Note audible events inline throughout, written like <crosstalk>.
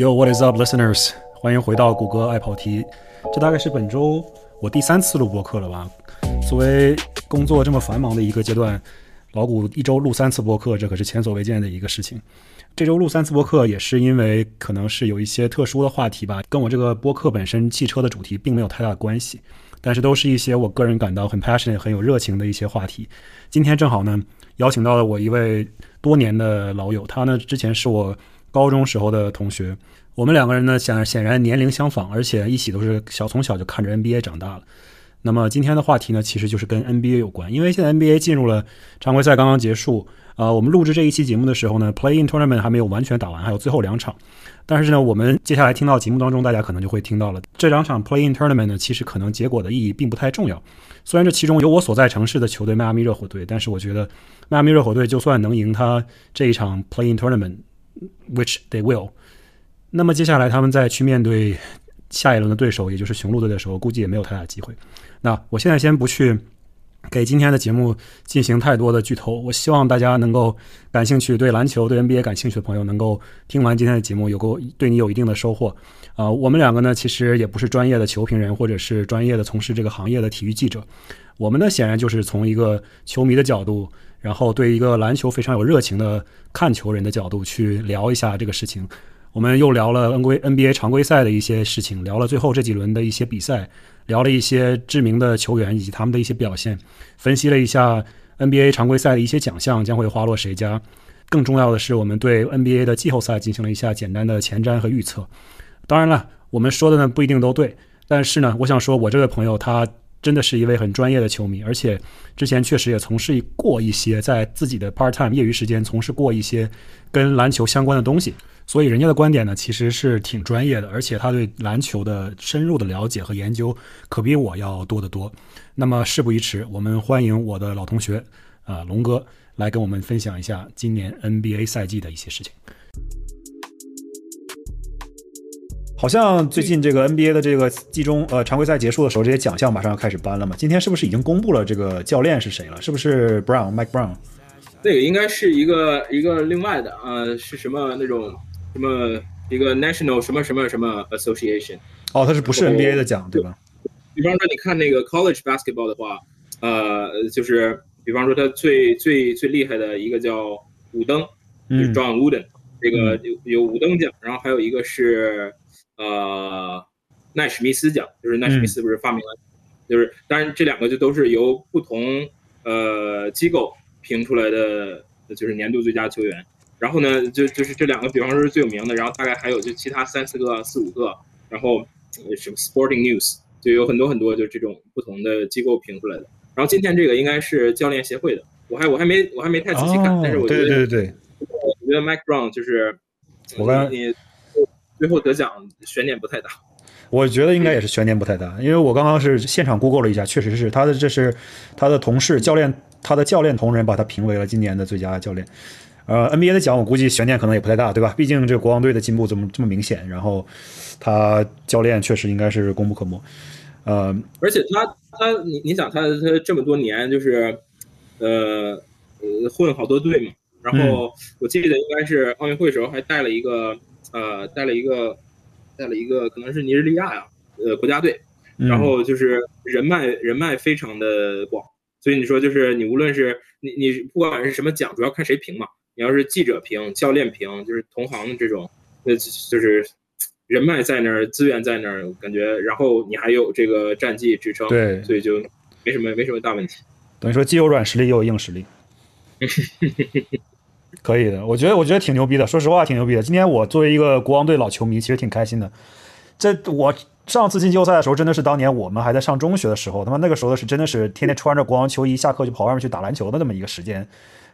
Yo, what is up, listeners？欢迎回到谷歌爱跑题。这大概是本周我第三次录播客了吧？作为工作这么繁忙的一个阶段，老谷一周录三次播客，这可是前所未见的一个事情。这周录三次播客，也是因为可能是有一些特殊的话题吧，跟我这个播客本身汽车的主题并没有太大的关系，但是都是一些我个人感到很 passionate、很有热情的一些话题。今天正好呢，邀请到了我一位多年的老友，他呢之前是我高中时候的同学，我们两个人呢显显然年龄相仿，而且一起都是小从小就看着 NBA 长大了。那么今天的话题呢，其实就是跟 NBA 有关，因为现在 NBA 进入了常规赛刚刚结束。啊，我们录制这一期节目的时候呢，Play-in Tournament 还没有完全打完，还有最后两场。但是呢，我们接下来听到节目当中，大家可能就会听到了这两场 Play-in Tournament 呢，其实可能结果的意义并不太重要。虽然这其中有我所在城市的球队迈阿密热火队，但是我觉得迈阿密热火队就算能赢他这一场 Play-in Tournament，which they will，那么接下来他们再去面对下一轮的对手，也就是雄鹿队的时候，估计也没有太大机会。那我现在先不去。给今天的节目进行太多的剧透，我希望大家能够感兴趣，对篮球、对 NBA 感兴趣的朋友能够听完今天的节目，有够对你有一定的收获。啊，我们两个呢，其实也不是专业的球评人，或者是专业的从事这个行业的体育记者，我们呢，显然就是从一个球迷的角度，然后对一个篮球非常有热情的看球人的角度去聊一下这个事情。我们又聊了 N 规 NBA 常规赛的一些事情，聊了最后这几轮的一些比赛。聊了一些知名的球员以及他们的一些表现，分析了一下 NBA 常规赛的一些奖项将会花落谁家。更重要的是，我们对 NBA 的季后赛进行了一下简单的前瞻和预测。当然了，我们说的呢不一定都对，但是呢，我想说，我这位朋友他真的是一位很专业的球迷，而且之前确实也从事过一些在自己的 part time 业余时间从事过一些跟篮球相关的东西。所以人家的观点呢，其实是挺专业的，而且他对篮球的深入的了解和研究，可比我要多得多。那么事不宜迟，我们欢迎我的老同学啊，龙哥来跟我们分享一下今年 NBA 赛季的一些事情。好像最近这个 NBA 的这个季中呃常规赛结束的时候，这些奖项马上要开始颁了嘛？今天是不是已经公布了这个教练是谁了？是不是 Brown Mike Brown？那个应该是一个一个另外的啊，是什么那种？什么一个 national 什么什么什么 association？哦，它是不是 NBA 的奖对吧？比方说你看那个 college basketball 的话，呃，就是比方说他最最最厉害的一个叫五登，就是 John Wooden，这个有有五登奖，然后还有一个是呃奈史密斯奖，就是奈史密斯不是发明了，就是当然这两个就都是由不同呃机构评出来的，就是年度最佳球员。然后呢，就就是这两个，比方说是最有名的，然后大概还有就其他三四个、四五个，然后什么 Sporting News 就有很多很多，就这种不同的机构评出来的。然后今天这个应该是教练协会的，我还我还没我还没太仔细看，但是我觉得对对对，我觉得 Mike Brown 就是我刚你最后得奖悬念不太大，我觉得应该也是悬念不太大，因为我刚刚是现场 Google 了一下，确实是他的这是他的同事教练，他的教练同仁把他评为了今年的最佳教练。呃，NBA 的奖我估计悬念可能也不太大，对吧？毕竟这个国王队的进步这么这么明显，然后他教练确实应该是功不可没。呃，而且他他你你想他他这么多年就是呃呃混好多队嘛，然后我记得应该是奥运会时候还带了一个呃带了一个带了一个可能是尼日利亚呀呃国家队，然后就是人脉人脉非常的广，所以你说就是你无论是你你不管是什么奖，主要看谁评嘛。你要是记者评、教练评，就是同行的这种，那就是人脉在那儿，资源在那儿，感觉，然后你还有这个战绩支撑，对，所以就没什么没什么大问题。等于说既有软实力又有硬实力，<laughs> 可以的。我觉得我觉得挺牛逼的，说实话挺牛逼的。今天我作为一个国王队老球迷，其实挺开心的。这我上次进季后赛的时候，真的是当年我们还在上中学的时候，他妈那个时候是真的是天天穿着国王球衣，下课就跑外面去打篮球的那么一个时间。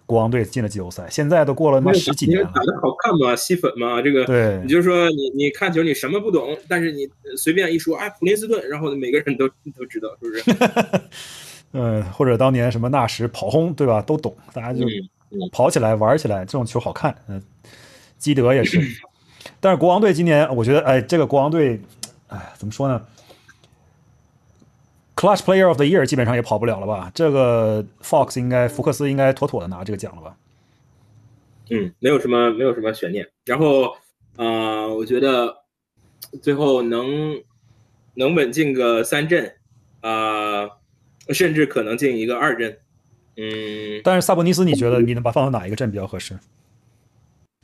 国王队进了季后赛，现在都过了他妈十几年了。打的好看嘛？吸粉嘛？这个，对，你就说你你看球你什么不懂，但是你随便一说，哎，普林斯顿，然后每个人都都知道，是不是？嗯，<laughs> 或者当年什么纳什跑轰，对吧？都懂，大家就跑起来玩起来，这种球好看。嗯，基德也是，<laughs> 但是国王队今年，我觉得，哎，这个国王队，哎，怎么说呢？Clutch Player of the Year 基本上也跑不了了吧？这个 Fox 应该福克斯应该妥妥的拿这个奖了吧？嗯，没有什么没有什么悬念。然后啊，我觉得最后能能稳进个三阵，啊，甚至可能进一个二阵。嗯，但是萨博尼斯，你觉得你能把放到哪一个阵比较合适？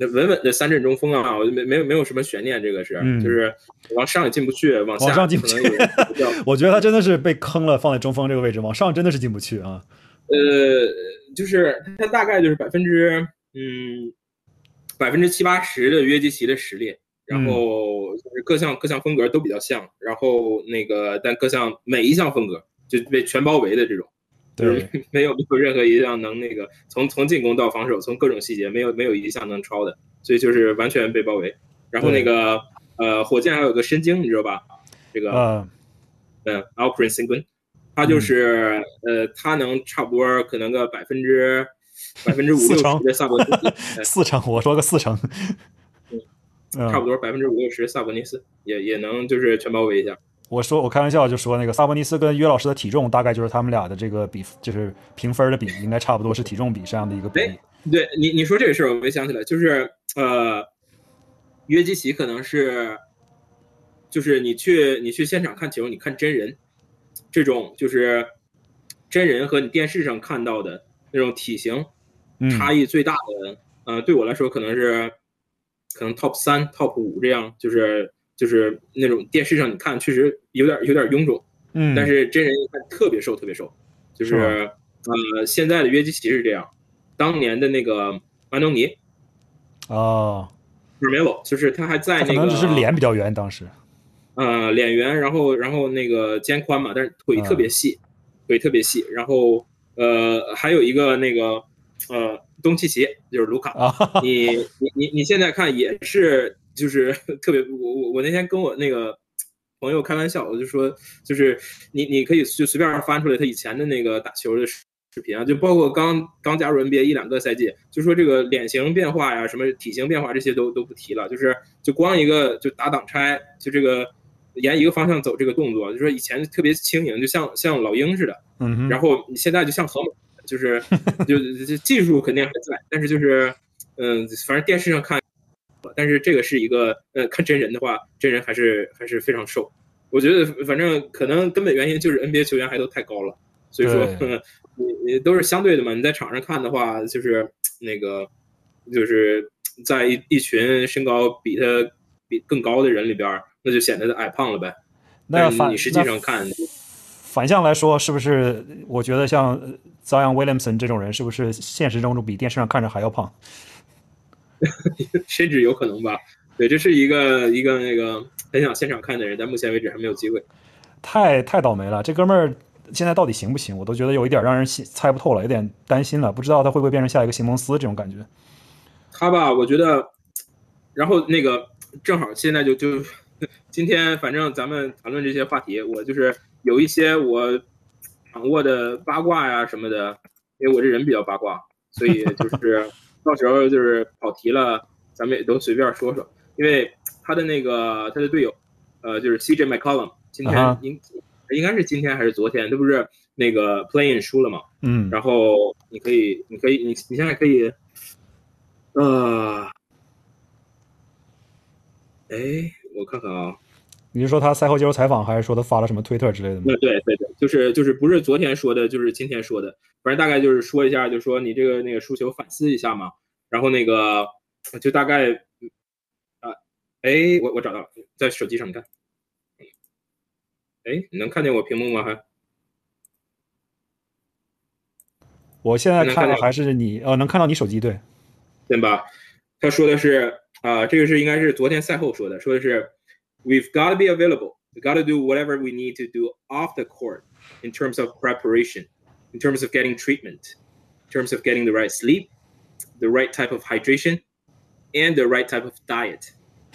那稳稳的三阵中锋啊，我没没有没有什么悬念，这个是，就是往上也进不去，往下上进不去。<laughs> 我觉得他真的是被坑了，放在中锋这个位置，往上真的是进不去啊。呃，就是他大概就是百分之嗯百分之七八十的约基奇的实力，然后就是各项各项风格都比较像，然后那个但各项每一项风格就被全包围的这种。对，<laughs> 没有没有任何一项能那个从从进攻到防守，从各种细节没有没有一项能超的，所以就是完全被包围。然后那个呃，火箭还有个申京，你知道吧？这个嗯嗯，Alprin s i n g u n 他就是呃，他能差不多可能个百分之 <laughs> 百分之五六十的萨博尼斯，四成，我说个四成，嗯，差不多百分之五六十萨博尼斯也也能就是全包围一下。我说我开玩笑就说那个萨博尼斯跟约老师的体重大概就是他们俩的这个比就是评分的比应该差不多是体重比这样的一个比例。对你你说这个事儿我没想起来，就是呃约基奇可能是就是你去你去现场看球，你看真人这种就是真人和你电视上看到的那种体型差异最大的，呃对我来说可能是可能 top 三 top 五这样就是。就是那种电视上你看确实有点有点臃肿，嗯，但是真人一看特别瘦特别瘦，就是呃现在的约基奇是这样，当年的那个安东尼，哦，是没有，就是他还在那个，可能只是脸比较圆当时，呃脸圆，然后然后那个肩宽嘛，但是腿特别细，腿特别细，然后呃还有一个那个呃东契奇就是卢卡，你你你你现在看也是。就是 <laughs> 特别，我我我那天跟我那个朋友开玩笑，我就说，就是你你可以就随便翻出来他以前的那个打球的视视频啊，就包括刚刚加入 NBA 一两个赛季，就说这个脸型变化呀，什么体型变化这些都都不提了，就是就光一个就打挡拆，就这个沿一个方向走这个动作，就说以前特别轻盈，就像像老鹰似的，嗯，然后你现在就像河马，就是就就技术肯定还在，但是就是嗯，反正电视上看。但是这个是一个，呃，看真人的话，真人还是还是非常瘦。我觉得反正可能根本原因就是 NBA 球员还都太高了，所以说 <laughs> 你你都是相对的嘛。你在场上看的话，就是 <tsk> 那个就是在一一群身高比他比更高的人里边，那就显得他矮胖了呗。那你实际上看，反向来说，是不是？我觉得像 Zion Williamson 这种人，是不是现实中比电视上看着还要胖？<laughs> 甚至有可能吧，对，这是一个一个那个很想现场看的人，但目前为止还没有机会。太太倒霉了，这哥们儿现在到底行不行？我都觉得有一点让人猜不透了，有点担心了，不知道他会不会变成下一个西蒙斯这种感觉。他吧，我觉得，然后那个正好现在就就今天，反正咱们谈论这些话题，我就是有一些我掌握的八卦呀什么的，因为我这人比较八卦，所以就是。到时候就是跑题了，咱们也都随便说说。因为他的那个他的队友，呃，就是 CJ McCollum，今天应应该是今天还是昨天，这不是那个 Playing 输了嘛？嗯。然后你可以，你可以，你你现在可以，呃，哎，我看看啊。你是说他赛后接受采访，还是说他发了什么推特之类的吗？对对对，就是就是不是昨天说的，就是今天说的，反正大概就是说一下，就说你这个那个输球反思一下嘛。然后那个就大概啊，哎，我我找到了，在手机上你看，哎，你能看见我屏幕吗？还？我现在看的还是你，呃，能看到你手机对，对吧？他说的是啊，这个是应该是昨天赛后说的，说的是。we've got to be available. We got to do whatever we need to do off the court in terms of preparation, in terms of getting treatment, in terms of getting the right sleep, the right type of hydration, and the right type of diet.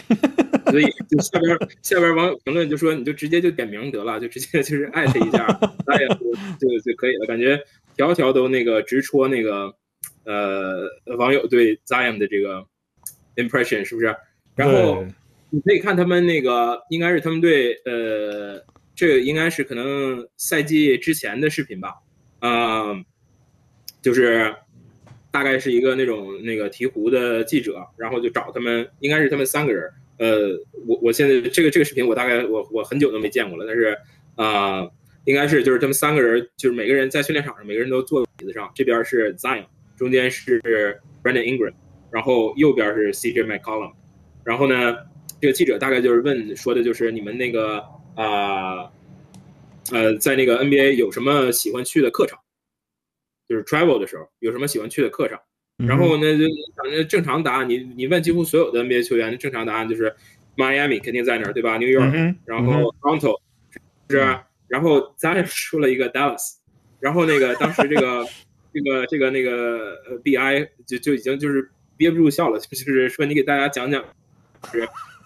<laughs> 所以就下边下边网友评论就说你就直接就点名得了，就直接就是艾特一下，大家就就可以了。感觉条条都那个直戳那个呃网友对 <laughs> Zion 的这个 impression 是不是？然后 你可以看他们那个，应该是他们队，呃，这个应该是可能赛季之前的视频吧，啊，就是大概是一个那种那个鹈鹕的记者，然后就找他们，应该是他们三个人。呃，我我现在这个这个视频我大概我我很久都没见过了，但是啊，应该是就是他们三个人，就是每个人在训练场上，每个人都坐椅子上，这边是 Zion，中间是 Brandon Ingram，然后右边是 CJ McCollum，然后呢，这个记者大概就是问说的就是你们那个啊呃在那个 NBA 有什么喜欢去的客场，就是 travel 的时候有什么喜欢去的客场。然后呢，就反正正常答案，你你问几乎所有的 NBA 球员，正常答案就是 Miami 肯定在那儿，对吧？New York，然后 Toronto，是，然后咱也说了一个 Dallas，然后那个当时这个这个这个那个呃 BI 就就已经就是憋不住笑了，就是说你给大家讲讲，是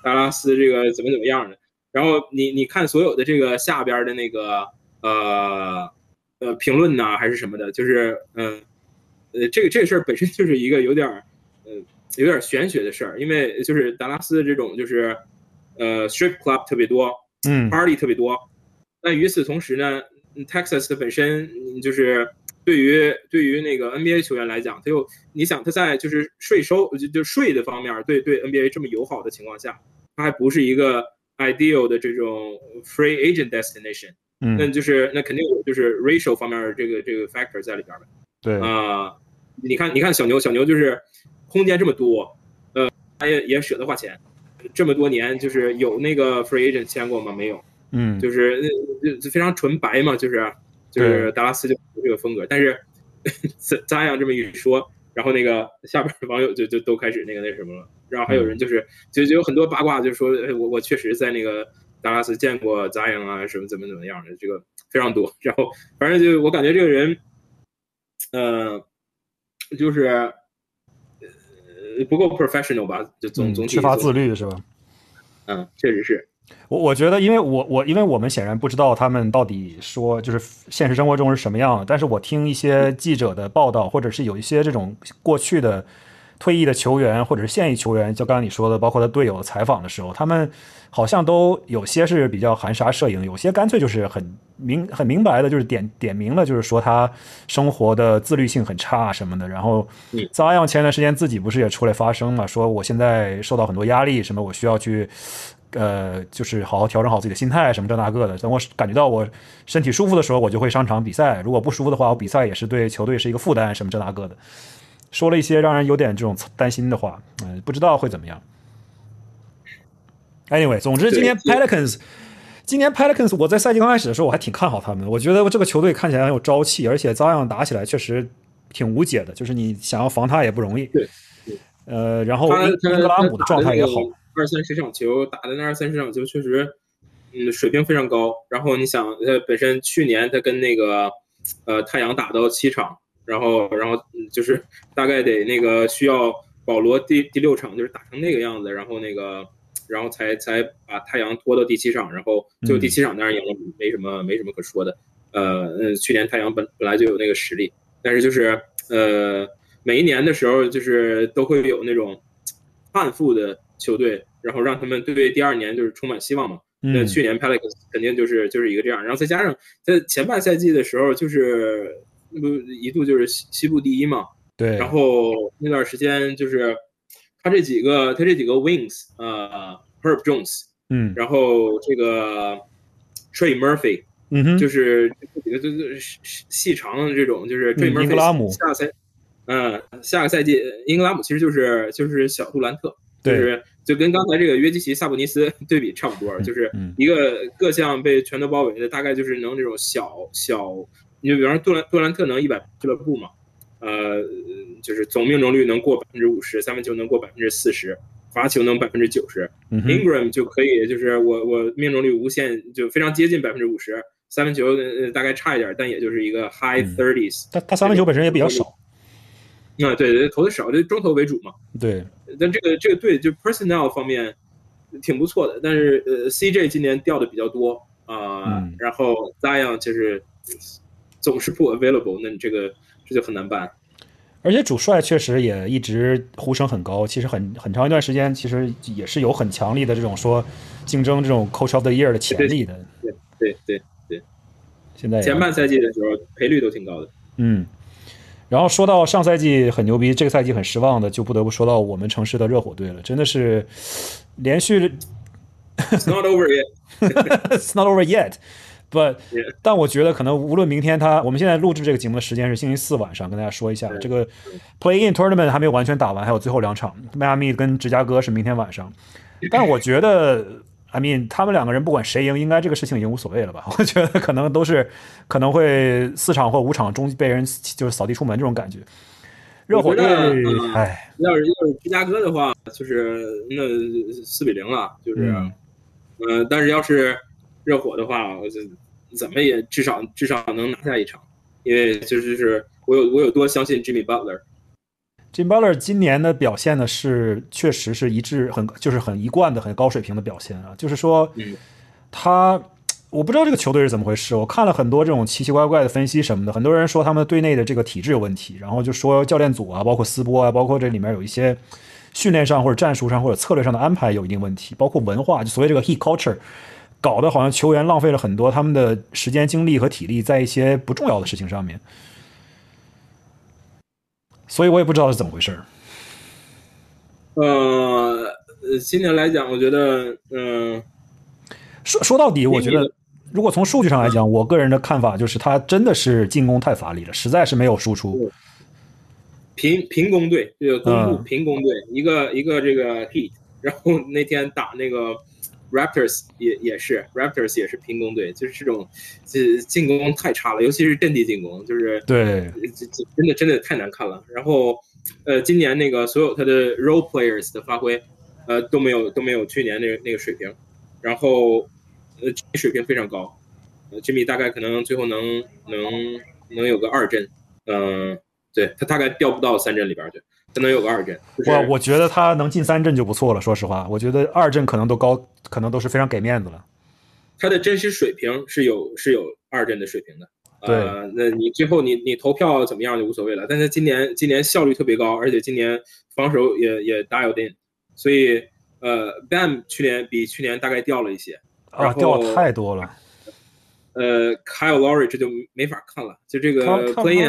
达拉斯这个怎么怎么样的。然后你你看所有的这个下边的那个呃呃评论呐，还是什么的，就是嗯。呃，这个这个事儿本身就是一个有点儿，呃，有点玄学的事儿，因为就是达拉斯这种就是，呃，strip club 特别多，嗯，party 特别多。但与此同时呢，Texas 的本身就是对于对于那个 NBA 球员来讲，他又你想他在就是税收就就税的方面对对 NBA 这么友好的情况下，他还不是一个 ideal 的这种 free agent destination，嗯，那就是那肯定有就是 racial 方面这个这个 factor 在里边儿对啊。你看，你看小牛，小牛就是空间这么多，呃，他也也舍得花钱，这么多年就是有那个 free agent 签过吗？没有，嗯，就是就非常纯白嘛，就是就是达拉斯就这个风格。但是咋咋样这么一说，然后那个下边网友就就都开始那个那什么了，然后还有人就是就就有很多八卦，就说我我确实在那个达拉斯见过咋样啊，什么怎么怎么样的，这个非常多。然后反正就我感觉这个人，呃。就是，呃，不够 professional 吧？就总总体缺乏自律是吧？嗯，确实是。我我觉得，因为我我因为我们显然不知道他们到底说就是现实生活中是什么样的，但是我听一些记者的报道，或者是有一些这种过去的。退役的球员或者是现役球员，就刚刚你说的，包括他队友采访的时候，他们好像都有些是比较含沙射影，有些干脆就是很明很明白的，就是点点明了，就是说他生活的自律性很差什么的。然后扎样前段时间自己不是也出来发声嘛，说我现在受到很多压力，什么我需要去呃，就是好好调整好自己的心态，什么这那个的。等我感觉到我身体舒服的时候，我就会上场比赛；如果不舒服的话，我比赛也是对球队是一个负担，什么这那个的。说了一些让人有点这种担心的话，嗯，不知道会怎么样。Anyway，总之今天 Pelicans，今年 Pelicans，我在赛季刚开始的时候我还挺看好他们的，我觉得这个球队看起来很有朝气，而且照样打起来确实挺无解的，就是你想要防他也不容易。对，呃，然后英格拉姆的状态也好，二三十场球打的那二三十场球确实，嗯，水平非常高。然后你想，他本身去年他跟那个呃太阳打到七场。然后，然后就是大概得那个需要保罗第第六场就是打成那个样子，然后那个，然后才才把太阳拖到第七场，然后就第七场当然赢了，没什么没什么可说的。呃，嗯，去年太阳本本来就有那个实力，但是就是呃，每一年的时候就是都会有那种叛负的球队，然后让他们对第二年就是充满希望嘛。那去年 Pelicans 肯定就是就是一个这样，然后再加上在前半赛季的时候就是。那不一度就是西西部第一嘛？对。然后那段时间就是他这几个，他这几个 wings，呃，Herb Jones，嗯，然后这个 Trey Murphy，嗯哼，就是这几个就是细长的这种，就是 Trey Murphy 下个赛，嗯，下个赛季英格拉姆其实就是就是小杜兰特，就是就跟刚才这个约基奇萨布尼斯 <laughs> 对比差不多，就是一个各项被全都包围的，大概就是能这种小小。你就比方说杜兰杜兰特能一百俱乐部嘛，呃，就是总命中率能过百分之五十，三分球能过百分之四十，罚球能百分之九十。Ingram 就可以，就是我我命中率无限，就非常接近百分之五十，三分球大概差一点，但也就是一个 high thirties。他他三分球本身也比较少。啊，对对，投的少，就中投为主嘛。对。但这个这个队就 personnel 方面挺不错的，但是呃，CJ 今年掉的比较多啊，然后 Zion 就是。总是不 available，那你这个这就很难办。而且主帅确实也一直呼声很高，其实很很长一段时间，其实也是有很强力的这种说竞争这种 coach of the year 的潜力的。对对对对。现在前半赛季的时候赔率都挺高的。嗯。然后说到上赛季很牛逼，这个赛季很失望的，就不得不说到我们城市的热火队了，真的是连续。It's not over yet. <laughs> It's not over yet. But 但我觉得可能无论明天他，我们现在录制这个节目的时间是星期四晚上，跟大家说一下，这个 Play In Tournament 还没有完全打完，还有最后两场，迈阿密跟芝加哥是明天晚上。<laughs> 但我觉得，I mean，他们两个人不管谁赢，应该这个事情已经无所谓了吧？<laughs> 我觉得可能都是可能会四场或五场中被人就是扫地出门这种感觉。热火队，哎，要是要是芝加哥的话，就是那四比零了，就是，嗯，但是要是热火的话，我就怎么也至少至少能拿下一场，因为就是是我有我有多相信 Jimmy Butler。Jimmy Butler 今年的表现呢是确实是一致很就是很一贯的很高水平的表现啊，就是说他。我不知道这个球队是怎么回事。我看了很多这种奇奇怪怪的分析什么的，很多人说他们队内的这个体制有问题，然后就说教练组啊，包括斯波啊，包括这里面有一些训练上或者战术上或者策略上的安排有一定问题，包括文化，就所谓这个 heat culture，搞得好像球员浪费了很多他们的时间、精力和体力在一些不重要的事情上面。所以我也不知道是怎么回事。呃，今年来讲，我觉得，嗯，说说到底，我觉得。如果从数据上来讲，我个人的看法就是，他真的是进攻太乏力了，实在是没有输出。平平攻队，这个东部平攻队，一个一个这个 Heat，然后那天打那个 Raptors 也也是 Raptors 也是拼攻队，就是这种这进攻太差了，尤其是阵地进攻，就是对，真的真的太难看了。然后呃，今年那个所有他的 Role Players 的发挥，呃都没有都没有去年那个那个水平，然后。呃，水平非常高，呃，Jimmy 大概可能最后能能能有个二阵，嗯，对他大概掉不到三阵里边去，他能有个二阵。我我觉得他能进三阵就不错了，说实话，我觉得二阵可能都高，可能都是非常给面子了。他的真实水平是有是有二阵的水平的，呃，那你最后你你投票怎么样就无所谓了。但是今年今年效率特别高，而且今年防守也也大有定，所以呃，Bam 去年比去年大概掉了一些。啊，掉太多了。呃，Kyle Lowry 这就没法看了，就这个 Play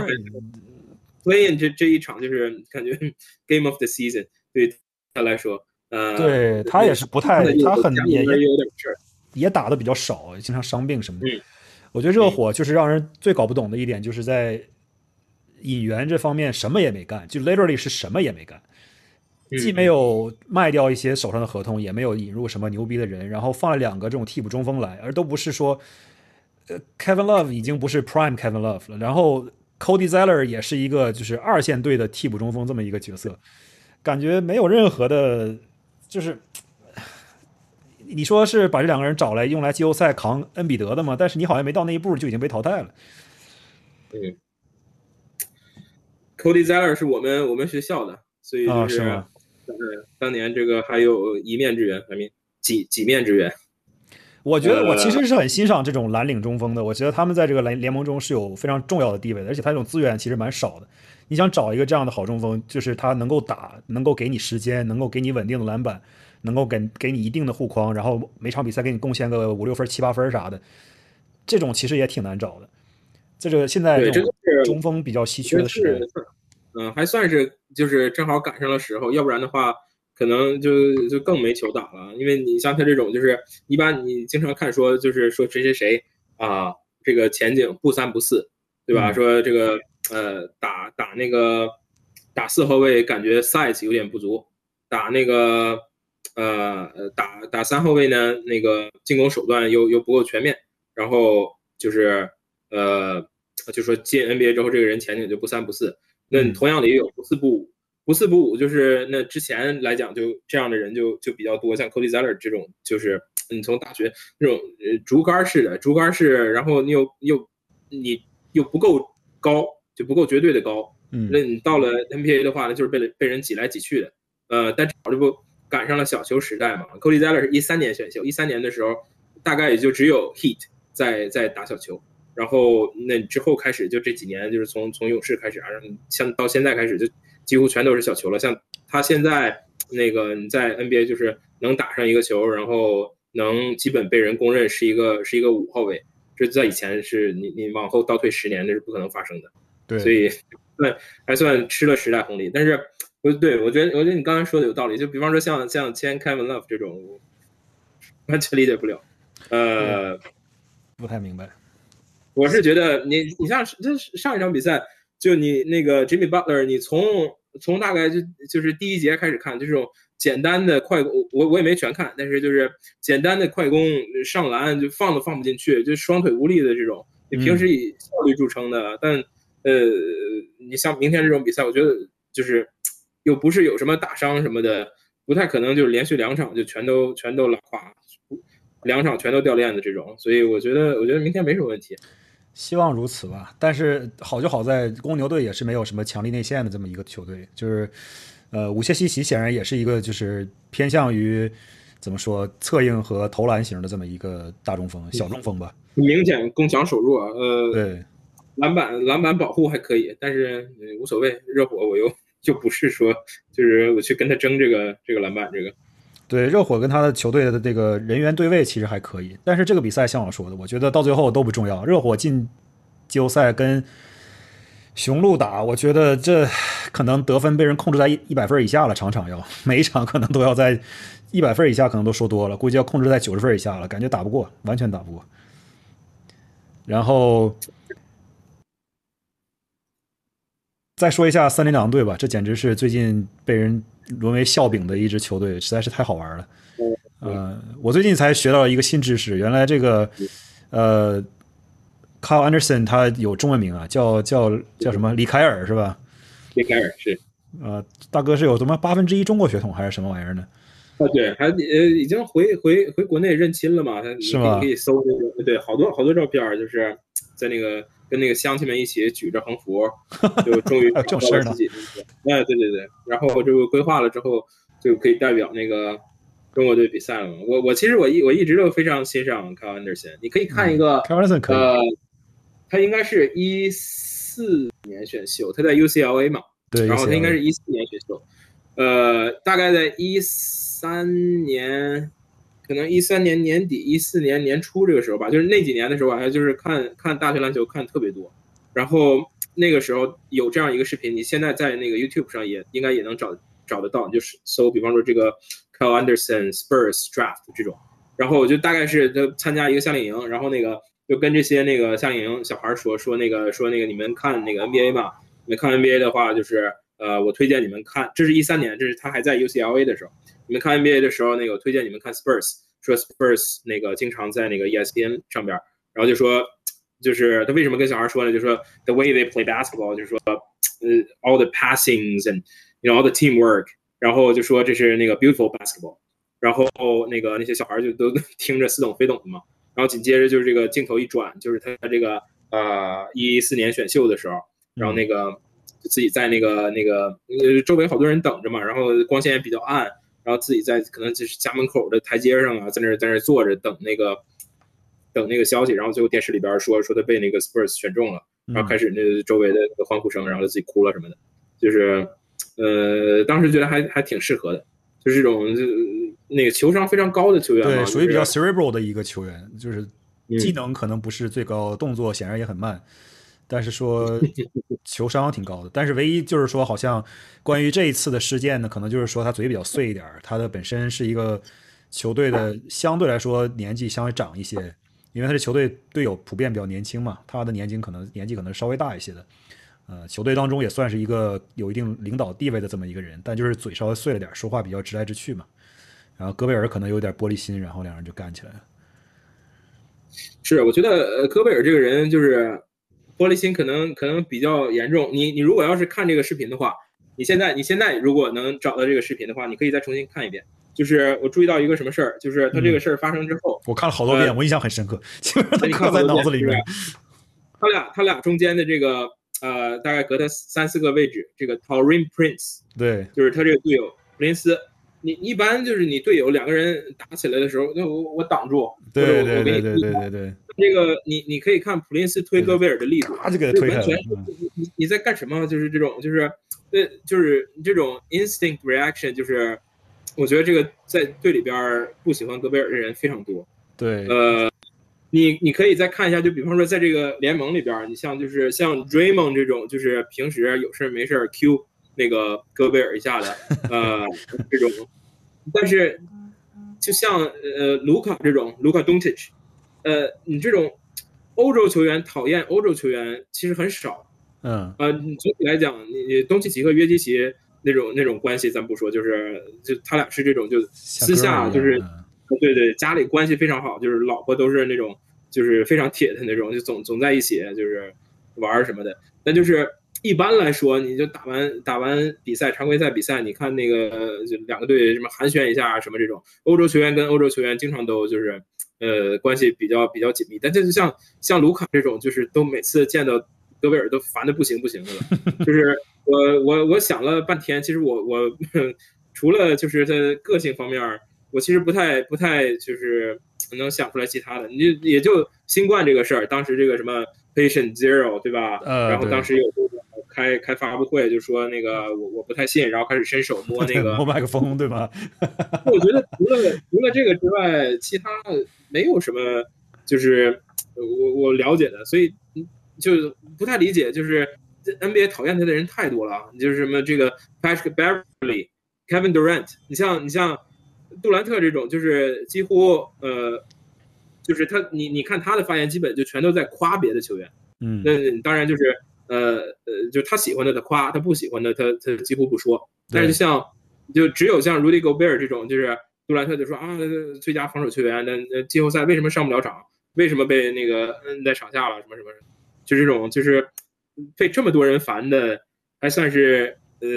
In，Play In 这这一场就是感觉 Game of the Season 对他来说，呃，对他也是不太，他很也也有点事儿，也打的比较少，经常伤病什么的。我觉得热火就是让人最搞不懂的一点，就是在引援这方面什么也没干，就 literally 是什么也没干。既没有卖掉一些手上的合同，也没有引入什么牛逼的人，然后放了两个这种替补中锋来，而都不是说，呃，Kevin Love 已经不是 Prime Kevin Love 了，然后 Cody Zeller 也是一个就是二线队的替补中锋这么一个角色，感觉没有任何的，就是你说是把这两个人找来用来季后赛扛恩比德的吗？但是你好像没到那一步就已经被淘汰了。嗯，Cody Zeller 是我们我们学校的，所以就是。嗯，当年这个还有一面之缘，还没几几面之缘。我觉得我其实是很欣赏这种蓝领中锋的，我觉得他们在这个联联盟中是有非常重要的地位的，而且他这种资源其实蛮少的。你想找一个这样的好中锋，就是他能够打，能够给你时间，能够给你稳定的篮板，能够给给你一定的护框，然后每场比赛给你贡献个五六分、七八分啥的，这种其实也挺难找的。这个现在这种中锋比较稀缺的时代。嗯，还算是就是正好赶上了时候，要不然的话，可能就就更没球打了。因为你像他这种，就是一般你经常看说，就是说谁谁谁啊，这个前景不三不四，对吧？说这个呃打打那个打四后卫感觉 size 有点不足，打那个呃打打三后卫呢，那个进攻手段又又不够全面，然后就是呃就说进 NBA 之后，这个人前景就不三不四。那你同样的也有不四不五，不四不五就是那之前来讲就这样的人就就比较多，像 Cody Zeller 这种，就是你从大学那种呃竹竿式的竹竿式，然后你又又你又不够高，就不够绝对的高，嗯，那你到了 NBA 的话呢，就是被被人挤来挤去的，呃，但这不赶上了小球时代嘛？Cody Zeller 是一三年选秀，一三年的时候大概也就只有 Heat 在在打小球。然后那之后开始就这几年，就是从从勇士开始啊，像到现在开始就几乎全都是小球了。像他现在那个你在 NBA 就是能打上一个球，然后能基本被人公认是一个是一个五号位，这在以前是你你往后倒退十年那是不可能发生的。对，所以算还算吃了时代红利。但是，我对我觉得，我觉得你刚才说的有道理。就比方说像像签 Kevin Love 这种，完全理解不了。呃，不太明白。我是觉得你你像这上一场比赛，就你那个 Jimmy Butler，你从从大概就就是第一节开始看，就这种简单的快攻，我我也没全看，但是就是简单的快攻上篮就放都放不进去，就双腿无力的这种。你平时以效率著称的，但呃，你像明天这种比赛，我觉得就是又不是有什么大伤什么的，不太可能就是连续两场就全都全都拉垮，两场全都掉链子这种。所以我觉得，我觉得明天没什么问题。希望如此吧，但是好就好在公牛队也是没有什么强力内线的这么一个球队，就是呃，武切西奇显然也是一个就是偏向于怎么说策应和投篮型的这么一个大中锋、小中锋吧。明显攻强守弱，呃，对，篮板篮板保护还可以，但是无所谓。热火我又 <laughs> 就不是说就是我去跟他争这个这个篮板这个。对，热火跟他的球队的这个人员对位其实还可以，但是这个比赛像我说的，我觉得到最后都不重要。热火进季后赛跟雄鹿打，我觉得这可能得分被人控制在一一百分以下了，场场要每一场可能都要在一百分以下，可能都说多了，估计要控制在九十分以下了，感觉打不过，完全打不过。然后再说一下森林狼队吧，这简直是最近被人。沦为笑柄的一支球队实在是太好玩了。呃，我最近才学到一个新知识，原来这个呃，Carl Anderson 他有中文名啊，叫叫叫什么李凯尔是吧？李凯尔是。呃，大哥是有什么八分之一中国血统还是什么玩意儿呢？啊，对，还呃已经回回回国内认亲了嘛？是吗？可以搜那个，对，好多好多照片，就是在那个。跟那个乡亲们一起举着横幅，就终于 <laughs> 找到了自己。哎，对对对，然后就规划了之后，就可以代表那个中国队比赛了嘛。我我其实我一我一直都非常欣赏 Carl Anderson，你可以看一个呃，他应该是一四年选秀，他在 UCLA 嘛，对，然后他应该是一四年选秀，呃，大概在一三年。可能一三年年底，一四年年初这个时候吧，就是那几年的时候，好像就是看看大学篮球看特别多。然后那个时候有这样一个视频，你现在在那个 YouTube 上也应该也能找找得到，就是搜，比方说这个 Kyle Anderson Spurs Draft 这种。然后我就大概是他参加一个夏令营，然后那个就跟这些那个夏令营小孩说说那个说那个你们看那个 NBA 吧，你们看 NBA 的话，就是呃，我推荐你们看，这是一三年，这是他还在 UCLA 的时候。你们看 NBA 的时候，那个我推荐你们看 Spurs，说 Spurs 那个经常在那个 ESPN 上边，然后就说，就是他为什么跟小孩说呢？就说 the way they play basketball，就是说，呃，all the passings and you know all the teamwork，然后就说这是那个 beautiful basketball，然后那个那些小孩就都 <laughs> 听着似懂非懂的嘛。然后紧接着就是这个镜头一转，就是他这个呃一四年选秀的时候，然后那个自己在那个那个呃周围好多人等着嘛，然后光线也比较暗。然后自己在可能就是家门口的台阶上啊，在那在那坐着等那个等那个消息，然后最后电视里边说说他被那个 Spurs 选中了，然后开始那周围的那个欢呼声，然后他自己哭了什么的，就是呃当时觉得还还挺适合的，就是这种就那个球商非常高的球员，对，属于比较 cerebral 的一个球员，就是技能可能不是最高，动作显然也很慢。但是说球商挺高的，但是唯一就是说，好像关于这一次的事件呢，可能就是说他嘴比较碎一点他的本身是一个球队的相对来说年纪稍微长一些，因为他的球队队友普遍比较年轻嘛，他的年纪可能年纪可能稍微大一些的，呃，球队当中也算是一个有一定领导地位的这么一个人，但就是嘴稍微碎了点说话比较直来直去嘛。然后戈贝尔可能有点玻璃心，然后两人就干起来了。是，我觉得，戈贝尔这个人就是。玻璃心可能可能比较严重。你你如果要是看这个视频的话，你现在你现在如果能找到这个视频的话，你可以再重新看一遍。就是我注意到一个什么事儿，就是他这个事儿发生之后，我看了好多遍，我印象很深刻，<laughs> 基本上刻在脑子里面。他俩他俩中间的这个呃，大概隔他三四个位置，这个 Torin Prince，对，就是他这个队友普林斯。你一般就是你队友两个人打起来的时候，那我我挡住，对对对对对对对。这个你你可以看普林斯推戈贝尔的力度，他就给他推完全你你在干什么？就是这种就是呃就是这种 instinct reaction，就是我觉得这个在队里边不喜欢戈贝尔的人非常多。对，呃，你你可以再看一下，就比方说在这个联盟里边，你像就是像 Draymond 这种，就是平时有事没事 Q 那个戈贝尔一下的，呃，这种，但是就像呃卢卡这种，卢卡 Doncic，呃，你这种欧洲球员讨厌欧洲球员其实很少，嗯，呃，总体来讲，你东契奇和约基奇那种那种关系咱不说，就是就他俩是这种就私下就是。对对，家里关系非常好，就是老婆都是那种，就是非常铁的那种，就总总在一起，就是玩什么的。那就是一般来说，你就打完打完比赛，常规赛比赛，你看那个就两个队什么寒暄一下什么这种，欧洲球员跟欧洲球员经常都就是呃关系比较比较紧密。但这就像像卢卡这种，就是都每次见到戈贝尔都烦的不行不行的了。就是我我我想了半天，其实我我 <laughs> 除了就是他个性方面。我其实不太不太就是能想出来其他的，你就也就新冠这个事儿，当时这个什么 patient zero 对吧？呃，然后当时有开开发布会就说那个我我不太信，然后开始伸手摸那个 <laughs> 摸麦克风对吧？<laughs> 我觉得除了除了这个之外，其他没有什么就是我我了解的，所以就不太理解，就是 NBA 讨厌他的人太多了，就是什么这个 Patrick Beverly、Kevin Durant，你像你像。杜兰特这种就是几乎呃，就是他你你看他的发言基本就全都在夸别的球员，嗯，那当然就是呃呃，就他喜欢的他夸，他不喜欢的他他几乎不说。但是像就只有像 Rudy Gobert 这种，就是杜兰特就说啊，最佳防守球员，那那季后赛为什么上不了场？为什么被那个摁在场下了？什么什么？就这种就是被这么多人烦的，还算是呃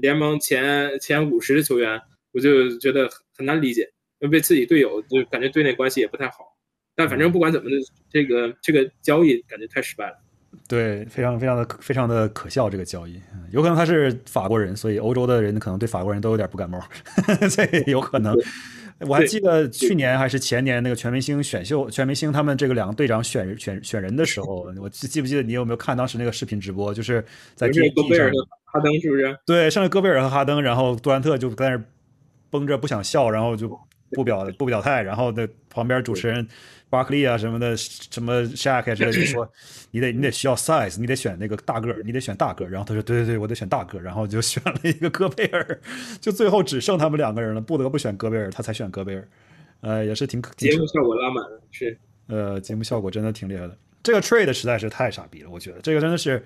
联盟前前五十的球员。我就觉得很难理解，被自己队友就感觉队内关系也不太好，但反正不管怎么的，这个这个交易感觉太失败了。对，非常非常的非常的可笑这个交易，有可能他是法国人，所以欧洲的人可能对法国人都有点不感冒，<laughs> 这有可能。我还记得去年还是前年那个全明星选秀，全明星他们这个两个队长选选选人的时候，我记不记得你有没有看当时那个视频直播？就是在戈贝尔和哈登是不是？对，剩下戈贝尔和哈登，然后杜兰特就在那。绷着不想笑，然后就不表不表态，然后那旁边主持人巴克利啊什么的，什么 Shaq 之类的说，你得你得需要 size，你得选那个大个儿，你得选大个儿。然后他说对对对，我得选大个儿，然后就选了一个戈贝尔，就最后只剩他们两个人了，不得不选戈贝尔，他才选戈贝尔。呃，也是挺节目效果拉满了，是呃，节目效果真的挺厉害的。这个 trade 实在是太傻逼了，我觉得这个真的是。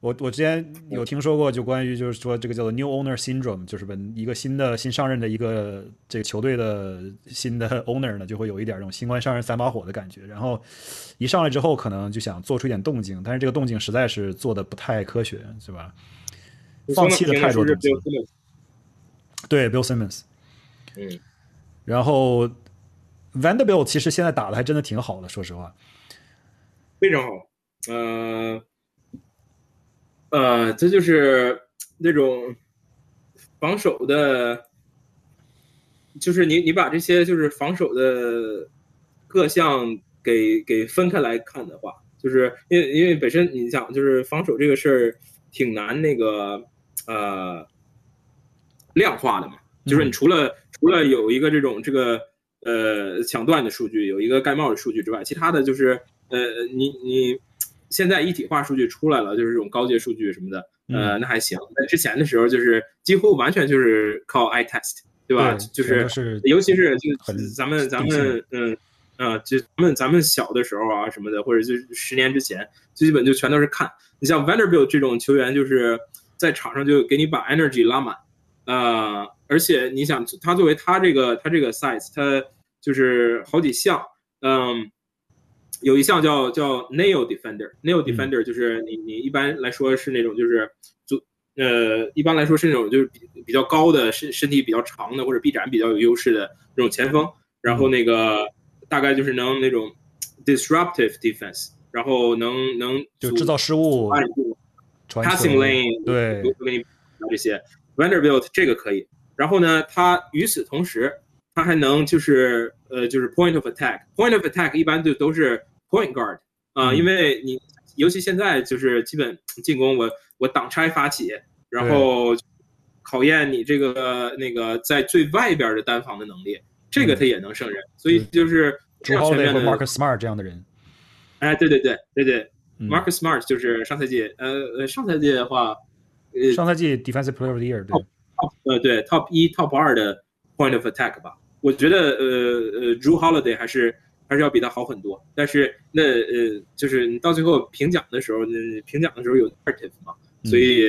我我之前有听说过，就关于就是说这个叫做 new owner syndrome，就是本一个新的新上任的一个这个球队的新的 owner 呢，就会有一点这种新官上任三把火的感觉。然后一上来之后，可能就想做出一点动静，但是这个动静实在是做的不太科学，是吧？放弃了太多东西。对，Bill Simmons。嗯。然后 Vanderbilt 其实现在打的还真的挺好的，说实话。非常好。呃。呃，这就是那种防守的，就是你你把这些就是防守的各项给给分开来看的话，就是因为因为本身你想就是防守这个事儿挺难那个呃量化的嘛，就是你除了除了有一个这种这个呃抢断的数据，有一个盖帽的数据之外，其他的就是呃你你。现在一体化数据出来了，就是这种高阶数据什么的，呃，那还行。在之前的时候，就是几乎完全就是靠 i test，对吧？就是，尤其是就咱们咱们嗯啊，就咱们咱们小的时候啊什么的，或者就十年之前，最基本就全都是看。你像 Vanderbilt 这种球员，就是在场上就给你把 energy 拉满，呃，而且你想他作为他这个他这个 size，他就是好几项，嗯。有一项叫叫 nail defender，nail defender 就是你你一般来说是那种就是就呃一般来说是那种就是比比较高的身身体比较长的或者臂展比较有优势的那种前锋，然后那个大概就是能那种 disruptive defense，然后能能就制造失误，passing lane 对，都给你这些。Vanderbilt 这个可以，然后呢，他与此同时他还能就是呃就是 point of attack，point of attack 一般就都是 Point guard 啊，因为你尤其现在就是基本进攻，我我挡拆发起，然后考验你这个那个在最外边的单防的能力，这个他也能胜任。所以就是朱豪雷和 Marcus Smart 这样的人。哎，对对对对对，Marcus Smart 就是上赛季，呃呃，上赛季的话，呃，上赛季 Defensive Player of the Year，对，呃对，Top 一 Top 二的 Point of Attack 吧。我觉得呃呃，Drew Holiday 还是还是要比他好很多。但是那呃，就是你到最后评奖的时候，那评奖的时候有 narrative 嘛，所以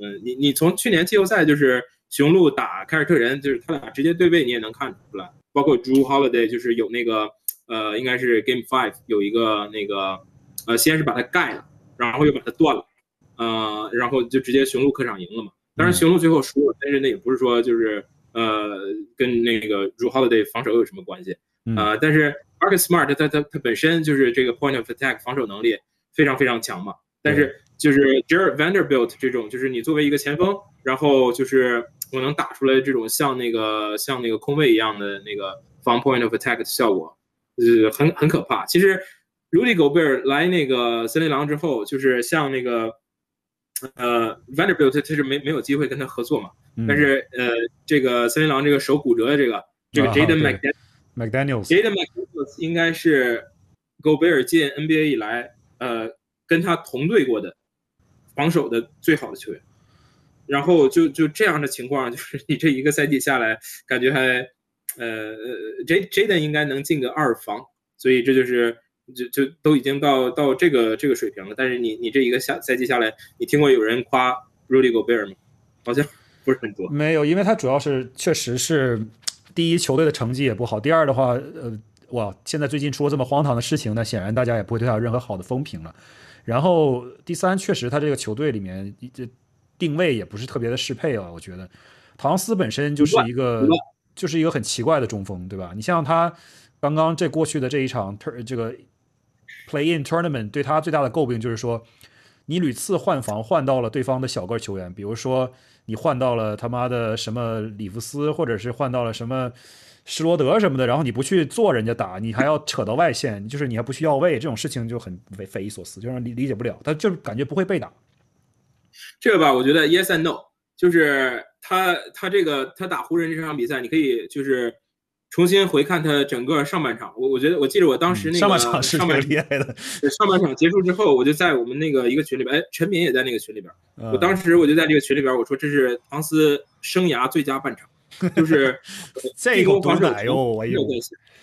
嗯，你你从去年季后赛就是雄鹿打凯尔特人，就是他俩直接对位，你也能看出来，包括 Drew Holiday 就是有那个。呃，应该是 Game Five 有一个那个，呃，先是把它盖了，然后又把它断了，呃，然后就直接雄鹿客场赢了嘛。当然雄鹿最后输了，但是那也不是说就是呃跟那个 Drew Holiday 防守有什么关系啊。但是 Marcus Smart 他他他本身就是这个 Point of Attack 防守能力非常非常强嘛。但是就是 Jared Vanderbilt 这种，就是你作为一个前锋，然后就是我能打出来这种像那个像那个空位一样的那个防 Point of Attack 的效果。呃，很很可怕。其实，Rudy Gobert 来那个森林狼之后，就是像那个呃 Vanderbilt，他是没没有机会跟他合作嘛。但是呃，这个森林狼这个手骨折的这个这个 Jaden McDaniels，Jaden McDaniels 应该是 Gobert 进 NBA 以来呃跟他同队过的防守的最好的球员。然后就就这样的情况，就是你这一个赛季下来，感觉还。呃，J Jaden 应该能进个二防，所以这就是就就都已经到到这个这个水平了。但是你你这一个下赛季下来，你听过有人夸 Rudy g o b e r 吗？好像不是很多。没有，因为他主要是确实是第一，球队的成绩也不好；第二的话，呃，哇，现在最近出了这么荒唐的事情，那显然大家也不会对他有任何好的风评了。然后第三，确实他这个球队里面这定位也不是特别的适配啊。我觉得唐斯本身就是一个。就是一个很奇怪的中锋，对吧？你像他刚刚这过去的这一场这个 play in tournament，对他最大的诟病就是说，你屡次换防换到了对方的小个球员，比如说你换到了他妈的什么里弗斯，或者是换到了什么施罗德什么的，然后你不去做人家打，你还要扯到外线，就是你还不去要位，这种事情就很匪匪夷所思，就让理理解不了。他就是感觉不会被打。这个吧，我觉得 yes and no，就是。他他这个他打湖人这场比赛，你可以就是重新回看他整个上半场。我我觉得我记得我当时那个上半场是蛮厉害的。上半场结束之后，我就在我们那个一个群里边，哎，陈敏也在那个群里边。我当时我就在这个群里边，我说这是唐斯生涯最佳半场，就是 <laughs> 这一口毒奶哟，哎呦，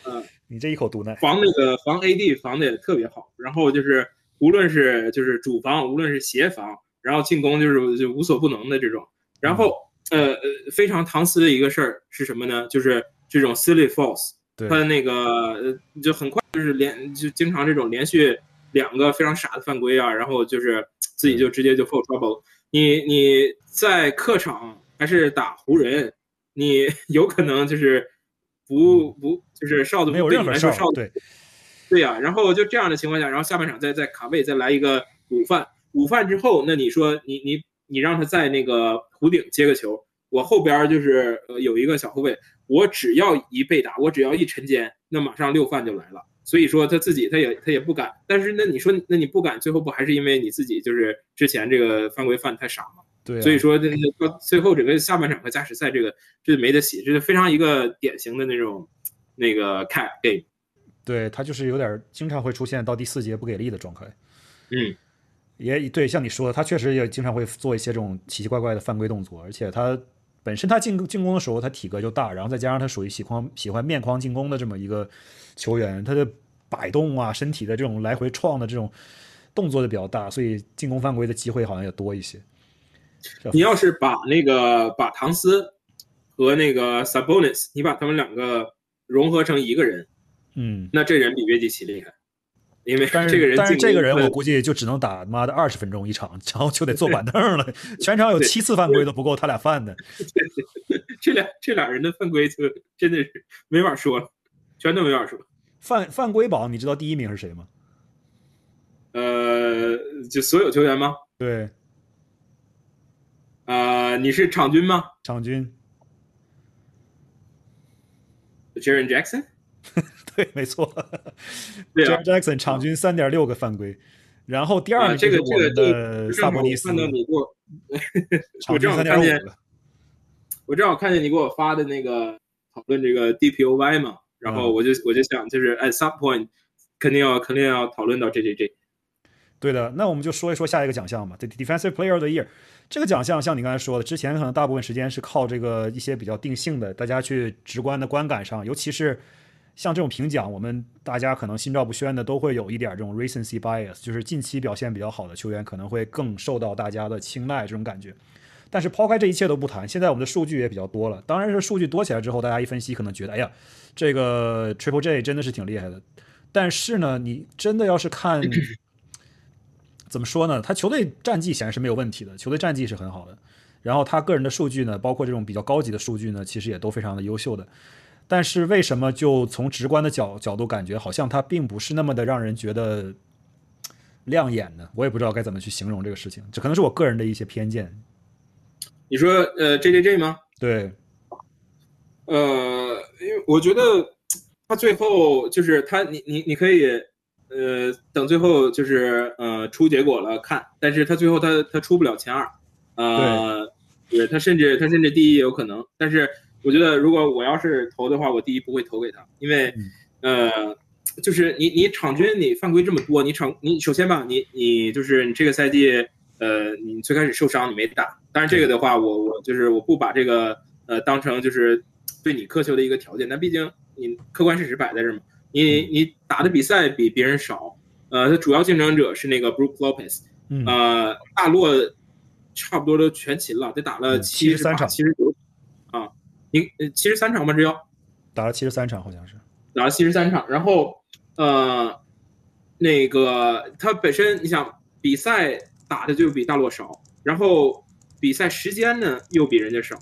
嗯，你这一口毒奶，防那个防 AD 防的也特别好，然后就是无论是就是主防，无论是协防，然后进攻就是就无所不能的这种，然后。呃呃，非常唐斯的一个事儿是什么呢？就是这种 silly false，他那个呃就很快就是连就经常这种连续两个非常傻的犯规啊，然后就是自己就直接就 f o l trouble。你你在客场还是打湖人，你 <laughs> 有可能就是不不就是哨子没有任何哨子，对对呀。然后就这样的情况下，然后下半场再再卡位再来一个午饭，午饭之后，那你说你你。你让他在那个弧顶接个球，我后边就是呃有一个小后卫，我只要一被打，我只要一沉肩，那马上六犯就来了。所以说他自己他也他也不敢。但是那你说那你不敢，最后不还是因为你自己就是之前这个犯规犯太傻吗？对。所以说这到最后整个下半场和加时赛这个这没得洗，这是非常一个典型的那种那个 cat game。对他就是有点经常会出现到第四节不给力的状态。嗯。也对，像你说的，他确实也经常会做一些这种奇奇怪怪的犯规动作，而且他本身他进进攻的时候他体格就大，然后再加上他属于喜欢喜欢面框进攻的这么一个球员，他的摆动啊、身体的这种来回撞的这种动作就比较大，所以进攻犯规的机会好像也多一些。你要是把那个把唐斯和那个 Sabonis，你把他们两个融合成一个人，嗯，那这人比约基奇厉害。因为但是这个人，但是这个人我估计就只能打妈的二十分钟一场，然后就得坐板凳了。<laughs> 全场有七次犯规都不够他俩犯的。<laughs> 这俩这俩人的犯规就真的是没法说了，全都没法说。犯犯规榜，你知道第一名是谁吗？呃，就所有球员吗？对。啊，你是场均吗？场均。Jaren Jackson。<laughs> 对，没错。<laughs> 对啊，Jackson 场均三点六个犯规，然后第二这个我们的萨博尼斯，看到你给我，场均三点五 <laughs> 我正好看见你给我发的那个讨论这个 DPOY 嘛，然后我就我就想，就是 at some point 肯定要肯定要讨论到 J J J。对的，那我们就说一说下一个奖项吧。这 Defensive Player of the Year 这个奖项，像你刚才说的，之前可能大部分时间是靠这个一些比较定性的，大家去直观的观感上，尤其是像这种评奖，我们大家可能心照不宣的都会有一点这种 recency bias，就是近期表现比较好的球员可能会更受到大家的青睐这种感觉。但是抛开这一切都不谈，现在我们的数据也比较多了。当然是数据多起来之后，大家一分析可能觉得，哎呀，这个 Triple J 真的是挺厉害的。但是呢，你真的要是看。<clears throat> 怎么说呢？他球队战绩显然是没有问题的，球队战绩是很好的。然后他个人的数据呢，包括这种比较高级的数据呢，其实也都非常的优秀的。但是为什么就从直观的角角度感觉好像他并不是那么的让人觉得亮眼呢？我也不知道该怎么去形容这个事情，这可能是我个人的一些偏见。你说呃，J J J 吗？对。呃，因为我觉得他最后就是他，你你你可以。呃，等最后就是呃出结果了看，但是他最后他他出不了前二，呃，对他甚至他甚至第一也有可能，但是我觉得如果我要是投的话，我第一不会投给他，因为呃，就是你你场均你犯规这么多，你场你首先吧，你你就是你这个赛季呃你最开始受伤你没打，但是这个的话我我就是我不把这个呃当成就是对你苛求的一个条件，但毕竟你客观事实摆在这嘛。你你打的比赛比别人少，呃，他主要竞争者是那个 Brook Lopez，呃，大洛差不多都全勤了，得打了七十三场、七十九啊，你七十三场吧？只要打了七十三场，好像是打了七十三场。然后呃，那个他本身你想比赛打的就比大洛少，然后比赛时间呢又比人家少，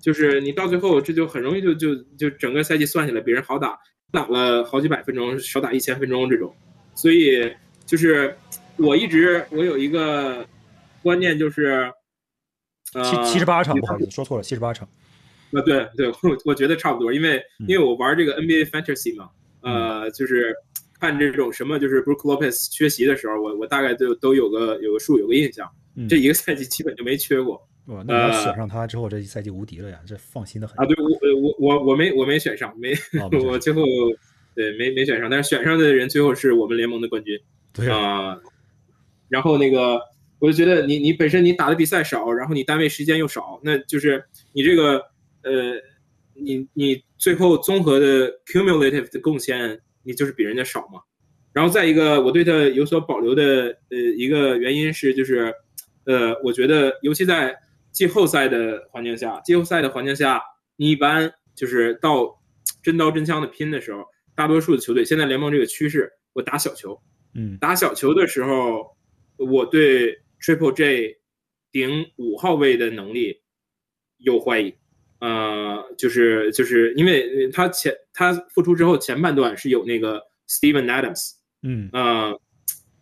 就是你到最后这就很容易就就就整个赛季算下来比人好打。打了好几百分钟，少打一千分钟这种，所以就是我一直我有一个观念就是，七七十八场不好意思说错了，七十八场。啊对对，我我觉得差不多，因为因为我玩这个 NBA Fantasy 嘛，呃，就是看这种什么就是 Brook Lopez 缺席的时候，我我大概都都有个有个数有个印象，这一个赛季基本就没缺过。哇，那你要选上他之后，这一赛季无敌了呀！这放心的很啊。对，我我我我没我没选上，没 <laughs> 我最后对没没选上，但是选上的人最后是我们联盟的冠军。<laughs> 对啊，然后那个我就觉得你你本身你打的比赛少，然后你单位时间又少，那就是你这个呃你你最后综合的 cumulative 的贡献，你就是比人家少嘛。然后再一个，我对他有所保留的呃一个原因是就是呃我觉得尤其在季后赛的环境下，季后赛的环境下，你一般就是到真刀真枪的拼的时候，大多数的球队现在联盟这个趋势，我打小球，嗯，打小球的时候，我对 Triple J 顶五号位的能力有怀疑，呃，就是就是因为他前他复出之后前半段是有那个 Steven Adams，嗯，呃，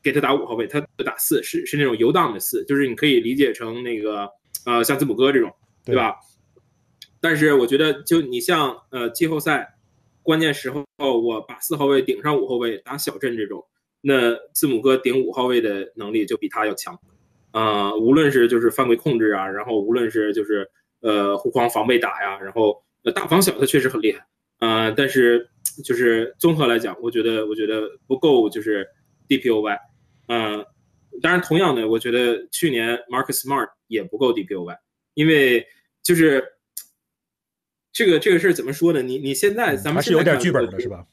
给他打五号位，他打四是是那种游荡的四，就是你可以理解成那个。呃，像字母哥这种，对吧？但是我觉得，就你像呃季后赛关键时候，我把四号位顶上五号位打小阵这种，那字母哥顶五号位的能力就比他要强。啊，无论是就是犯规控制啊，然后无论是就是呃护框防被打呀，然后大防小他确实很厉害。啊，但是就是综合来讲，我觉得我觉得不够就是 DPOY。嗯。当然，同样的，我觉得去年 Marcus Smart 也不够 DPOY，因为就是这个这个事儿怎么说呢？你你现在咱们是有点剧本的是吧？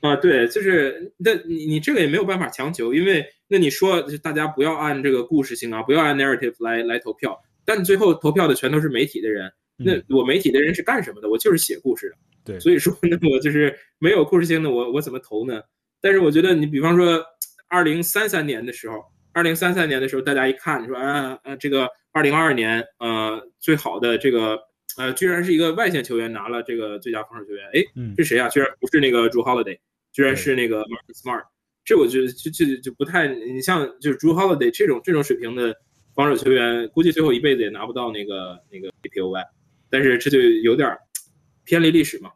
啊，对，就是那你你这个也没有办法强求，因为那你说大家不要按这个故事性啊，不要按 narrative 来来投票，但最后投票的全都是媒体的人，那我媒体的人是干什么的？我就是写故事的，对，所以说那我就是没有故事性的，我我怎么投呢？但是我觉得你比方说二零三三年的时候。二零三三年的时候，大家一看说，啊啊，这个二零二二年，呃，最好的这个，呃，居然是一个外线球员拿了这个最佳防守球员，哎，是谁啊？居然不是那个 Drew Holiday，居然是那个 Marcus Smart，这我觉得就就就不太，你像就是 Drew Holiday 这种这种水平的防守球员，估计最后一辈子也拿不到那个那个 APOY，但是这就有点偏离历史嘛，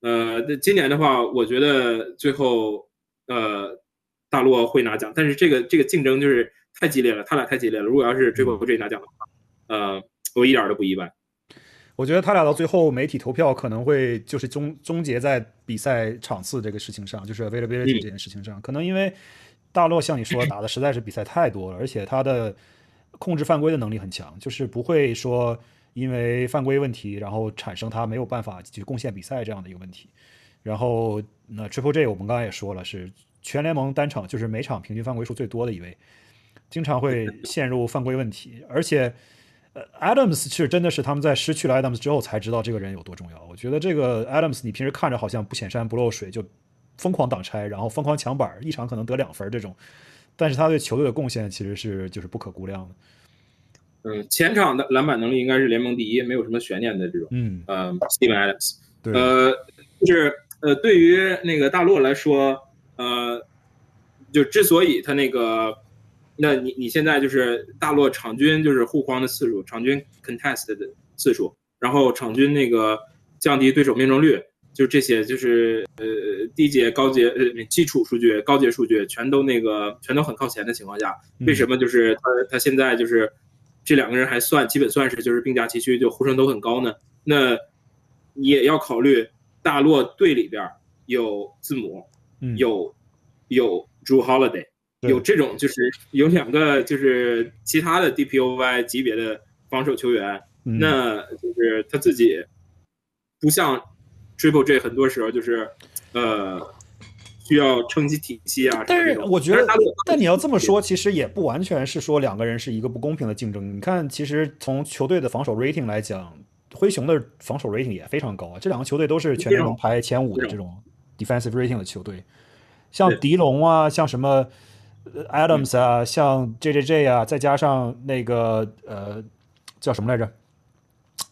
呃，那今年的话，我觉得最后，呃。大洛会拿奖，但是这个这个竞争就是太激烈了，他俩太激烈了。如果要是追过这拿奖的话，呃，我一点都不意外。我觉得他俩到最后媒体投票可能会就是终终结在比赛场次这个事情上，就是 availability 这件事情上。可能因为大洛像你说打的实在是比赛太多了，而且他的控制犯规的能力很强，就是不会说因为犯规问题然后产生他没有办法去贡献比赛这样的一个问题。然后那 Triple J 我们刚才也说了，是全联盟单场就是每场平均犯规数最多的一位，经常会陷入犯规问题，而且。呃，Adams 是真的是他们在失去了 Adams 之后才知道这个人有多重要。我觉得这个 Adams 你平时看着好像不显山不漏水，就疯狂挡拆，然后疯狂抢板，一场可能得两分这种，但是他对球队的贡献其实是就是不可估量的。嗯，前场的篮板能力应该是联盟第一，没有什么悬念的这种。嗯，呃，Steven Adams，呃，就是呃，对于那个大洛来说，呃，就之所以他那个。那你你现在就是大洛场均就是护框的次数，场均 contest 的次数，然后场均那个降低对手命中率，就这些就是呃低阶、高阶呃基础数据、高阶数据全都那个全都很靠前的情况下，为什么就是他他现在就是这两个人还算基本算是就是并驾齐驱，就呼声都很高呢？那也要考虑大洛队里边有字母，有有 Drew Holiday。有这种就是有两个就是其他的 DPOY 级别的防守球员，那就是他自己不像 Triple J 很多时候就是呃需要撑起体系啊。但是我觉得，但你要这么说，其实也不完全是说两个人是一个不公平的竞争。你看，其实从球队的防守 rating 来讲，灰熊的防守 rating 也非常高啊。这两个球队都是全联盟排前五的这种 defensive rating 的球队，像迪龙啊，像什么。Adams 啊，像 J J J 啊，再加上那个呃叫什么来着？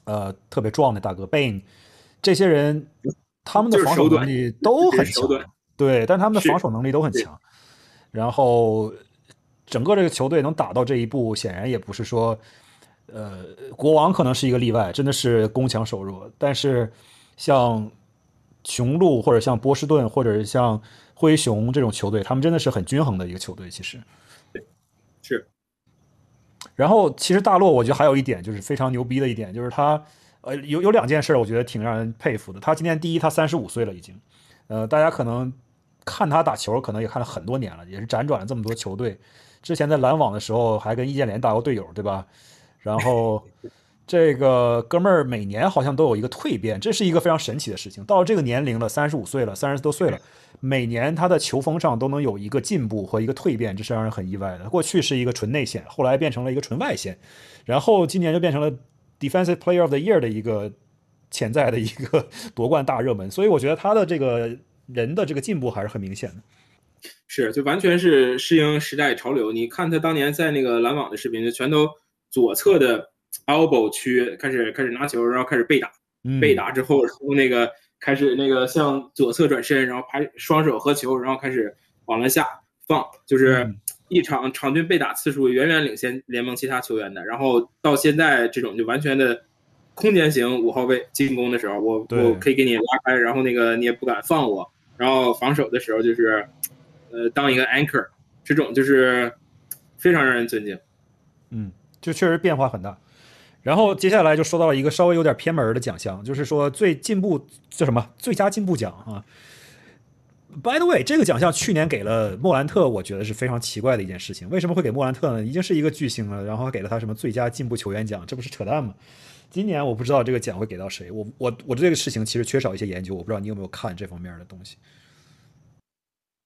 呃，特别壮的大哥 Bain，这些人他们的防守能力都很强，对，但他们的防守能力都很强。然后整个这个球队能打到这一步，显然也不是说，呃，国王可能是一个例外，真的是攻强守弱。但是像雄鹿或者像波士顿或者是像。灰熊这种球队，他们真的是很均衡的一个球队。其实，对，是。然后，其实大洛，我觉得还有一点就是非常牛逼的一点，就是他，呃，有有两件事，我觉得挺让人佩服的。他今年第一，他三十五岁了已经，呃，大家可能看他打球，可能也看了很多年了，也是辗转了这么多球队。之前在篮网的时候，还跟易建联打过队友，对吧？然后。这个哥们儿每年好像都有一个蜕变，这是一个非常神奇的事情。到了这个年龄了，三十五岁了，三十多岁了，每年他的球风上都能有一个进步和一个蜕变，这是让人很意外的。过去是一个纯内线，后来变成了一个纯外线，然后今年就变成了 Defensive Player of the Year 的一个潜在的一个 <laughs> 夺冠大热门。所以我觉得他的这个人的这个进步还是很明显的。是，就完全是适应时代潮流。你看他当年在那个篮网的视频，就全都左侧的。Elbow 区开始开始拿球，然后开始被打，被打之后，然后那个开始那个向左侧转身，然后拍双手合球，然后开始往篮下放，就是一场场均被打次数远远领先联盟其他球员的。然后到现在这种就完全的空间型五号位进攻的时候，我我可以给你拉开，然后那个你也不敢放我，然后防守的时候就是呃当一个 anchor，这种就是非常让人尊敬。嗯，就确实变化很大。然后接下来就说到了一个稍微有点偏门的奖项，就是说最进步叫什么最佳进步奖啊。By the way，这个奖项去年给了莫兰特，我觉得是非常奇怪的一件事情。为什么会给莫兰特呢？已经是一个巨星了，然后还给了他什么最佳进步球员奖，这不是扯淡吗？今年我不知道这个奖会给到谁。我我我这个事情其实缺少一些研究，我不知道你有没有看这方面的东西。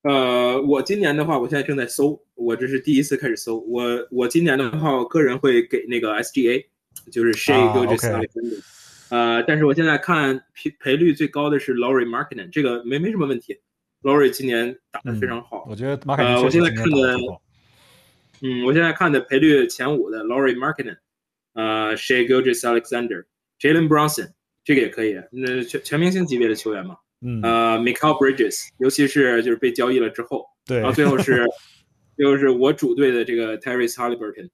呃，我今年的话，我现在正在搜，我这是第一次开始搜。我我今年的话，我个人会给那个 SGA。就是 Shay Gilgeous-Alexander，呃，但是我现在看赔赔率最高的是 Laurie Markkinen，这个没没什么问题。Laurie 今年打得非常好，我觉得呃，我现在看的，嗯，我现在看的赔率前五的 Laurie Markkinen，呃，Shay Gilgeous-Alexander，Jalen Brunson，这个也可以，那全全明星级别的球员嘛，嗯，呃，Michael Bridges，尤其是就是被交易了之后，对，然后最后是，就是我主队的这个 Terry Halliburton。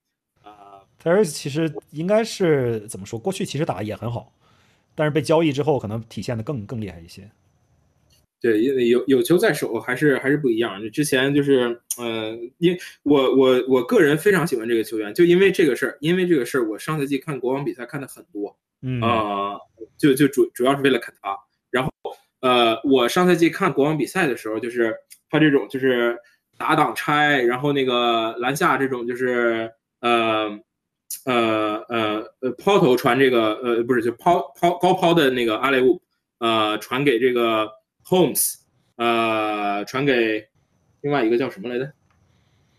E e s 其实应该是怎么说？过去其实打的也很好，但是被交易之后，可能体现的更更厉害一些。对，因为有有球在手，还是还是不一样。就之前就是，呃，因我我我个人非常喜欢这个球员，就因为这个事儿，因为这个事儿，我上赛季看国王比赛看的很多，嗯啊，就就主主要是为了看他。然后呃，我上赛季看国王比赛的时候，就是他这种就是打挡拆，然后那个篮下这种就是呃呃呃呃抛投传这个呃不是就抛抛高抛的那个阿雷乌，呃传给这个 Holmes，呃传给另外一个叫什么来着？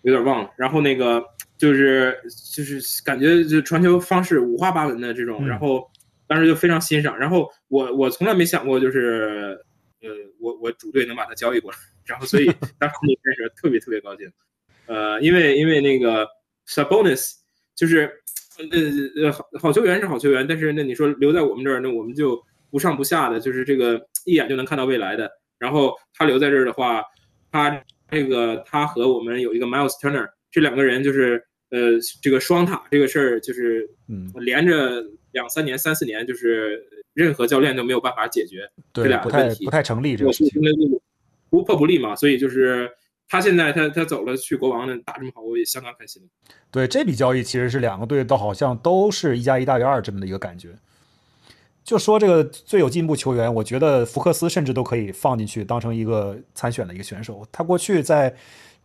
有点忘了。然后那个。就是就是感觉就传球方式五花八门的这种，然后当时就非常欣赏。然后我我从来没想过，就是呃，我我主队能把他交易过来。然后所以当时那开始特别特别高兴。呃，因为因为那个 Sabonis 就是呃呃好好球员是好球员，但是那你说留在我们这儿，那我们就不上不下的，就是这个一眼就能看到未来的。然后他留在这儿的话，他这个他和我们有一个 Miles Turner 这两个人就是。呃，这个双塔这个事儿就是，嗯，连着两三年、三四年，就是任何教练都没有办法解决这俩问题，不太成立。这个事情不破不立嘛，所以就是他现在他他走了去国王那，打这么好，我也相当开心。对这笔交易，其实是两个队都好像都是一加一大于二这么的一个感觉。就说这个最有进步球员，我觉得福克斯甚至都可以放进去当成一个参选的一个选手。他过去在。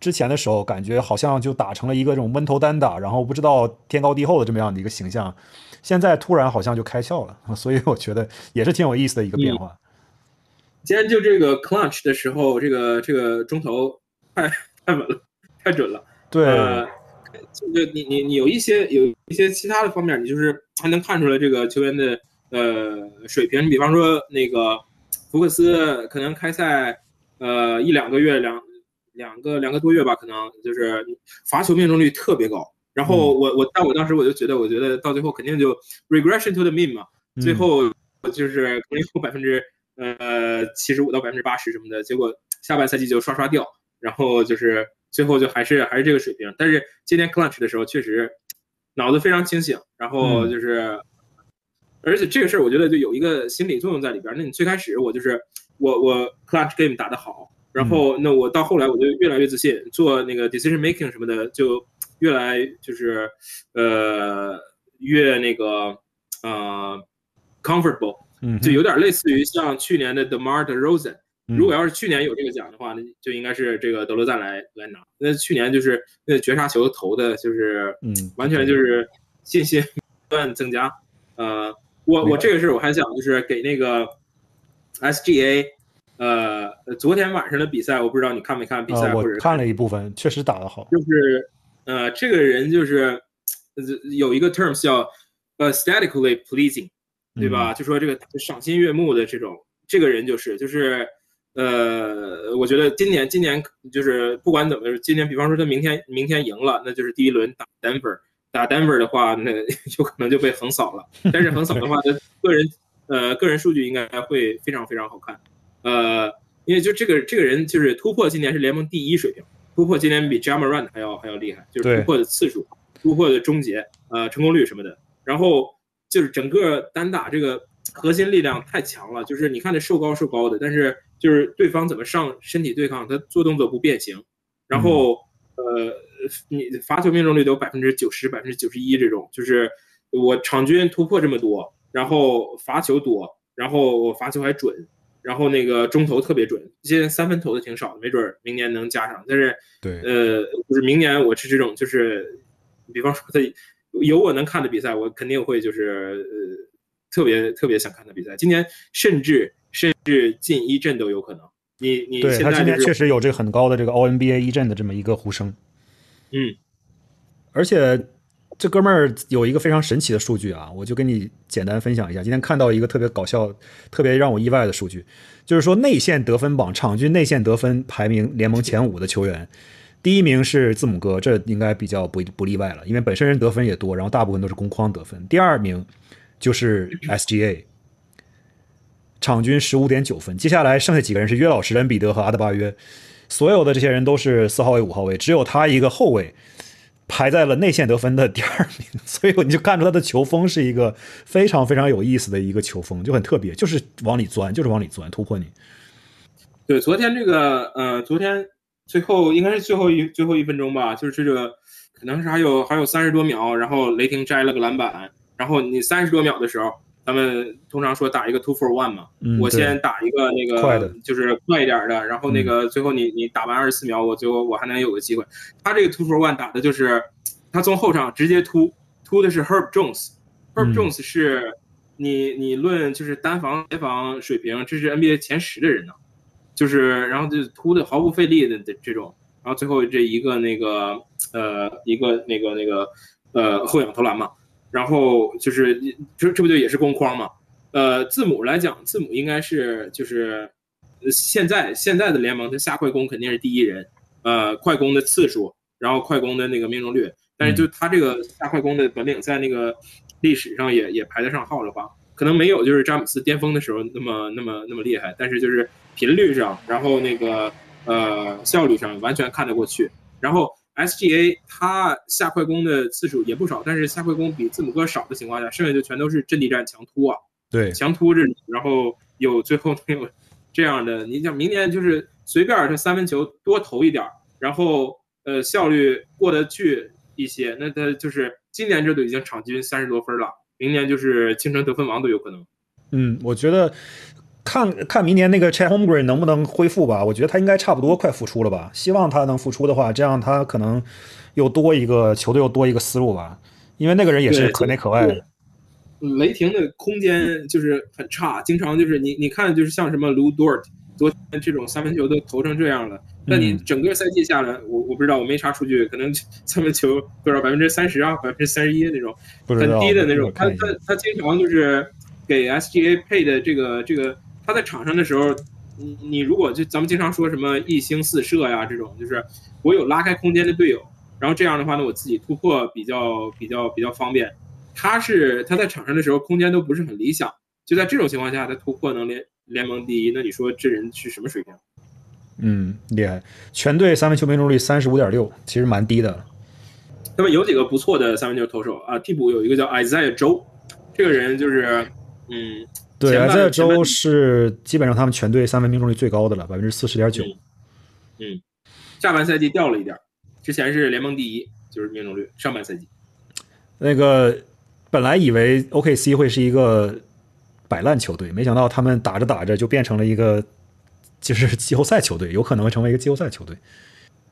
之前的时候，感觉好像就打成了一个这种闷头单打，然后不知道天高地厚的这么样的一个形象。现在突然好像就开窍了，<laughs> 所以我觉得也是挺有意思的一个变化。今天就这个 clutch 的时候，这个这个中投太太稳了，太准了。对，就你你你有一些有一些其他的方面，你就是还能看出来这个球员的呃水平。你比方说那个福克斯，可能开赛呃一两个月两。两个两个多月吧，可能就是罚球命中率特别高。然后我我但我当时我就觉得，我觉得到最后肯定就 regression to the mean 嘛，最后就是可能有百分之呃七十五到百分之八十什么的。结果下半赛季就刷刷掉，然后就是最后就还是还是这个水平。但是今天 clutch 的时候确实脑子非常清醒，然后就是而且这个事儿我觉得就有一个心理作用在里边。那你最开始我就是我我 clutch game 打得好。然后，那我到后来我就越来越自信，做那个 decision making 什么的，就越来就是，呃，越那个呃 comfortable，就有点类似于像去年的 Demar Derozan。如果要是去年有这个奖的话，那就应该是这个德罗赞来来拿。那去年就是那绝杀球投的，就是嗯，完全就是信心不断增加。呃，我我这个事我还想就是给那个 SGA。呃，昨天晚上的比赛，我不知道你看没看比赛，或者看了一部分，确实打得好。就是，呃，这个人就是有一个 terms 叫 aesthetically pleasing，对吧？就说这个赏心悦目的这种，这个人就是，就是，呃，我觉得今年今年就是不管怎么，今年比方说他明天明天赢了，那就是第一轮打 Denver，打 Denver 的话，那 <laughs> 有可能就被横扫了。但是横扫的话，他 <laughs> 个人呃个人数据应该会非常非常好看。呃，因为就这个这个人就是突破，今年是联盟第一水平，突破今年比 Jamarant 还要还要厉害，就是突破的次数、突破的终结、呃成功率什么的。然后就是整个单打这个核心力量太强了，就是你看他瘦高瘦高的，但是就是对方怎么上身体对抗，他做动作不变形。然后呃，你罚球命中率都有百分之九十、百分之九十一这种，就是我场均突破这么多，然后罚球多，然后我罚球还准。然后那个中投特别准，现在三分投的挺少的，没准明年能加上。但是，对，呃，就是明年我是这种，就是，比方说他有我能看的比赛，我肯定会就是呃特别特别想看的比赛。今年甚至甚至进一阵都有可能。你你对他今年确实有这个很高的这个 O N B A 一阵的这么一个呼声。嗯，而且。这哥们儿有一个非常神奇的数据啊，我就跟你简单分享一下。今天看到一个特别搞笑、特别让我意外的数据，就是说内线得分榜场均内线得分排名联盟前五的球员，第一名是字母哥，这应该比较不不例外了，因为本身人得分也多，然后大部分都是攻框得分。第二名就是 SGA，场均十五点九分。接下来剩下几个人是约老师、恩比德和阿德巴约，所有的这些人都是四号位、五号位，只有他一个后卫。排在了内线得分的第二名，<laughs> 所以你就看出他的球风是一个非常非常有意思的一个球风，就很特别，就是往里钻，就是往里钻，突破你。对，昨天这个，呃，昨天最后应该是最后一最后一分钟吧，就是这个可能是还有还有三十多秒，然后雷霆摘了个篮板，然后你三十多秒的时候，咱们通常说打一个 two for one 嘛，嗯我先打一个那个就是快一点的，然后那个最后你你打完二十四秒，我最后我还能有个机会。他这个 two for one 打的就是他从后场直接突突的是 Herb Jones，Herb 嗯。Jones 是你你论就是单防协防水平，这是 NBA 前十的人呢，就是然后就突的毫不费力的的这种，然后最后这一个那个呃一个那个那个呃后仰投篮嘛，然后就是这这不就也是攻框嘛？呃，字母来讲，字母应该是就是呃现在现在的联盟，它下快攻肯定是第一人，呃，快攻的次数，然后快攻的那个命中率，但是就他这个下快攻的本领，在那个历史上也也排得上号的话，可能没有就是詹姆斯巅峰的时候那么那么那么厉害，但是就是频率上，然后那个呃效率上完全看得过去。然后 SGA 他下快攻的次数也不少，但是下快攻比字母哥少的情况下，剩下就全都是阵地战强突啊，对，强突这种，然后有最后没有这样的，你想明年就是随便他三分球多投一点儿，然后呃效率过得去一些，那他就是今年这都已经场均三十多分了，明年就是清城得分王都有可能。嗯，我觉得看看明年那个 Chet Holmgren 能不能恢复吧。我觉得他应该差不多快复出了吧。希望他能复出的话，这样他可能又多一个球队又多一个思路吧。因为那个人也是可内可外的。雷霆的空间就是很差，经常就是你你看就是像什么 Lou Dort 昨天这种三分球都投成这样了，那你整个赛季下来，我我不知道我没查数据，可能 <laughs> 三分球多少百分之三十啊，百分之三十一那种很低的那种，他他他经常就是给 SGA 配的这个这个他在场上的时候。你你如果就咱们经常说什么一星四射呀这种，就是我有拉开空间的队友，然后这样的话呢，我自己突破比较比较比较方便。他是他在场上的时候空间都不是很理想，就在这种情况下，他突破能联联盟第一，那你说这人是什么水平？嗯，厉害。全队三分球命中率三十五点六，其实蛮低的。那么有几个不错的三分球投手啊，替补有一个叫 Isaiah 周，这个人就是嗯，对，前半在前半周是基本上他们全队三分命中率最高的了，百分之四十点九。嗯，下半赛季掉了一点，之前是联盟第一，就是命中率，上半赛季。那个本来以为 OKC 会是一个摆烂球队，没想到他们打着打着就变成了一个就是 <laughs> 季后赛球队，有可能会成为一个季后赛球队。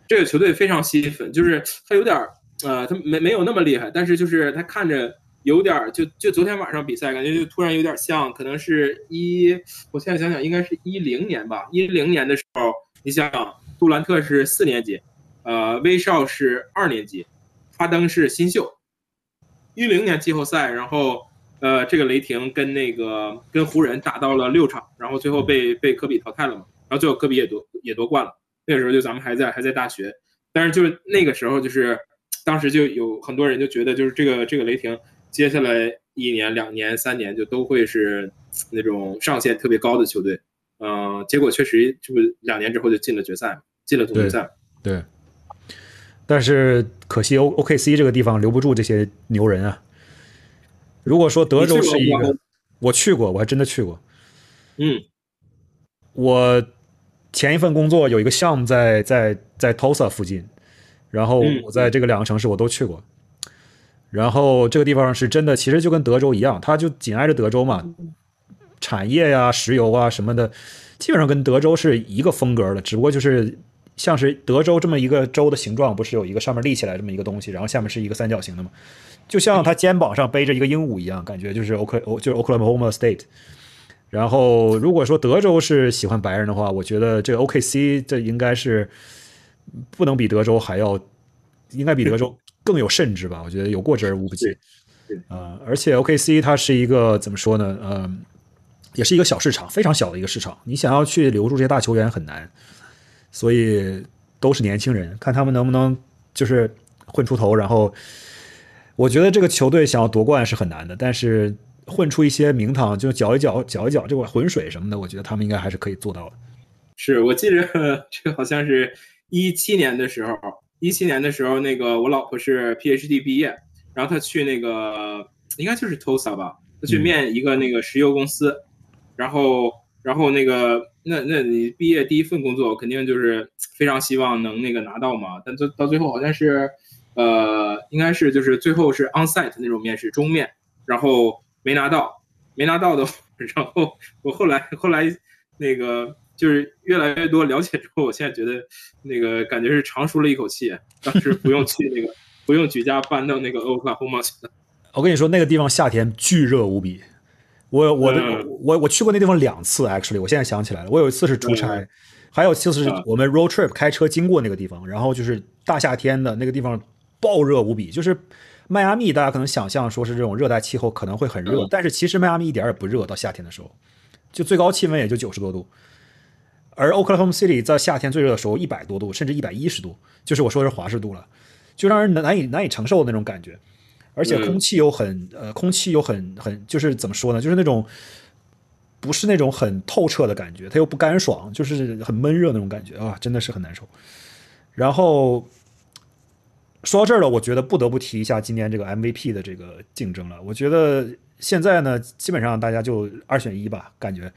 这个球队非常吸粉，就是他有点儿呃，他没没有那么厉害，但是就是他看着有点儿，就就昨天晚上比赛，感觉就突然有点像，可能是一，我现在想想，应该是一零年吧，一零年的时候，你想想，杜兰特是四年级，呃，威少是二年级，哈登是新秀，一零年季后赛，然后呃，这个雷霆跟那个跟湖人打到了六场，然后最后被被科比淘汰了嘛，然后最后科比也夺也夺冠了。那个时候就咱们还在还在大学，但是就那个时候就是当时就有很多人就觉得就是这个这个雷霆接下来一年两年三年就都会是那种上限特别高的球队，嗯、结果确实这不两年之后就进了决赛，进了总决赛。对，但是可惜 O OKC 这个地方留不住这些牛人啊。如果说德州是一个，我去过，我还真的去过。嗯我前一份工作有一个项目在在在 Tulsa 附近，然后嗯我在这个两个城市我都去过。然后这个地方是真的，其实就跟德州一样，它就紧挨着德州嘛，产业呀、石油啊什么的，基本上跟德州是一个风格的，只不过就是像是德州这么一个州的形状，不是有一个上面立起来这么一个东西，然后下面是一个三角形的嘛，就像他肩膀上背着一个鹦鹉一样，感觉就是 OK，就是 Oklahoma State。然后，如果说德州是喜欢白人的话，我觉得这 OKC 这应该是不能比德州还要，应该比德州更有甚至吧？我觉得有过之而无不及对。啊、而且 OKC 它是一个怎么说呢？嗯、也是一个小市场，非常小的一个市场。你想要去留住这些大球员很难，所以都是年轻人，看他们能不能就是混出头。然后，我觉得这个球队想要夺冠是很难的，但是混出一些名堂，就搅一搅、搅一搅这个浑水什么的，我觉得他们应该还是可以做到的。是我记着这个好像是一七年的时候，一七年的时候，那个我老婆是 PhD 毕业，然后她去那个应该就是 Tulsa 吧，她去嗯面一个那个石油公司，然后然后那个那那你毕业第一份工作肯定就是非常希望能那个拿到嘛，但最到最后好像是呃应该是就是最后是 onsite 那种面试中面，然后没拿到，没拿到的。<laughs> 然后我后来后来那个就是越来越多了解之后，我现在觉得那个感觉是长舒了一口气，当时不用去那个 <laughs> 不用举家搬到那个 Oklahoma 去了。<laughs> 我跟你说，那个地方夏天巨热无比。我我的我我去过那地方两次，actually，我现在想起来了，我有一次是出差，还有一次是我们 road trip 开车经过那个地方，然后就是大夏天的那个地方暴热无比，就是迈阿密，大家可能想象说是这种热带气候可能会很热，但是其实迈阿密一点也不热，到夏天的时候，就最高气温也就九十多度，而 Oklahoma City 在夏天最热的时候一百多度，甚至一百一十度，就是我说是华氏度了，就让人难以难以承受的那种感觉。而且空气又很呃，空气又很很，就是怎么说呢？就是那种不是那种很透彻的感觉，它又不干爽，就是很闷热那种感觉啊，真的是很难受。然后说到这儿了，我觉得不得不提一下今年这个 MVP 的这个竞争了。我觉得现在呢，基本上大家就二选一吧，感觉。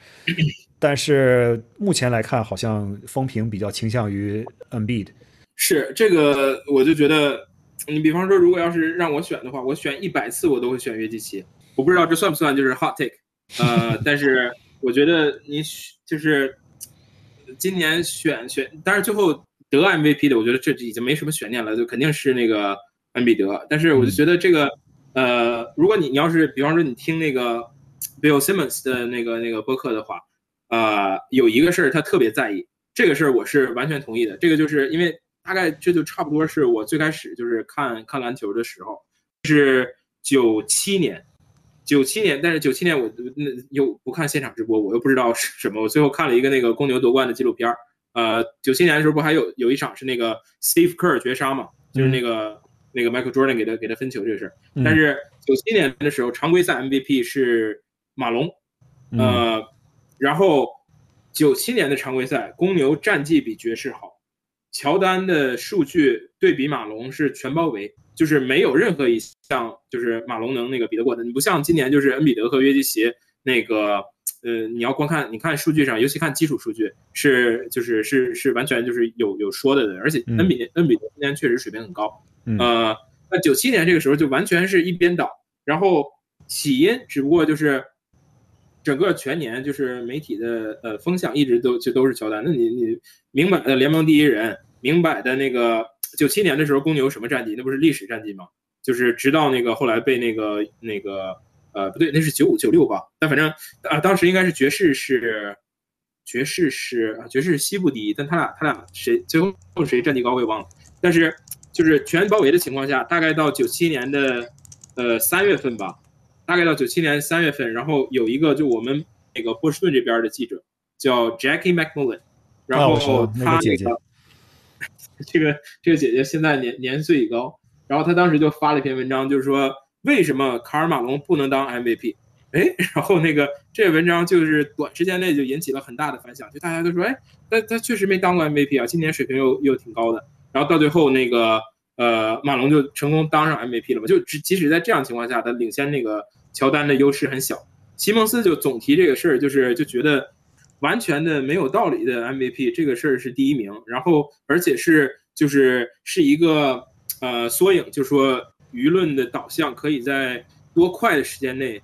但是目前来看，好像风评比较倾向于 NB 的。是这个，我就觉得。你比方说，如果要是让我选的话，我选一百次我都会选约基奇。我不知道这算不算就是 hot take，呃，但是我觉得你就是今年选选，但是最后得 MVP 的，我觉得这已经没什么悬念了，就肯定是那个恩比德。但是我就觉得这个，呃，如果你你要是比方说你听那个 Bill Simmons 的那个那个播客的话，呃，有一个事儿他特别在意，这个事儿我是完全同意的。这个就是因为。大概这就差不多是我最开始就是看看篮球的时候，是九七年，九七年，但是九七年我那又不看现场直播，我又不知道是什么。我最后看了一个那个公牛夺冠的纪录片儿。呃，九七年的时候不还有有一场是那个 Steve Kerr 绝杀嘛，就是那个那个 Michael Jordan 给他给他分球这个事儿。但是九七年的时候常规赛 MVP 是马龙，呃，然后九七年的常规赛公牛战绩比爵士好。乔丹的数据对比马龙是全包围，就是没有任何一项就是马龙能那个比得过的。你不像今年就是恩比德和约基奇那个，呃，你要光看你看数据上，尤其看基础数据是就是是是完全就是有有说的的。而且恩比恩比德今年确实水平很高，呃，那九七年这个时候就完全是一边倒，然后起因只不过就是。整个全年就是媒体的呃风向一直都就都是乔丹，那你你明摆的联盟第一人，明摆的那个九七年的时候公牛什么战绩？那不是历史战绩吗？就是直到那个后来被那个那个呃不对，那是九五九六吧？但反正啊当时应该是爵士是爵士是爵士西部第一，但他俩他俩谁最后谁战绩高我也忘了。但是就是全包围的情况下，大概到九七年的呃三月份吧。大概到九七年三月份，然后有一个就我们那个波士顿这边的记者叫 Jackie McMullen，然后他那个 <laughs> 这个这个姐姐现在年年岁已高，然后他当时就发了一篇文章，就是说为什么卡尔马龙不能当 MVP？哎，<laughs> 然后那个这个文章就是短时间内就引起了很大的反响，就大家都说，哎，他他确实没当过 MVP 啊，今年水平又又挺高的，然后到最后那个。呃，马龙就成功当上 MVP 了嘛？就即即使在这样情况下，他领先那个乔丹的优势很小。西蒙斯就总提这个事儿，就是就觉得完全的没有道理的 MVP 这个事儿是第一名，然后而且是就是是一个呃缩影，就说舆论的导向可以在多快的时间内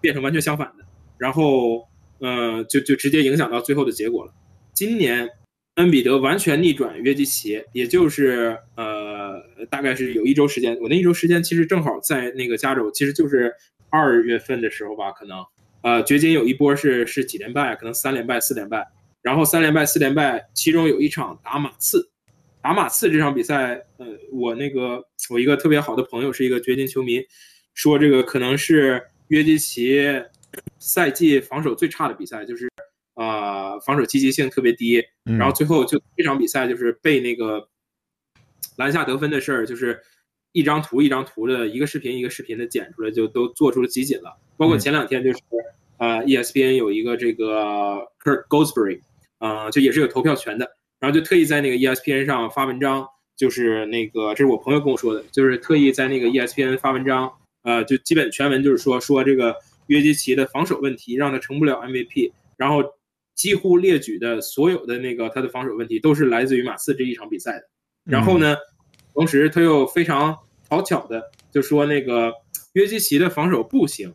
变成完全相反的，然后呃就就直接影响到最后的结果了。今年。恩比德完全逆转约基奇，也就是呃，大概是有一周时间。我那一周时间其实正好在那个加州，其实就是二月份的时候吧，可能呃，掘金有一波是是几连败，可能三连败、四连败，然后三连败、四连败，其中有一场打马刺，打马刺这场比赛，呃，我那个我一个特别好的朋友是一个掘金球迷，说这个可能是约基奇赛季防守最差的比赛，就是。啊，防守积极性特别低，然后最后就这场比赛就是被那个篮下得分的事儿，就是一张图一张图的，一个视频一个视频的剪出来，就都做出了集锦了。包括前两天就是，呃，ESPN 有一个这个 Kirk Goldsberry，啊，就也是有投票权的，然后就特意在那个 ESPN 上发文章，就是那个这是我朋友跟我说的，就是特意在那个 ESPN 发文章，呃，就基本全文就是说说这个约基奇的防守问题让他成不了 MVP，然后。几乎列举的所有的那个他的防守问题都是来自于马刺这一场比赛的，然后呢，同时他又非常讨巧的就说那个约基奇的防守不行，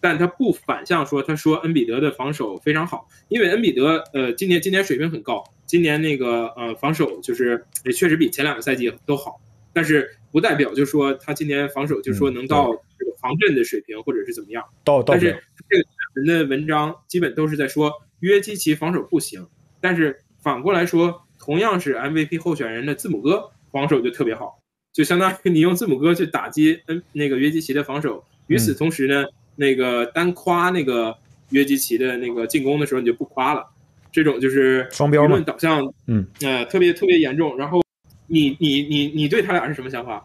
但他不反向说，他说恩比德的防守非常好，因为恩比德呃今年今年水平很高，今年那个呃防守就是也确实比前两个赛季都好，但是不代表就说他今年防守就说能到这个防阵的水平或者是怎么样。到。但是这个人的文章基本都是在说约基奇防守不行，但是反过来说，同样是 MVP 候选人的字母哥防守就特别好，就相当于你用字母哥去打击嗯那个约基奇的防守，与此同时呢。那个单夸那个约基奇的那个进攻的时候，你就不夸了，这种就是双标论导向，嗯，呃，特别特别严重。然后，你你你你对他俩是什么想法？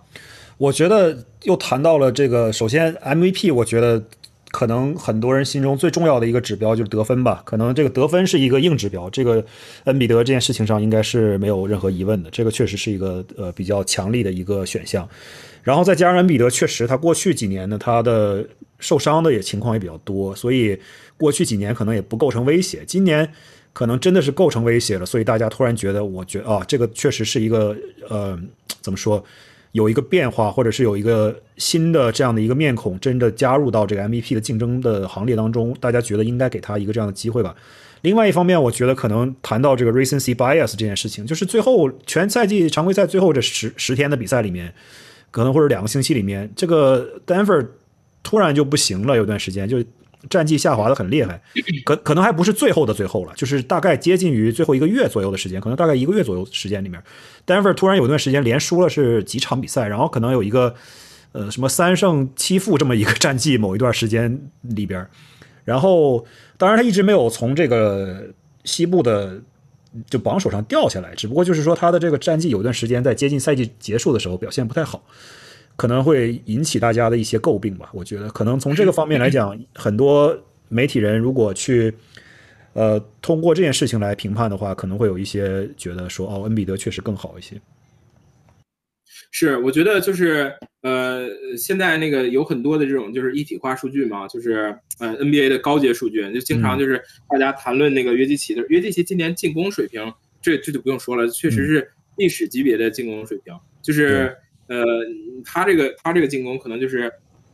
我觉得又谈到了这个，首先 MVP，我觉得可能很多人心中最重要的一个指标就是得分吧，可能这个得分是一个硬指标，这个恩比德这件事情上应该是没有任何疑问的，这个确实是一个呃比较强力的一个选项。然后再加上恩比德，确实他过去几年呢，他的受伤的也情况也比较多，所以过去几年可能也不构成威胁。今年可能真的是构成威胁了，所以大家突然觉得，我觉啊，这个确实是一个呃，怎么说，有一个变化，或者是有一个新的这样的一个面孔，真的加入到这个 MVP 的竞争的行列当中，大家觉得应该给他一个这样的机会吧。另外一方面，我觉得可能谈到这个 recency bias 这件事情，就是最后全赛季常规赛最后这十十天的比赛里面。可能或者两个星期里面，这个 Denver 突然就不行了，有段时间就战绩下滑的很厉害，<clears throat> 可可能还不是最后的最后了，就是大概接近于最后一个月左右的时间，可能大概一个月左右时间里面，Denver 突然有段时间连输了是几场比赛，然后可能有一个呃什么三胜七负这么一个战绩，某一段时间里边，然后当然他一直没有从这个西部的。就榜首上掉下来，只不过就是说他的这个战绩有一段时间在接近赛季结束的时候表现不太好，可能会引起大家的一些诟病吧。我觉得可能从这个方面来讲，<laughs> 很多媒体人如果去呃通过这件事情来评判的话，可能会有一些觉得说哦，恩比德确实更好一些。是，我觉得就是呃，现在那个有很多的这种就是一体化数据嘛，就是呃 NBA 的高阶数据，就经常就是大家谈论那个约基奇的，约基奇今年进攻水平，这这就不用说了，确实是历史级别的进攻水平，就是呃，他这个他这个进攻可能就是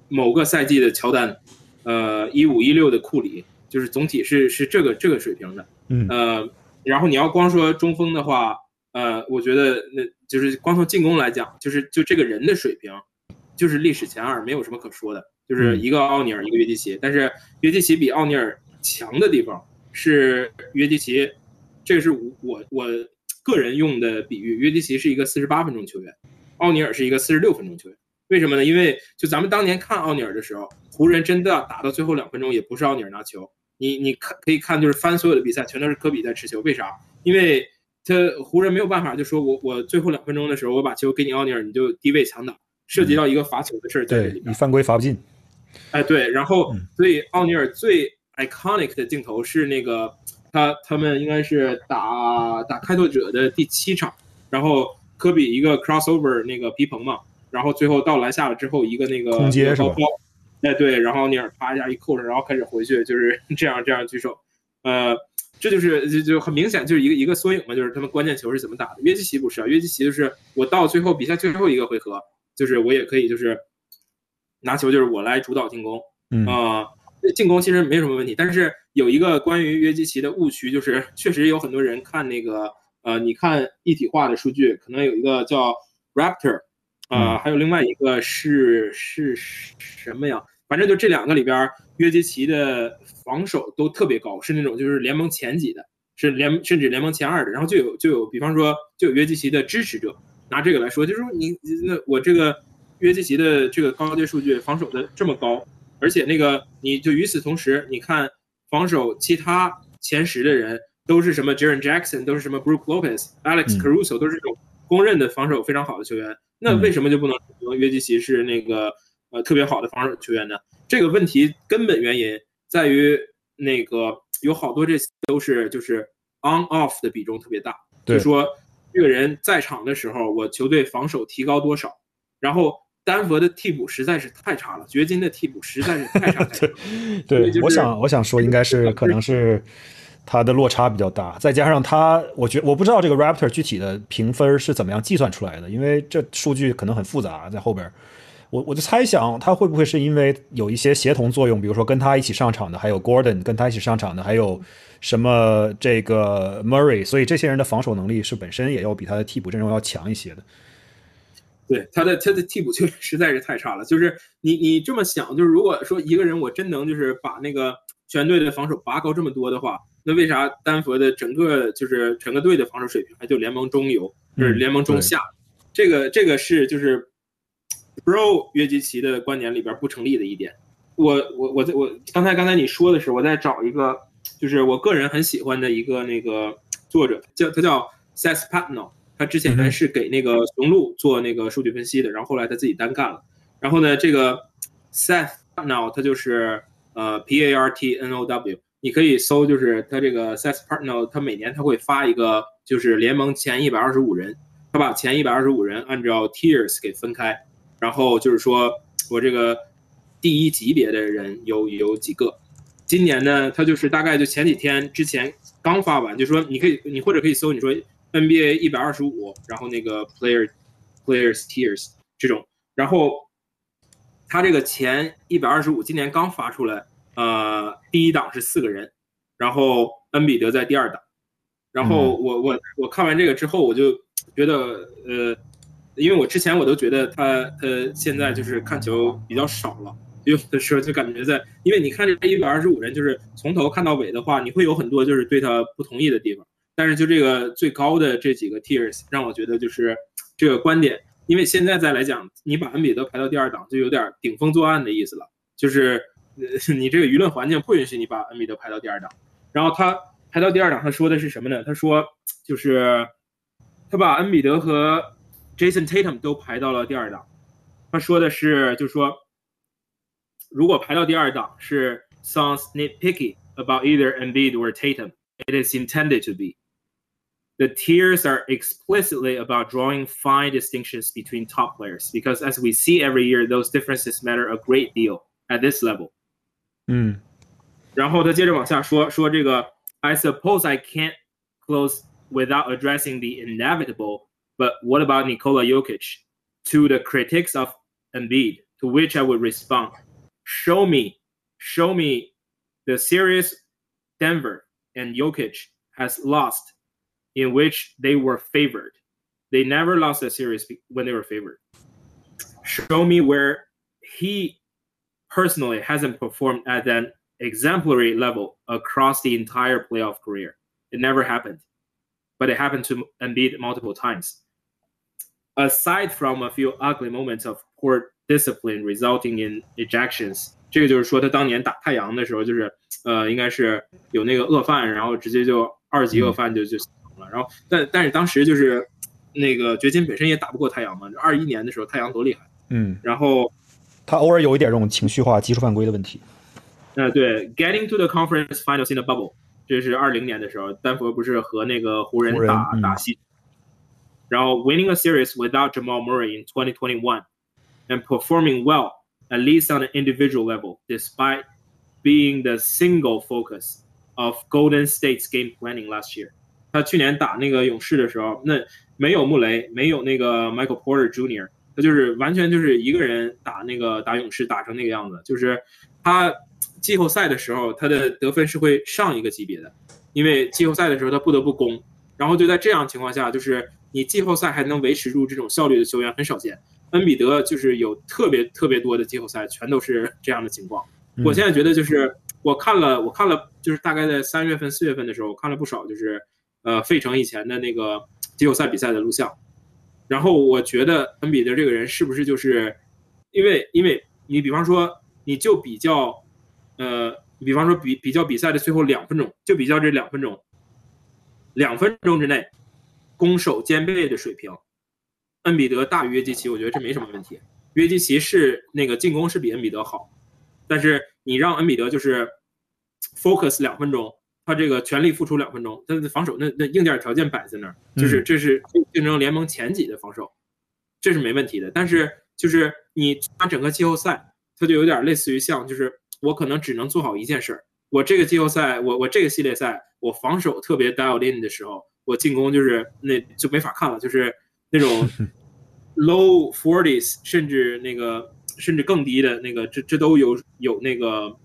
某个赛季的乔丹，呃，一五一六的库里，就是总体是是这个这个水平的，嗯，呃，然后你要光说中锋的话。呃，我觉得那就是光从进攻来讲，就是就这个人的水平，就是历史前二，没有什么可说的。就是一个奥尼尔，一个约基奇，但是约基奇比奥尼尔强的地方是约基奇，这个是我我个人用的比喻。约基奇是一个四十八分钟球员，奥尼尔是一个四十六分钟球员。为什么呢？因为就咱们当年看奥尼尔的时候，湖人真的打到最后两分钟，也不是奥尼尔拿球。你你看可以看，就是翻所有的比赛，全都是科比在持球。为啥？因为他湖人没有办法，就说我我最后两分钟的时候，我把球给你奥尼尔，你就低位强打，涉及到一个罚球的事儿在这里。你犯规罚不进。哎，对，然后所以奥尼尔最 iconic 的镜头是那个他他们应该是打打开拓者的第七场，然后科比一个 crossover 那个皮蓬嘛，然后最后到篮下了之后一个那个空接是吧？哎，对，然后奥尼尔啪一下一扣上，然后开始回去，就是 <laughs> 这样这样举手，呃。这就是就就很明显就是一个一个缩影嘛，就是他们关键球是怎么打的。约基奇不是啊，约基奇就是我到最后比赛最后一个回合，就是我也可以就是拿球，就是我来主导进攻啊。进攻其实没什么问题，但是有一个关于约基奇的误区，就是确实有很多人看那个呃，你看一体化的数据，可能有一个叫 Raptor 啊，还有另外一个是是什么呀？反正就这两个里边，约基奇的防守都特别高，是那种就是联盟前几的，是联甚至联盟前二的。然后就有就有，比方说就有约基奇的支持者拿这个来说，就是说你那我这个约基奇的这个高阶数据防守的这么高，而且那个你就与此同时，你看防守其他前十的人都是什么 Jaren Jackson，都是什么 Brook Lopez、Alex Caruso，都是这种公认的防守非常好的球员，那为什么就不能说约基奇是那个？呃，特别好的防守球员呢？这个问题根本原因在于那个有好多这都是就是 on off 的比重特别大，就说这个人在场的时候，我球队防守提高多少？然后丹佛的替补实在是太差了，掘金的替补实在是太差太差。<laughs> 对，我想我想说，应该是可能是他的落差比较大，再加上他，我觉我不知道这个 Raptor 具体的评分是怎么样计算出来的，因为这数据可能很复杂，在后边。我我就猜想他会不会是因为有一些协同作用，比如说跟他一起上场的还有 Gordon，跟他一起上场的还有什么这个 Murray，所以这些人的防守能力是本身也要比他的替补阵容要强一些的。对他的他的替补确实实在是太差了，就是你你这么想，就是如果说一个人我真能就是把那个全队的防守拔高这么多的话，那为啥丹佛的整个就是整个队的防守水平还就联盟中游，就是联盟中下？这个这个是就是。Bro 约基奇的观点里边不成立的一点，我我我在我刚才刚才你说的时候，我在找一个，就是我个人很喜欢的一个那个作者，叫他叫 Seth Patno，他之前呢是给那个雄鹿做那个数据分析的，然后后来他自己单干了。然后呢，这个 Seth Patno 他就是呃 P A R T N O W，你可以搜，就是他这个 Seth Patno，他每年他会发一个，就是联盟前一百二十五人，他把前一百二十五人按照 tiers 给分开。然后就是说，我这个第一级别的人有有几个？今年呢，他就是大概就前几天之前刚发完，就说你可以，你或者可以搜，你说 NBA 一百二十五，然后那个 player players tiers 这种，然后他这个前一百二十五今年刚发出来，呃，第一档是四个人，然后恩比德在第二档，然后我我我看完这个之后，我就觉得呃。因为我之前我都觉得他他现在就是看球比较少了，有的时候就感觉在，因为你看这一百二十五人，就是从头看到尾的话，你会有很多就是对他不同意的地方。但是就这个最高的这几个 tiers，让我觉得就是这个观点，因为现在再来讲，你把恩比德排到第二档，就有点顶风作案的意思了，就是 你<laughs> 这个舆论环境不允许你把恩比德排到第二档。然后他排到第二档，他说的是什么呢？他说就是他把恩比德和 Jason Tatum 都排到了第二档，他说的是，就是说，如果排到第二档是 sounds nitpicky about either Embiid or Tatum, it is intended to be. The tiers are explicitly about drawing fine distinctions between top players because, as we see every year, those differences matter a great deal at this level. 嗯，然后他接着往下说，说这个 I suppose I can't close without addressing the inevitable but what about Nikola Jokic? To the critics of Embiid, to which I would respond, show me, show me the series Denver and Jokic has lost in which they were favored. They never lost a series when they were favored. Show me where he personally hasn't performed at an exemplary level across the entire playoff career. It never happened, but it happened to Embiid multiple times aside from a few ugly moments of poor discipline resulting in ejections，这个就是说他当年打太阳的时候，就是呃，应该是有那个恶犯，然后直接就二级恶犯就就死了。然后，但但是当时就是那个掘金本身也打不过太阳嘛。二一年的时候，太阳多厉害，嗯，然后 他偶尔有一点这种情绪化、技术犯规的问题。呃，对，getting to the conference finals in the bubble，这是二零年的时候，丹佛不是和那个湖人打打西。然后 winning a series without Jamal Murray in 2021 and performing well, at least on an individual level, despite being the single focus of Golden State's game planning last year. 他去年打那个勇士的时候，那没有穆雷，没有那个 Michael Porter Jr.， 他就是完全就是一个人打那个打勇士打成那个样子。就是他季后赛的时候，他的得分是会上一个级别的，因为季后赛的时候他不得不攻。然后就在这样情况下，就是你季后赛还能维持住这种效率的球员很少见。恩比德就是有特别特别多的季后赛，全都是这样的情况。我现在觉得就是我看了，我看了，就是大概在三月份、四月份的时候，我看了不少，就是呃费城以前的那个季后赛比赛的录像。然后我觉得恩比德这个人是不是就是，因为因为你比方说你就比较，呃，比方说比比较比赛的最后两分钟，就比较这两分钟，两分钟之内。攻守兼备的水平，恩比德大于约基奇，我觉得这没什么问题。约基奇是那个进攻是比恩比德好，但是你让恩比德就是 focus 两分钟，他这个全力付出两分钟，他的防守那那硬件条件摆在那儿，就是这是竞争联盟前几的防守，这是没问题的。但是就是你他整个季后赛，他就有点类似于像就是我可能只能做好一件事儿，我这个季后赛，我我这个系列赛，我防守特别 dialed in 的时候。我进攻就是那就没法看了，就是那种 <laughs> low forties，甚至那个甚至更低的那个，这这都有有那个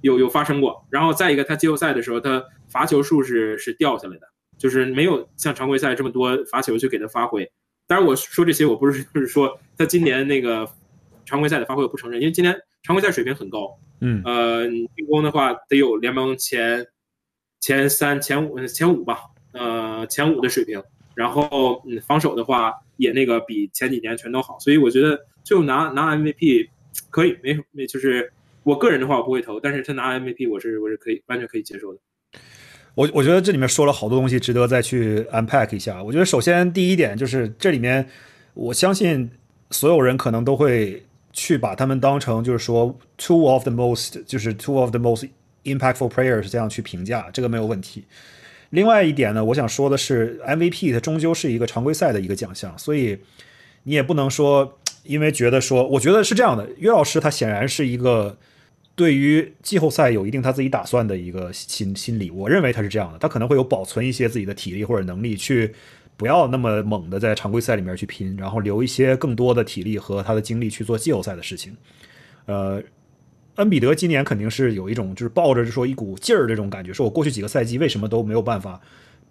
有有发生过。然后再一个，他季后赛的时候，他罚球数是是掉下来的，就是没有像常规赛这么多罚球去给他发挥。当然我说这些，我不是就是说他今年那个常规赛的发挥我不承认，因为今年常规赛水平很高。嗯，呃，进攻的话得有联盟前前三、前五、前五吧，呃，前五的水平。然后，嗯，防守的话也那个比前几年全都好，所以我觉得就拿拿 MVP 可以，没没就是我个人的话我不会投，但是他拿 MVP 我是我是可以完全可以接受的。我我觉得这里面说了好多东西，值得再去 unpack 一下。我觉得首先第一点就是这里面，我相信所有人可能都会去把他们当成就是说 two of the most 就是 two of the most impactful players 这样去评价，这个没有问题。另外一点呢，我想说的是，MVP 它终究是一个常规赛的一个奖项，所以你也不能说，因为觉得说，我觉得是这样的，约老师他显然是一个对于季后赛有一定他自己打算的一个心心理，我认为他是这样的，他可能会有保存一些自己的体力或者能力，去不要那么猛的在常规赛里面去拼，然后留一些更多的体力和他的精力去做季后赛的事情，呃。恩比德今年肯定是有一种就是抱着就说一股劲儿这种感觉，说我过去几个赛季为什么都没有办法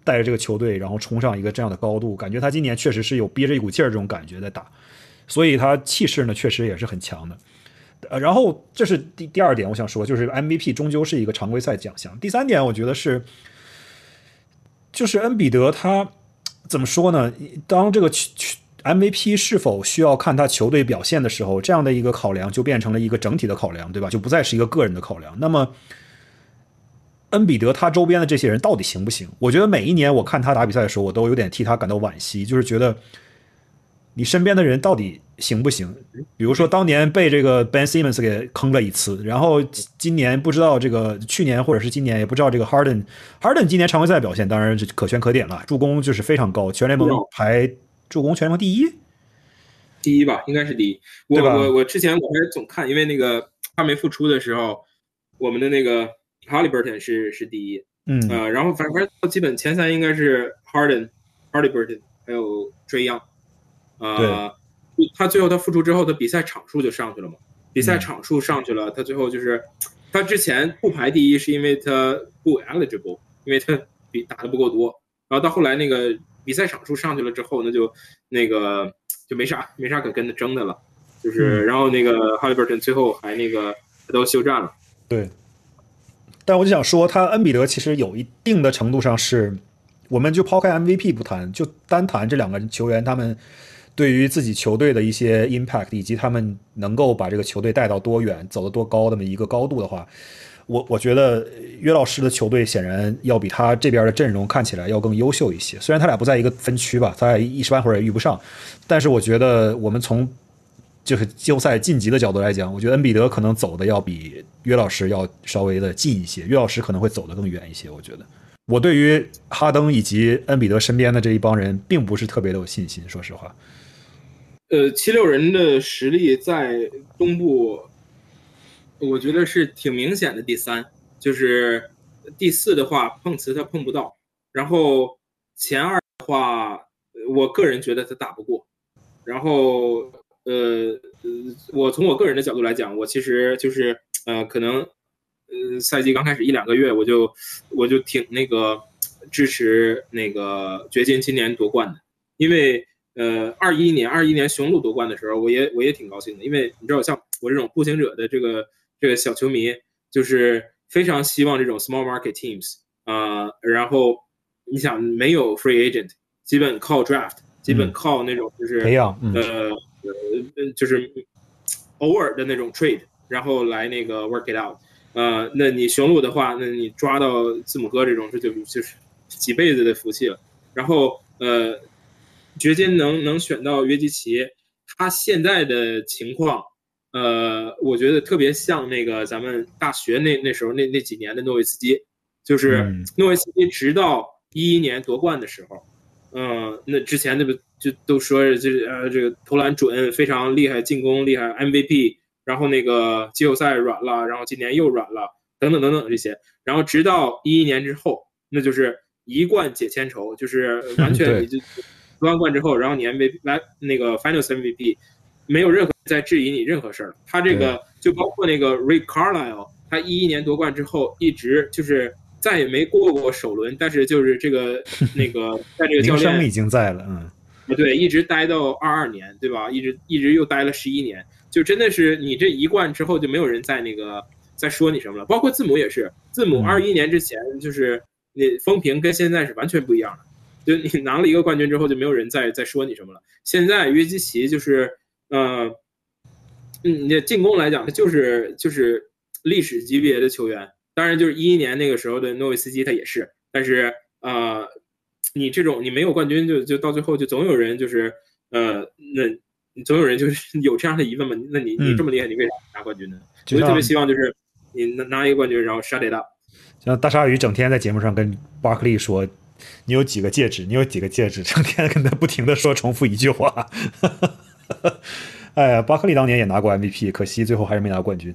带着这个球队然后冲上一个这样的高度，感觉他今年确实是有憋着一股劲儿这种感觉在打，所以他气势呢确实也是很强的。呃，然后这是第第二点，我想说就是 MVP 终究是一个常规赛奖项。第三点，我觉得是就是恩比德他怎么说呢？当这个球 MVP 是否需要看他球队表现的时候，这样的一个考量就变成了一个整体的考量，对吧？就不再是一个个人的考量。那么，恩比德他周边的这些人到底行不行？我觉得每一年我看他打比赛的时候，我都有点替他感到惋惜，就是觉得你身边的人到底行不行？比如说当年被这个 Ben Simmons 给坑了一次，然后今年不知道这个去年或者是今年也不知道这个 Harden，Harden 今年常规赛表现当然可圈可点了，助攻就是非常高，全联盟排。助攻全联盟第一，第一吧，应该是第一。我我我之前我还总看，因为那个他没复出的时候，我们的那个 Halliburton 是是第一，嗯呃，然后反正基本前三应该是 Harden、Halliburton 还有 Dray Young，呃，他最后他复出之后，他比赛场数就上去了嘛，比赛场数上去了，他最后就是他之前不排第一是因为他不 eligible，因为他比打的不够多，然后到后来那个。比赛场数上去了之后，那就那个就没啥没啥可跟他争的了，就是然后那个哈利伯顿最后还那个都休战了。对，但我就想说，他恩比德其实有一定的程度上是，我们就抛开 MVP 不谈，就单谈这两个球员他们对于自己球队的一些 impact，以及他们能够把这个球队带到多远、走得多高那么一个高度的话。我我觉得约老师的球队显然要比他这边的阵容看起来要更优秀一些。虽然他俩不在一个分区吧，他俩一时半会儿也遇不上，但是我觉得我们从就是季后赛晋级的角度来讲，我觉得恩比德可能走的要比约老师要稍微的近一些，约老师可能会走得更远一些。我觉得我对于哈登以及恩比德身边的这一帮人并不是特别的有信心，说实话。呃，七六人的实力在东部。我觉得是挺明显的。第三就是第四的话，碰瓷他碰不到。然后前二的话，我个人觉得他打不过。然后呃呃，我从我个人的角度来讲，我其实就是呃，可能呃，赛季刚开始一两个月，我就我就挺那个支持那个掘金今年夺冠的，因为呃，二一年二一年雄鹿夺冠的时候，我也我也挺高兴的，因为你知道，像我这种步行者的这个。这个小球迷就是非常希望这种 small market teams 啊，然后你想没有 free agent，基本靠 draft，基本靠那种就是培养，呃呃就是偶尔的那种 trade，然后来那个 work it out，呃，那你雄鹿的话，那你抓到字母哥这种，这就就是几辈子的福气了。然后呃，掘金能能选到约基奇，他现在的情况。呃，我觉得特别像那个咱们大学那那时候那那几年的诺维斯基，就是诺维斯基直到一一年夺冠的时候，嗯，那之前那不就都说就是呃这个投篮准非常厉害，进攻厉害 MVP，然后那个季后赛软了，然后今年又软了，等等等等这些，然后直到一一年之后，那就是一冠解千愁，就是完 <laughs> 全你就夺完冠之后，然后你 MVP 来那个 Finals MVP。没有任何再质疑你任何事儿。他这个就包括那个 Rick Carlisle，他一一年夺冠之后一直就是再也没过过首轮，但是就是这个那个在这个教练已经在了，嗯，对，一直待到二二年，对吧？一直一直又待了十一年，就真的是你这一冠之后就没有人在那个再说你什么了。包括字母也是，字母二一年之前就是那风评跟现在是完全不一样的。就你拿了一个冠军之后，就没有人再再说你什么了。现在约基奇就是，呃，嗯，你进攻来讲，他就是就是历史级别的球员。当然，就是一一年那个时候的诺维斯基他也是。但是，呃，你这种你没有冠军，就就到最后就总有人就是，呃，那总有人就是 <laughs> 有这样的疑问嘛？那你你这么厉害，你为啥拿冠军呢？我就特别希望就是你拿拿一个冠军，然后杀得到。像大鲨鱼整天在节目上跟巴克利说。你有几个戒指？你有几个戒指？成天跟他不停的说重复一句话。<laughs> 哎呀，巴克利当年也拿过 MVP，可惜最后还是没拿冠军。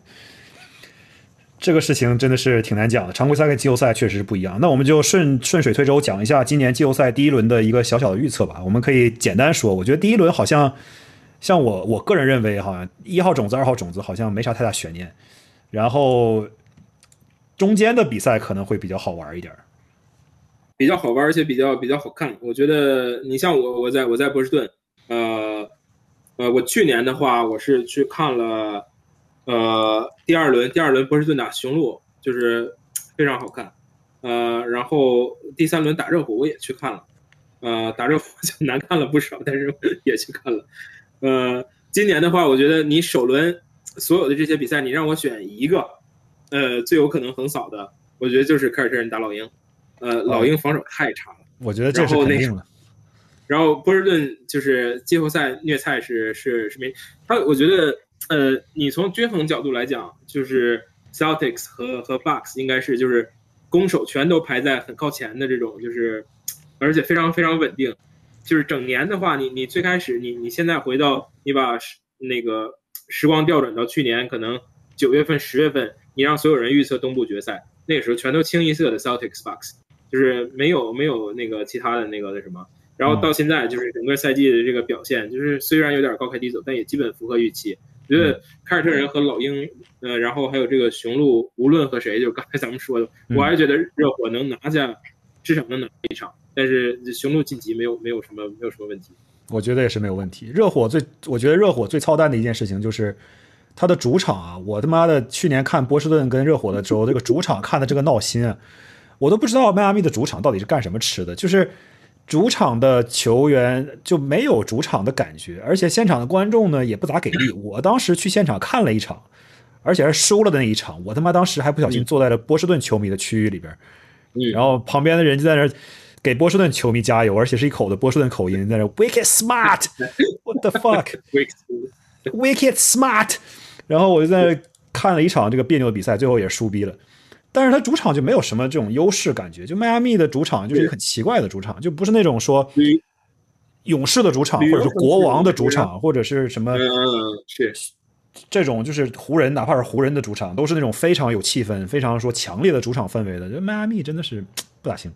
这个事情真的是挺难讲的。常规赛跟季后赛确实是不一样。那我们就顺顺水推舟讲一下今年季后赛第一轮的一个小小的预测吧。我们可以简单说，我觉得第一轮好像像我我个人认为，好像一号种子、二号种子好像没啥太大悬念。然后中间的比赛可能会比较好玩一点。比较好玩，而且比较比较好看。我觉得你像我，我在我在波士顿，呃，呃，我去年的话，我是去看了，呃，第二轮第二轮波士顿打雄鹿，就是非常好看，呃，然后第三轮打热火我也去看了，呃，打热火 <laughs> 就难看了不少，但是也去看了，呃，今年的话，我觉得你首轮所有的这些比赛，你让我选一个，呃，最有可能横扫的，我觉得就是凯尔特人打老鹰。呃，老鹰防守太差了，我觉得这是肯定的。然后波士顿就是季后赛虐菜是是是没他，我觉得呃，你从均衡角度来讲，就是 Celtics 和和 Bucks 应该是就是攻守全都排在很靠前的这种，就是而且非常非常稳定。就是整年的话，你你最开始你你现在回到你把那个时光调转到去年，可能九月份十月份，你让所有人预测东部决赛，那个时候全都清一色的 Celtics Bucks。就是没有没有那个其他的那个那什么，然后到现在就是整个赛季的这个表现，就是虽然有点高开低走，但也基本符合预期。我觉得凯尔特人和老鹰，呃，然后还有这个雄鹿，无论和谁，就刚才咱们说的，我还是觉得热火能拿下，至少能拿一场。但是雄鹿晋级没有没有什么没有什么问题，我觉得也是没有问题。热火最我觉得热火最操蛋的一件事情就是他的主场啊，我他妈的去年看波士顿跟热火的时候，这个主场看的这个闹心啊。我都不知道迈阿密的主场到底是干什么吃的，就是主场的球员就没有主场的感觉，而且现场的观众呢也不咋给力。我当时去现场看了一场，而且是输了的那一场，我他妈当时还不小心坐在了波士顿球迷的区域里边，然后旁边的人就在那给波士顿球迷加油，而且是一口的波士顿口音，在那 wicked smart，what the fuck，wicked <laughs> smart，然后我就在那看了一场这个别扭的比赛，最后也输逼了。但是他主场就没有什么这种优势感觉，就迈阿密的主场就是一个很奇怪的主场，就不是那种说勇士的主场，或者是国王的主场，或者是什么是这种就是湖人，哪怕是湖人的主场，都是那种非常有气氛、非常说强烈的主场氛围的。就迈阿密真的是不咋行。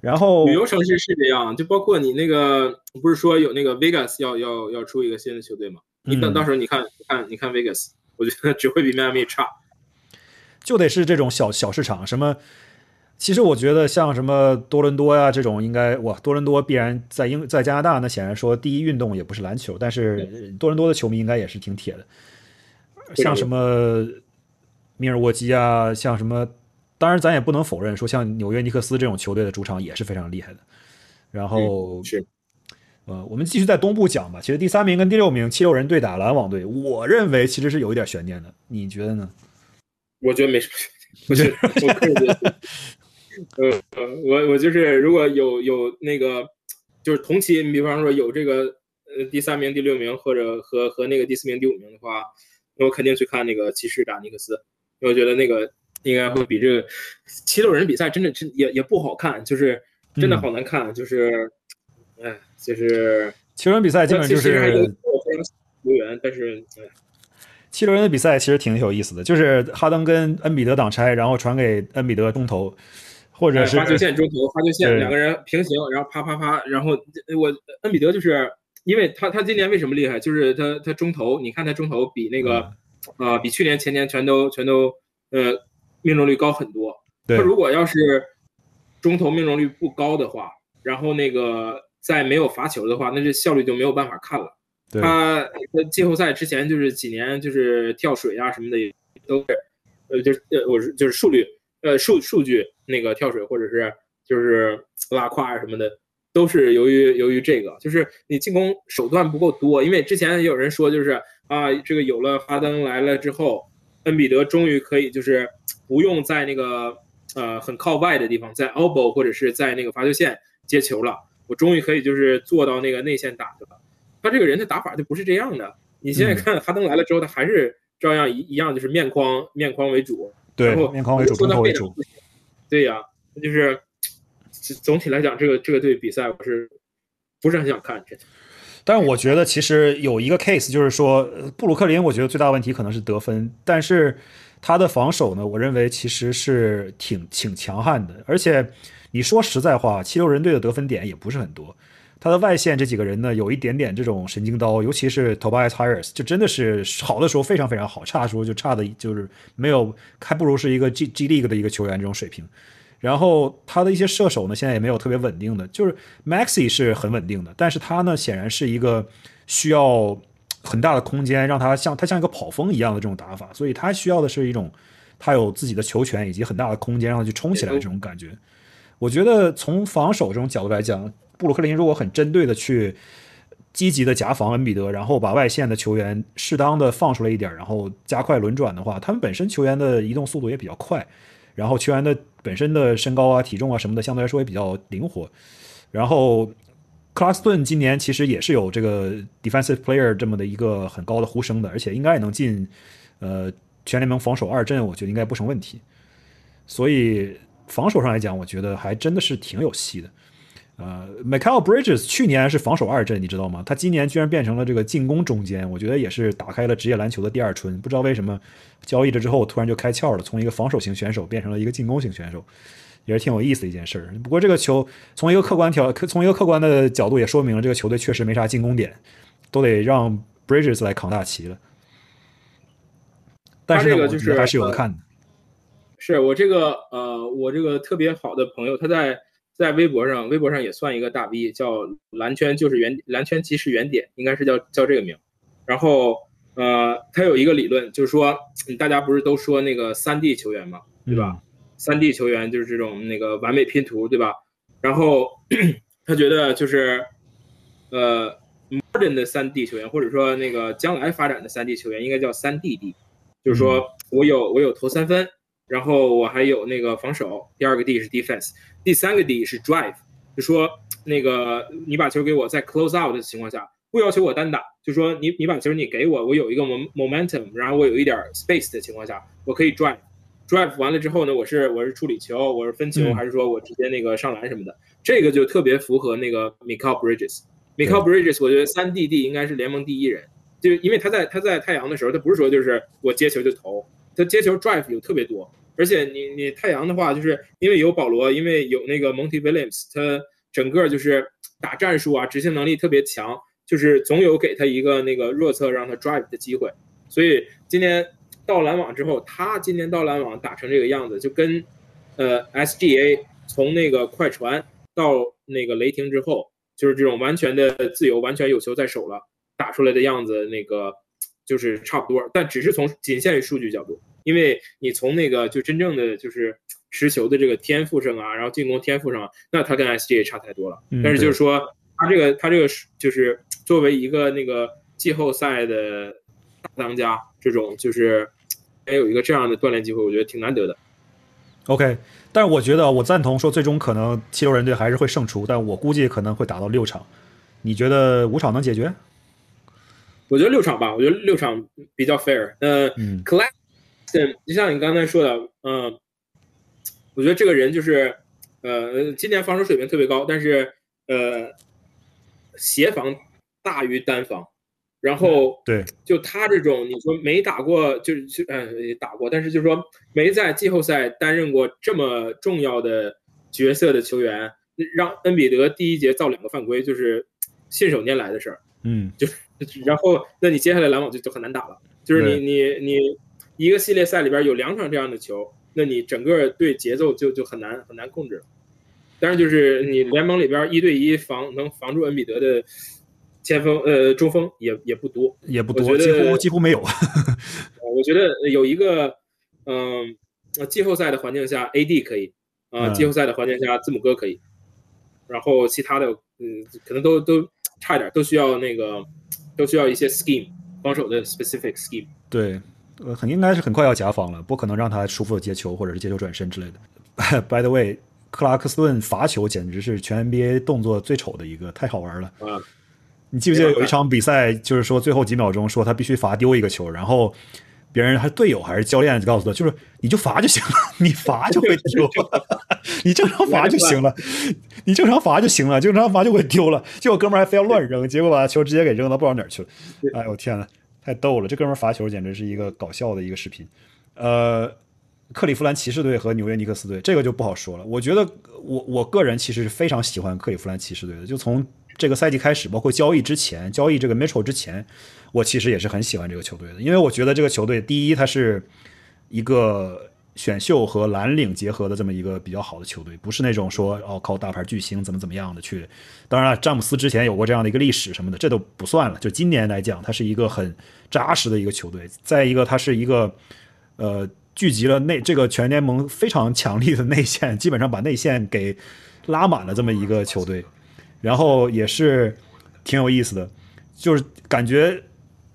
然后旅游城市是这样，就包括你那个不是说有那个 Vegas 要要要出一个新的球队吗？你等到时候你看看你看 Vegas，我觉得只会比迈阿密差。就得是这种小小市场，什么？其实我觉得像什么多伦多呀这种，应该哇，多伦多必然在英在加拿大，那显然说第一运动也不是篮球，但是多伦多的球迷应该也是挺铁的。像什么密尔沃基啊，像什么，当然咱也不能否认说像纽约尼克斯这种球队的主场也是非常厉害的。然后是，呃，我们继续在东部讲吧。其实第三名跟第六名七六人对打篮网队，我认为其实是有一点悬念的，你觉得呢？我觉得没什么，<laughs> 我觉得我个人觉得，<laughs> 呃呃，我我就是如果有有那个，就是同期，你比方说有这个呃第三名、第六名，或者和和那个第四名、第五名的话，那我肯定去看那个骑士打尼克斯，因为我觉得那个应该会比这个七六人比赛真的真也也不好看，就是真的好难看，就是哎，就是七六人比赛基本就是球员，但是哎。七六人的比赛其实挺有意思的，就是哈登跟恩比德挡拆，然后传给恩比德中投，或者是发球线中投，发球线两个人平行，然后啪啪啪，然后我恩比德就是因为他他今年为什么厉害？就是他他中投，你看他中投比那个啊比去年前年全都全都呃命中率高很多。他如果要是中投命中率不高的话，然后那个在没有罚球的话，那这效率就没有办法看了。他呃季后赛之前就是几年就是跳水啊什么的也都是呃就是呃我是就是数据呃数数据那个跳水或者是就是拉胯啊什么的。都是由于由于这个，就是你进攻手段不够多。因为之前也有人说，就是啊，这个有了哈登来了之后，恩比德终于可以就是不用在那个呃很靠外的地方，在 elbow 或者是在那个罚球线接球了。我终于可以就是做到那个内线打去了。他这个人的打法就不是这样的。你现在看哈登来了之后，他还是照样一一样，就是面框面框为主，对，面框为主，中投为主。对呀，就是。总体来讲，这个这个队比赛我是不是很想看？但是我觉得其实有一个 case，就是说布鲁克林，我觉得最大问题可能是得分，但是他的防守呢，我认为其实是挺挺强悍的。而且你说实在话，七六人队的得分点也不是很多，他的外线这几个人呢，有一点点这种神经刀，尤其是 Tobias Harris，就真的是好的时候非常非常好，差的时候就差的就是没有，还不如是一个 G G League 的一个球员这种水平。然后他的一些射手呢，现在也没有特别稳定的，就是 Maxi 是很稳定的，但是他呢显然是一个需要很大的空间，让他像他像一个跑锋一样的这种打法，所以他需要的是一种他有自己的球权以及很大的空间让他去冲起来的这种感觉。我觉得从防守这种角度来讲，布鲁克林如果很针对的去积极的夹防恩比德，然后把外线的球员适当的放出来一点，然后加快轮转的话，他们本身球员的移动速度也比较快。然后球员的本身的身高啊、体重啊什么的，相对来说也比较灵活。然后克拉斯顿今年其实也是有这个 defensive player 这么的一个很高的呼声的，而且应该也能进呃全联盟防守二阵，我觉得应该不成问题。所以防守上来讲，我觉得还真的是挺有戏的。呃，Michael Bridges 去年是防守二阵，你知道吗？他今年居然变成了这个进攻中间，我觉得也是打开了职业篮球的第二春。不知道为什么交易了之后突然就开窍了，从一个防守型选手变成了一个进攻型选手，也是挺有意思的一件事儿。不过这个球从一个客观条，从一个客观的角度也说明了这个球队确实没啥进攻点，都得让 Bridges 来扛大旗了。但是呢，我觉得还是有的看的。是我这个呃，我这个特别好的朋友，他在。在微博上，微博上也算一个大 V，叫蓝圈就是原蓝圈即是原点，应该是叫叫这个名。然后，呃，他有一个理论，就是说，大家不是都说那个三 D 球员嘛，对吧？三 D 球员就是这种那个完美拼图，对吧？然后 <clears throat> 他觉得就是，呃，modern 的三 D 球员，或者说那个将来发展的三 D 球员，应该叫三 D D，就是说我有我有投三分。然后我还有那个防守，第二个 D 是 defense，第三个 D 是 drive，就说那个你把球给我，在 close out 的情况下，不要求我单打，就说你你把球你给我，我有一个 momentum，然后我有一点 space 的情况下，我可以 drive，drive 完了之后呢，我是我是处理球，我是分球，还是说我直接那个上篮什么的，这个就特别符合那个 Michael Bridges，Michael Bridges，我觉得三 D D 应该是联盟第一人，就因为他在他在太阳的时候，他不是说就是我接球就投。他接球 drive 有特别多，而且你你太阳的话，就是因为有保罗，因为有那个 Monty Williams，他整个就是打战术啊，执行能力特别强，就是总有给他一个那个弱侧让他 drive 的机会。所以今年到篮网之后，他今年到篮网打成这个样子，就跟呃 SGA 从那个快船到那个雷霆之后，就是这种完全的自由，完全有球在手了，打出来的样子那个。就是差不多，但只是从仅限于数据角度，因为你从那个就真正的就是持球的这个天赋上啊，然后进攻天赋上，那他跟 SGA 差太多了。但是就是说，他这个他这个就是作为一个那个季后赛的大当家，这种就是还有一个这样的锻炼机会，我觉得挺难得的。OK，但是我觉得我赞同说，最终可能七六人队还是会胜出，但我估计可能会打到六场。你觉得五场能解决？我觉得六场吧，我觉得六场比较 fair。呃，Claxton，就像你刚才说的，嗯，我觉得这个人就是，呃，今年防守水平特别高，但是呃，协防大于单防。然后对，就他这种，你说没打过，就是就呃打过，但是就是说没在季后赛担任过这么重要的角色的球员，让恩比德第一节造两个犯规，就是信手拈来的事儿。嗯，就然后那你接下来篮网就就很难打了。就是你你你一个系列赛里边有两场这样的球，那你整个队节奏就就很难很难控制了。当然，就是你联盟里边一对一防能防住恩比德的前锋呃中锋也也不多，也不多，几乎几乎没有。<laughs> 我觉得有一个嗯，季后赛的环境下，AD 可以啊，季后赛的环境下字母哥可以，然后其他的嗯可能都都差一点，都需要那个都需要一些 scheme。防守的 specific scheme，对，呃，很应该是很快要甲防了，不可能让他舒服的接球或者是接球转身之类的。<laughs> By the way，克拉克斯顿罚球简直是全 NBA 动作最丑的一个，太好玩了。嗯，你记不记得有一场比赛，就是说最后几秒钟说他必须罚丢一个球，然后别人还队友还是教练告诉他，就是你就罚就行了，你罚就会丢，你正常罚就行了，你正常罚就行了，正常罚就会丢了。结果哥们儿还非要乱扔，结果把球直接给扔到不知道哪儿去了。哎呦我天呐！太逗了，这哥们罚球简直是一个搞笑的一个视频。呃，克利夫兰骑士队和纽约尼克斯队，这个就不好说了。我觉得我我个人其实是非常喜欢克利夫兰骑士队的，就从这个赛季开始，包括交易之前，交易这个 Mitchell 之前，我其实也是很喜欢这个球队的，因为我觉得这个球队第一，它是一个。选秀和蓝领结合的这么一个比较好的球队，不是那种说哦靠大牌巨星怎么怎么样的去。当然了，詹姆斯之前有过这样的一个历史什么的，这都不算了。就今年来讲，它是一个很扎实的一个球队。再一个，它是一个呃聚集了内这个全联盟非常强力的内线，基本上把内线给拉满了这么一个球队。然后也是挺有意思的，就是感觉。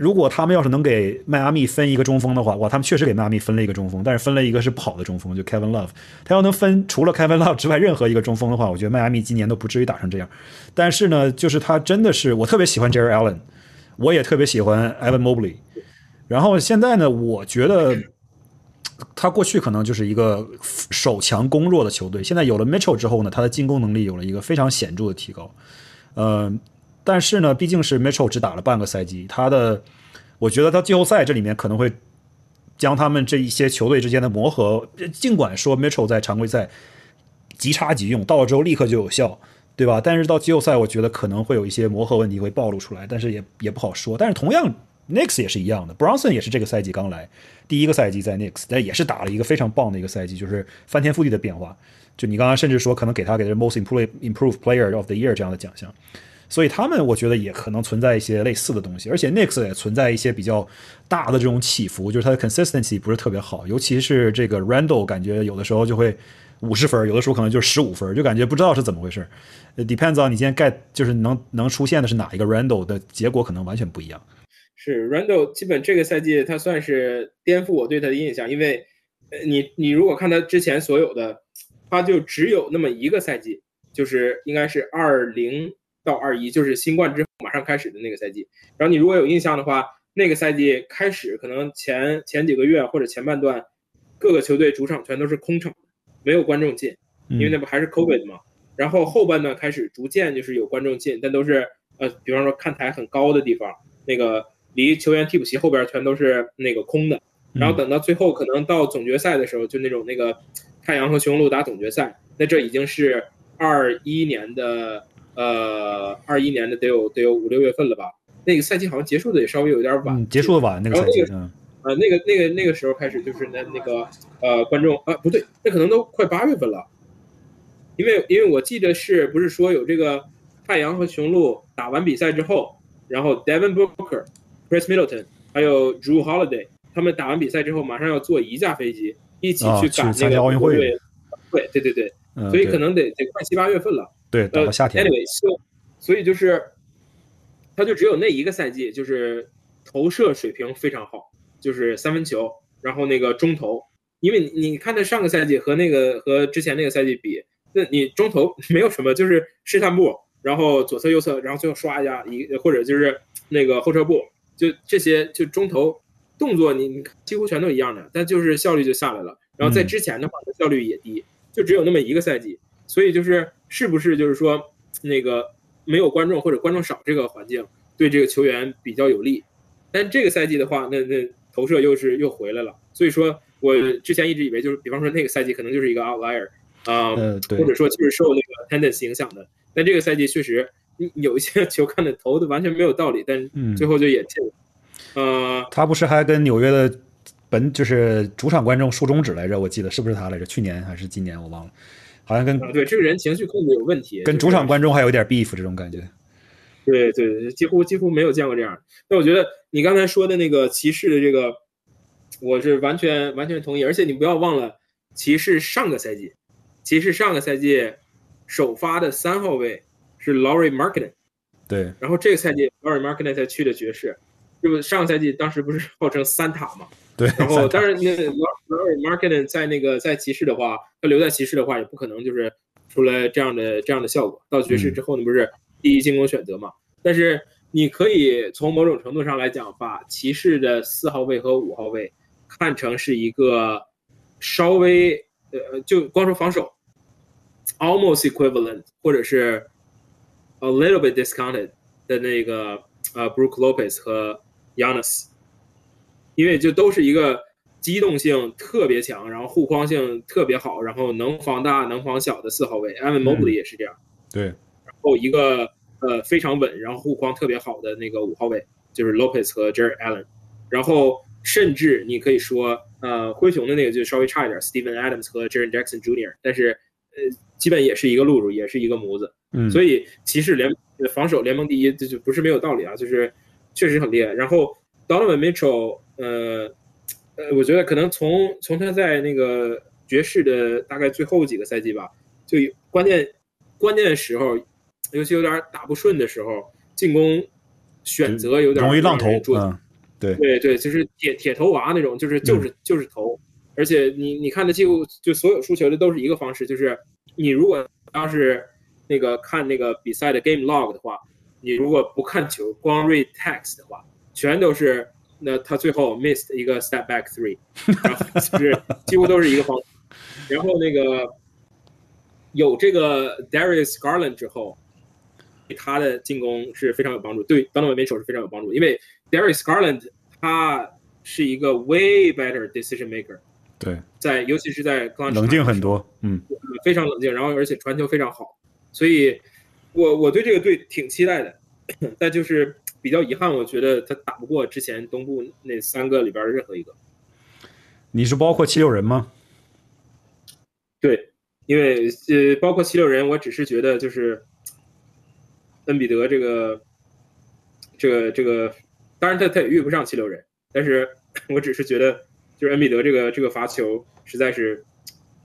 如果他们要是能给迈阿密分一个中锋的话，哇，他们确实给迈阿密分了一个中锋，但是分了一个是不好的中锋，就 Kevin Love。他要能分除了 Kevin Love 之外任何一个中锋的话，我觉得迈阿密今年都不至于打成这样。但是呢，就是他真的是我特别喜欢 Jerry Allen，我也特别喜欢 Evan Mobley。然后现在呢，我觉得他过去可能就是一个守强攻弱的球队，现在有了 Mitchell 之后呢，他的进攻能力有了一个非常显著的提高。嗯。但是呢，毕竟是 Mitchell 只打了半个赛季，他的，我觉得到季后赛这里面可能会将他们这一些球队之间的磨合，尽管说 Mitchell 在常规赛即插即用，到了之后立刻就有效，对吧？但是到季后赛，我觉得可能会有一些磨合问题会暴露出来，但是也也不好说。但是同样，Knicks 也是一样的，Bronson 也是这个赛季刚来，第一个赛季在 Knicks，但也是打了一个非常棒的一个赛季，就是翻天覆地的变化。就你刚刚甚至说可能给他给的 Most Improve Improved Player of the Year 这样的奖项。所以他们，我觉得也可能存在一些类似的东西，而且 Knicks 也存在一些比较大的这种起伏，就是它的 consistency 不是特别好，尤其是这个 Randall，感觉有的时候就会五十分，有的时候可能就是十五分，就感觉不知道是怎么回事。Depends on 你今天 get 就是能能出现的是哪一个 Randall 的结果可能完全不一样。是 Randall，基本这个赛季他算是颠覆我对他的印象，因为你你如果看他之前所有的，他就只有那么一个赛季，就是应该是二零。到二一就是新冠之后马上开始的那个赛季，然后你如果有印象的话，那个赛季开始可能前前几个月或者前半段，各个球队主场全都是空场，没有观众进，因为那不还是 COVID 嘛。然后后半段开始逐渐就是有观众进，但都是呃，比方说看台很高的地方，那个离球员替补席后边全都是那个空的。然后等到最后可能到总决赛的时候，就那种那个太阳和雄鹿打总决赛，那这已经是二一年的。呃，二一年的得有得有五六月份了吧？那个赛季好像结束的也稍微有点晚，结束的晚那个赛季。呃，那个那个那个时候开始就是那那个呃观众啊不对，那可能都快八月份了，因为因为我记得是不是说有这个太阳和雄鹿打完比赛之后，然后 Devin Booker、Chris Middleton 还有 Drew Holiday 他们打完比赛之后马上要坐一架飞机一起去赶那个奥运会。对对对对，所以可能得得快七八月份了。对，到了夏天。Anyway，所以就是，他就只有那一个赛季，就是投射水平非常好，就是三分球，然后那个中投，因为你你看他上个赛季和那个和之前那个赛季比，那你中投没有什么，就是试探步，然后左侧右侧，然后最后刷一下一或者就是那个后撤步，就这些就中投动作，你你几乎全都一样的，但就是效率就下来了。然后在之前的话，效率也低，就只有那么一个赛季。所以就是是不是就是说那个没有观众或者观众少这个环境对这个球员比较有利，但这个赛季的话，那那投射又是又回来了。所以说我之前一直以为就是，比方说那个赛季可能就是一个 outlier 啊，或者说就是受那个 tendency 影响的。但这个赛季确实有一些 <laughs> 球看的投的完全没有道理，但最后就也进了。呃，他不是还跟纽约的本就是主场观众竖中指来着？我记得是不是他来着？去年还是今年我忘了，好像跟对这个人情绪控制有问题，跟主场观众还有点 beef 这种感觉。对对，几乎几乎没有见过这样。但我觉得你刚才说的那个骑士的这个，我是完全完全同意。而且你不要忘了，骑士上个赛季，骑士上个赛季首发的三号位是 Laurie Marketing，对。然后这个赛季 Laurie Marketing 才去的爵士，这不上个赛季当时不是号称三塔嘛？对。然后当然那 Laurie Marketing 在那个在骑士的话，他留在骑士的话也不可能就是出来这样的这样的效果。到爵士之后呢，不是？第一进攻选择嘛，但是你可以从某种程度上来讲，把骑士的四号位和五号位看成是一个稍微呃，就光说防守，almost equivalent，或者是 a little bit discounted 的那个呃，Brook Lopez 和 Yanis，因为就都是一个机动性特别强，然后护框性特别好，然后能防大能防小的四号位，Evan Mobley 也是这样，对。然后一个呃非常稳，然后护框特别好的那个五号位就是 Lopez 和 Jerry Allen，然后甚至你可以说呃灰熊的那个就稍微差一点，Steven Adams 和 Jaren Jackson Jr.，但是呃基本也是一个路数，也是一个模子，嗯，所以骑士联防守联盟第一，这就不是没有道理啊，就是确实很厉害。然后 Donovan Mitchell，呃呃，我觉得可能从从他在那个爵士的大概最后几个赛季吧，就关键关键的时候。尤其有点打不顺的时候，进攻选择有点容易浪投，嗯，对对对，就是铁铁头娃那种，就是就是就是投，而且你你看的几乎就所有输球的都是一个方式，就是你如果要是那个看那个比赛的 game log 的话，你如果不看球，光 read text 的话，全都是那他最后 missed 一个 step back three，然后就是几乎都是一个方，然后那个有这个 Darius Garland 之后。对他的进攻是非常有帮助，对 Donovan Mitchell 是非常有帮助，因为 Darius Garland 他是一个 way better decision maker，对，在尤其是在冷静很多，嗯，非常冷静，然后而且传球非常好，所以我我对这个队挺期待的，但就是比较遗憾，我觉得他打不过之前东部那三个里边的任何一个。你是包括七六人吗？对，因为呃，包括七六人，我只是觉得就是。恩比德这个，这个这个，当然他他也遇不上七六人，但是我只是觉得，就是恩比德这个这个罚球实在是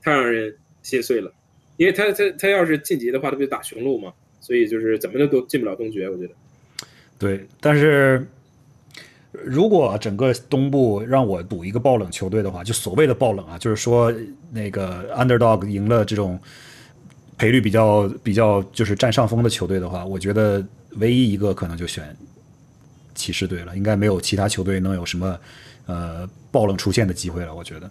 太让人心碎了，因为他他他要是晋级的话，他不就打雄鹿嘛，所以就是怎么的都进不了东决，我觉得。对，但是如果整个东部让我赌一个爆冷球队的话，就所谓的爆冷啊，就是说那个 underdog 赢了这种。赔率比较比较就是占上风的球队的话，我觉得唯一一个可能就选骑士队了，应该没有其他球队能有什么呃爆冷出现的机会了。我觉得，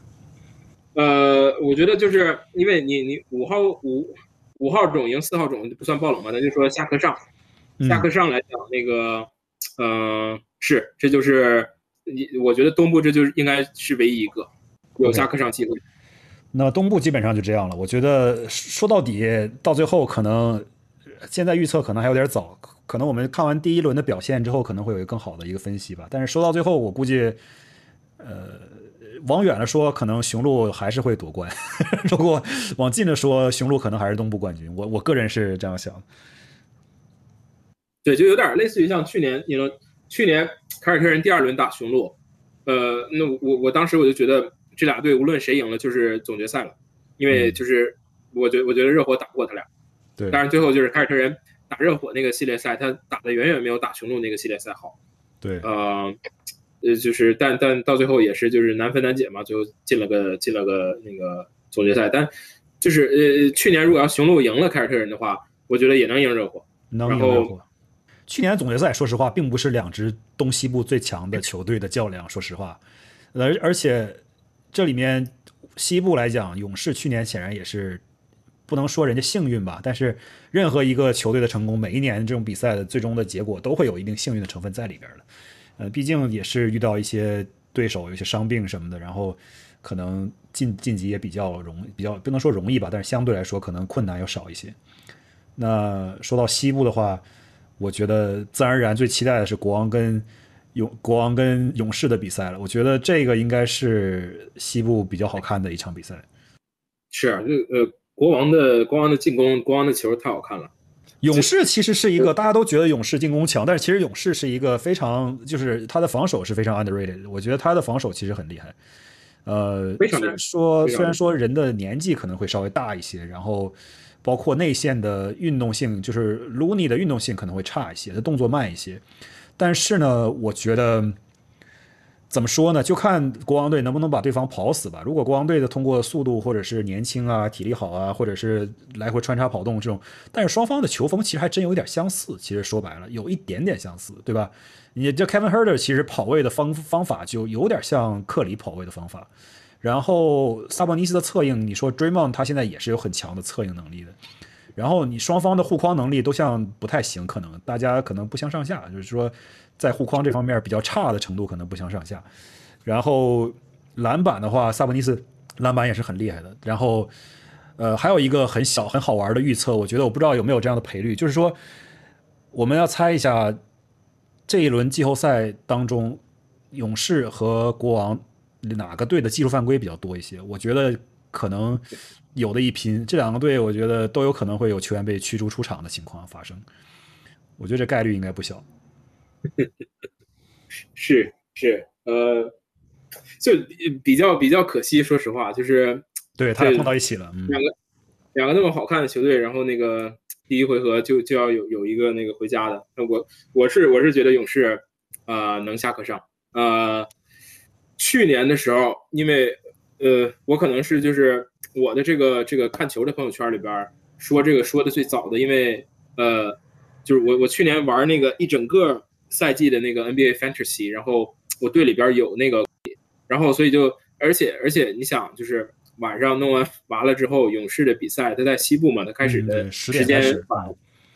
呃，我觉得就是因为你你五号五五号种赢四号种就不算爆冷嘛，咱就说下课上下课上来讲那个，呃，是这就是你我觉得东部这就是应该是唯一一个有下课上机会。那东部基本上就这样了。我觉得说到底，到最后可能现在预测可能还有点早，可能我们看完第一轮的表现之后，可能会有一个更好的一个分析吧。但是说到最后，我估计，呃，往远了说，可能雄鹿还是会夺冠；<laughs> 如果往近了说，雄鹿可能还是东部冠军。我我个人是这样想。对，就有点类似于像去年，你说去年凯尔特人第二轮打雄鹿，呃，那我我当时我就觉得。这俩队无论谁赢了就是总决赛了，因为就是我觉我觉得热火打不过他俩，对，当然最后就是凯尔特人打热火那个系列赛，他打的远远没有打雄鹿那个系列赛好，对，呃，呃就是但但到最后也是就是难分难解嘛，最后进了个进了个那个总决赛，但就是呃去年如果要雄鹿赢了凯尔特人的话，我觉得也能赢热火，能赢热火。去年总决赛说实话并不是两支东西部最强的球队的较量，说实话，而而且。这里面西部来讲，勇士去年显然也是不能说人家幸运吧，但是任何一个球队的成功，每一年这种比赛的最终的结果都会有一定幸运的成分在里边的。呃，毕竟也是遇到一些对手，有些伤病什么的，然后可能晋晋级也比较容，比较不能说容易吧，但是相对来说可能困难要少一些。那说到西部的话，我觉得自然而然最期待的是国王跟勇国王跟勇士的比赛了。我觉得这个应该是西部比较好看的一场比赛。是啊，这呃，国王的国王的进攻，国王的球太好看了。勇士其实是一个大家都觉得勇士进攻强，但是其实勇士是一个非常就是他的防守是非常 underrated。我觉得他的防守其实很厉害。呃，虽然说虽然说人的年纪可能会稍微大一些，然后包括内线的运动性，就是 l u n y 的运动性可能会差一些，他动作慢一些，但是呢，我觉得。怎么说呢？就看国王队能不能把对方跑死吧。如果国王队的通过速度，或者是年轻啊、体力好啊，或者是来回穿插跑动这种，但是双方的球风其实还真有点相似。其实说白了，有一点点相似，对吧？你这 Kevin Herder 其实跑位的方方法就有点像克里跑位的方法。然后萨博尼斯的策应，你说 Draymond 他现在也是有很强的策应能力的。然后你双方的护框能力都像不太行，可能大家可能不相上下，就是说。在护框这方面比较差的程度可能不相上下，然后篮板的话，萨博尼斯篮板也是很厉害的。然后，呃，还有一个很小很好玩的预测，我觉得我不知道有没有这样的赔率，就是说我们要猜一下这一轮季后赛当中，勇士和国王哪个队的技术犯规比较多一些？我觉得可能有的一拼，这两个队我觉得都有可能会有球员被驱逐出场的情况发生。我觉得这概率应该不小。<laughs> 是是呃，就比较比较可惜，说实话，就是对他俩碰到一起了，两个两个那么好看的球队，然后那个第一回合就就要有有一个那个回家的，那我我是我是觉得勇士啊能下可上，呃，去年的时候，因为呃我可能是就是我的这个这个看球的朋友圈里边说这个说的最早的，因为呃就是我我去年玩那个一整个。赛季的那个 NBA Fantasy，然后我队里边有那个，然后所以就而且而且你想就是晚上弄完完了之后，勇士的比赛他在西部嘛，他开始的时间晚，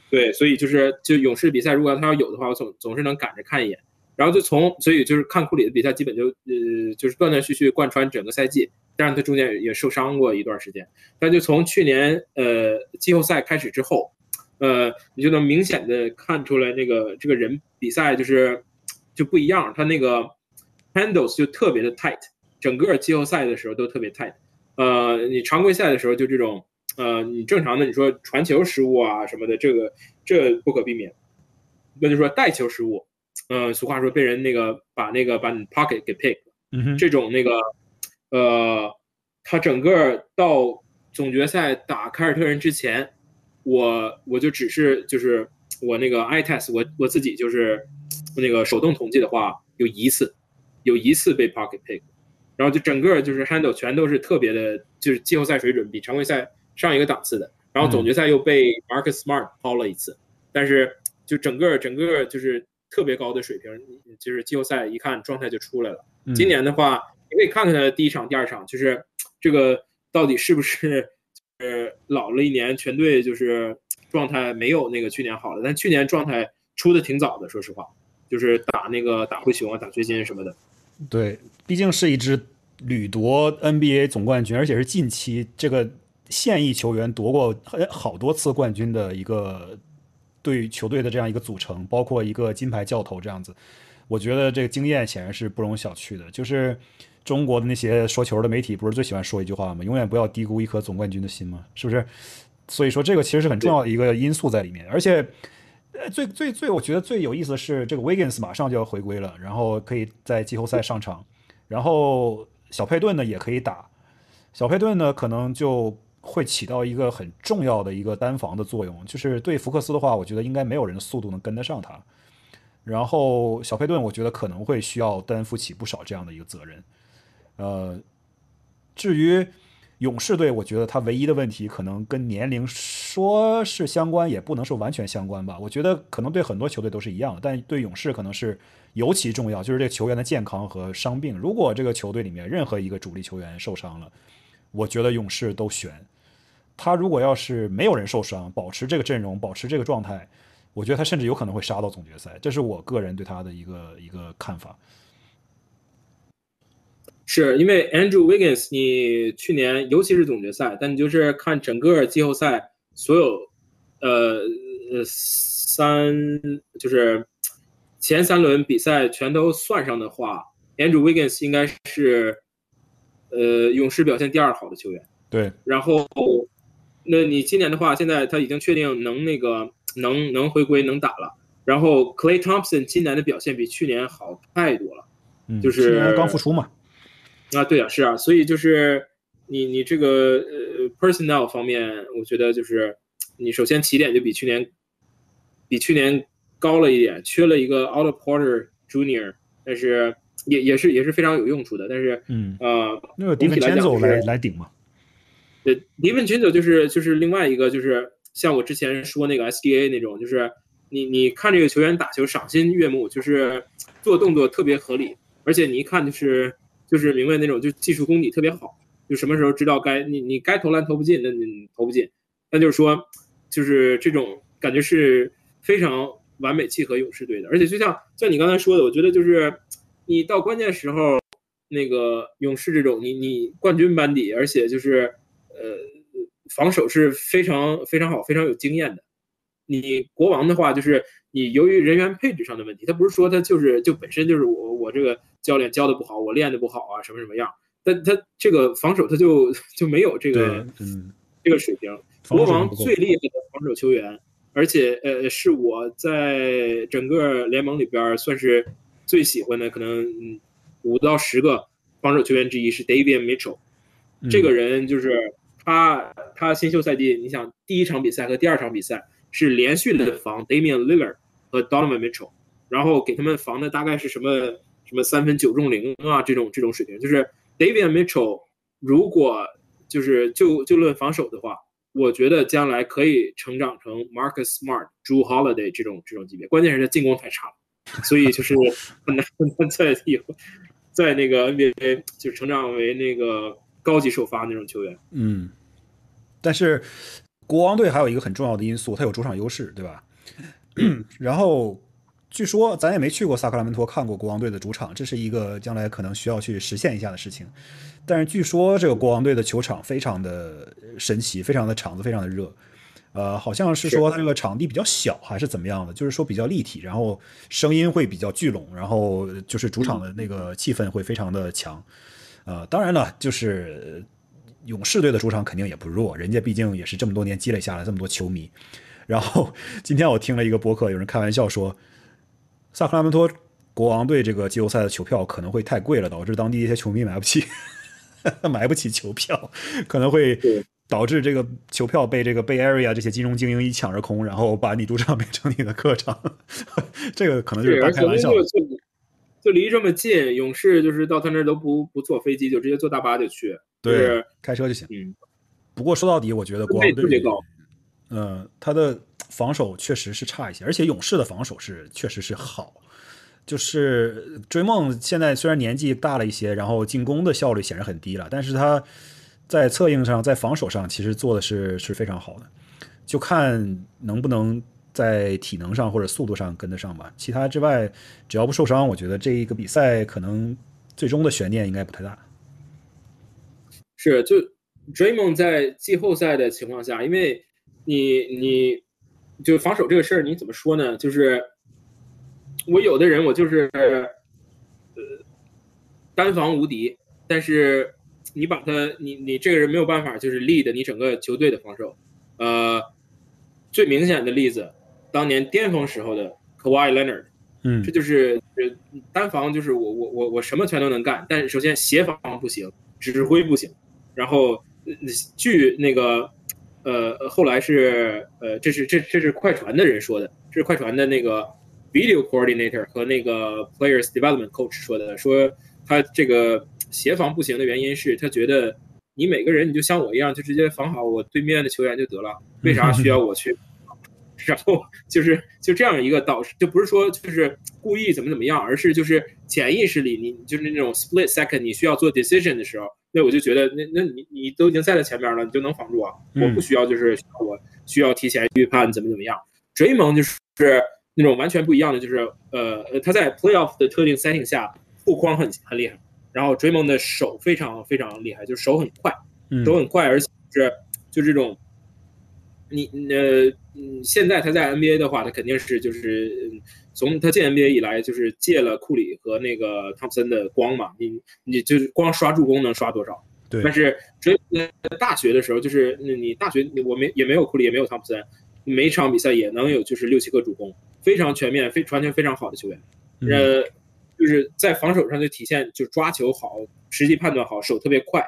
对，所以就是就勇士比赛，如果他要有的话，我总总是能赶着看一眼，然后就从所以就是看库里的比赛，基本就呃就是断断续续贯穿整个赛季，但是他中间也受伤过一段时间，但就从去年呃季后赛开始之后。呃，你就能明显的看出来，那个这个人比赛就是就不一样，他那个 handles 就特别的 tight，整个季后赛的时候都特别 tight。呃，你常规赛的时候就这种，呃，你正常的你说传球失误啊什么的，这个这不可避免。那就说带球失误，呃，俗话说被人那个把那个把你 pocket 给 pick，这种那个，呃，他整个到总决赛打凯尔特人之前。我我就只是就是我那个 i test 我我自己就是那个手动统计的话，有一次有一次被 pocket pick，然后就整个就是 handle 全都是特别的，就是季后赛水准比常规赛上一个档次的，然后总决赛又被 Marcus Smart 抛了一次，但是就整个整个就是特别高的水平，就是季后赛一看状态就出来了。今年的话，你可以看看他的第一场、第二场，就是这个到底是不是。呃，老了一年，全队就是状态没有那个去年好了，但去年状态出的挺早的，说实话，就是打那个打灰熊啊，打掘金什么的。对，毕竟是一支屡夺 NBA 总冠军，而且是近期这个现役球员夺过好多次冠军的一个对于球队的这样一个组成，包括一个金牌教头这样子，我觉得这个经验显然是不容小觑的，就是。中国的那些说球的媒体不是最喜欢说一句话吗？永远不要低估一颗总冠军的心吗？是不是？所以说这个其实是很重要的一个因素在里面。而且，呃，最最最，我觉得最有意思的是，这个 Wiggins 马上就要回归了，然后可以在季后赛上场，然后小佩顿呢也可以打。小佩顿呢可能就会起到一个很重要的一个单防的作用，就是对福克斯的话，我觉得应该没有人的速度能跟得上他。然后小佩顿，我觉得可能会需要担负起不少这样的一个责任。呃，至于勇士队，我觉得他唯一的问题可能跟年龄说是相关，也不能说完全相关吧。我觉得可能对很多球队都是一样，但对勇士可能是尤其重要，就是这个球员的健康和伤病。如果这个球队里面任何一个主力球员受伤了，我觉得勇士都悬。他如果要是没有人受伤，保持这个阵容，保持这个状态，我觉得他甚至有可能会杀到总决赛。这是我个人对他的一个一个看法。是因为 Andrew Wiggins，你去年尤其是总决赛，但你就是看整个季后赛所有，呃，呃三就是前三轮比赛全都算上的话，Andrew Wiggins 应该是呃勇士表现第二好的球员。对，然后那你今年的话，现在他已经确定能那个能能回归能打了。然后 Clay Thompson 今年的表现比去年好太多了，嗯，就是刚复出嘛。啊，对啊，是啊，所以就是你你这个呃 personnel 方面，我觉得就是你首先起点就比去年比去年高了一点，缺了一个 Otto Porter Junior，但是也也是也是非常有用处的，但是嗯呃，那个 d i v i n c e 来来顶嘛。对 i n c e 就是就是另外一个就是像我之前说那个 SDA 那种，就是你你看这个球员打球赏心悦目，就是做动作特别合理，而且你一看就是。就是明白那种，就技术功底特别好，就什么时候知道该你你该投篮投不进，那你投不进，那就是说，就是这种感觉是非常完美契合勇士队的。而且就像像你刚才说的，我觉得就是你到关键时候，那个勇士这种你你冠军班底，而且就是呃防守是非常非常好、非常有经验的。你国王的话，就是你由于人员配置上的问题，他不是说他就是就本身就是我我这个。教练教的不好，我练的不好啊，什么什么样？但他这个防守他就就没有这个这个水平。国王最厉害的防守球员，而且呃是我在整个联盟里边算是最喜欢的，可能五到十个防守球员之一是 David Mitchell。这个人就是他，他新秀赛季，你想第一场比赛和第二场比赛是连续的防 Damian Lillard 和 Donovan Mitchell，然后给他们防的大概是什么？什么三分九中零啊，这种这种水平，就是 David Mitchell，如果就是就就论防守的话，我觉得将来可以成长成 Marcus Smart、Drew Holiday 这种这种级别。关键是他进攻太差了，所以就是很难 <laughs> 在以后在那个 NBA 就成长为那个高级首发那种球员。嗯，但是国王队还有一个很重要的因素，它有主场优势，对吧？<coughs> 然后。据说咱也没去过萨克拉门托看过国王队的主场，这是一个将来可能需要去实现一下的事情。但是据说这个国王队的球场非常的神奇，非常的场子非常的热。呃，好像是说它这个场地比较小还是怎么样的，就是说比较立体，然后声音会比较聚拢，然后就是主场的那个气氛会非常的强。呃，当然了，就是勇士队的主场肯定也不弱，人家毕竟也是这么多年积累下来这么多球迷。然后今天我听了一个博客，有人开玩笑说。萨克拉门托国王队这个季后赛的球票可能会太贵了，导致当地一些球迷买不起，<laughs> 买不起球票，可能会导致这个球票被这个 Bay Area 这些金融精英一抢而空，然后把你主场变成你的客场。<laughs> 这个可能就是半开玩笑。就离这么近，勇士就是到他那儿都不不坐飞机，就直接坐大巴就去，对，开车就行。嗯。不过说到底，我觉得国王队嗯，他的。防守确实是差一些，而且勇士的防守是确实是好。就是追梦现在虽然年纪大了一些，然后进攻的效率显然很低了，但是他在策应上、在防守上其实做的是是非常好的。就看能不能在体能上或者速度上跟得上吧。其他之外，只要不受伤，我觉得这一个比赛可能最终的悬念应该不太大。是，就追梦在季后赛的情况下，因为你你。就防守这个事儿，你怎么说呢？就是我有的人，我就是呃单防无敌，但是你把他，你你这个人没有办法，就是 lead 你整个球队的防守。呃，最明显的例子，当年巅峰时候的 Kawhi Leonard，嗯，这就是呃单防，就是我我我我什么全都能干，但是首先协防不行，指挥不行，然后据那个。呃，后来是呃，这是这这是快船的人说的，这是快船的那个 video coordinator 和那个 players development coach 说的，说他这个协防不行的原因是他觉得你每个人你就像我一样，就直接防好我对面的球员就得了，为啥需要我去？然后 <laughs> 就是就这样一个导师，就不是说就是故意怎么怎么样，而是就是潜意识里你就是那种 split second 你需要做 decision 的时候。那我就觉得，那那你你都已经在他前面了，你就能防住啊！我不需要，就是我需要提前预判怎么怎么样。追梦就是那种完全不一样的，就是呃，他在 playoff 的特定 setting 下护框很很厉害，然后追梦的手非常非常厉害，就是手很快，手很快，而且是就这种你呃嗯，现在他在 NBA 的话，他肯定是就是从他进 NBA 以来，就是借了库里和那个汤普森的光嘛。你你就是光刷助攻能刷多少？对。但是追大学的时候，就是你大学我没也没有库里，也没有汤普森，每场比赛也能有就是六七个助攻，非常全面，非传球非常好的球员。呃，就是在防守上就体现就抓球好，实际判断好，手特别快。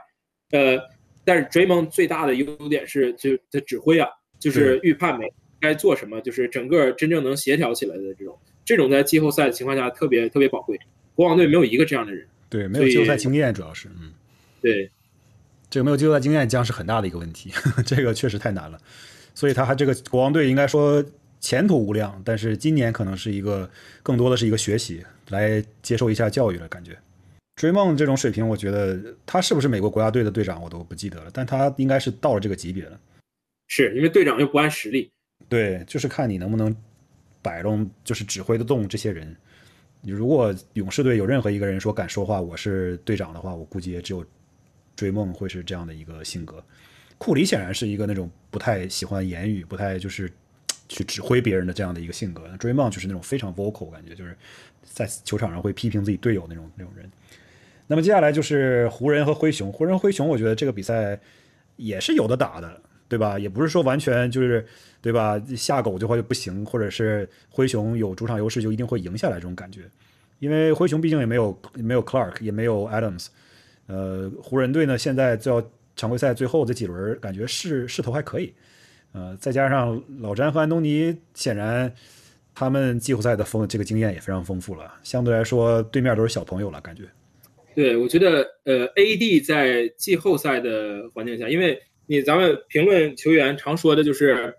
呃，但是追梦最大的优点是就他指挥啊。就是预判没该做什么，就是整个真正能协调起来的这种，这种在季后赛的情况下特别特别宝贵。国王队没有一个这样的人，对，没有季后赛经验主要是，嗯，对，这个没有季后赛经验将是很大的一个问题，<laughs> 这个确实太难了。所以他还这个国王队应该说前途无量，但是今年可能是一个更多的是一个学习，来接受一下教育的感觉。追梦这种水平，我觉得他是不是美国国家队的队长我都不记得了，但他应该是到了这个级别了。是因为队长又不按实力，对，就是看你能不能摆弄，就是指挥得动这些人。你如果勇士队有任何一个人说敢说话，我是队长的话，我估计也只有追梦会是这样的一个性格。库里显然是一个那种不太喜欢言语、不太就是去指挥别人的这样的一个性格。那追梦就是那种非常 vocal，感觉就是在球场上会批评自己队友那种那种人。那么接下来就是湖人和灰熊，湖人灰熊，我觉得这个比赛也是有的打的。对吧？也不是说完全就是，对吧？下狗的话就不行，或者是灰熊有主场优势就一定会赢下来这种感觉。因为灰熊毕竟也没有没有 Clark，也没有 Adams。呃，湖人队呢现在叫常规赛最后这几轮，感觉势势头还可以。呃，再加上老詹和安东尼，显然他们季后赛的丰这个经验也非常丰富了。相对来说，对面都是小朋友了，感觉。对，我觉得呃，AD 在季后赛的环境下，因为。你咱们评论球员常说的就是，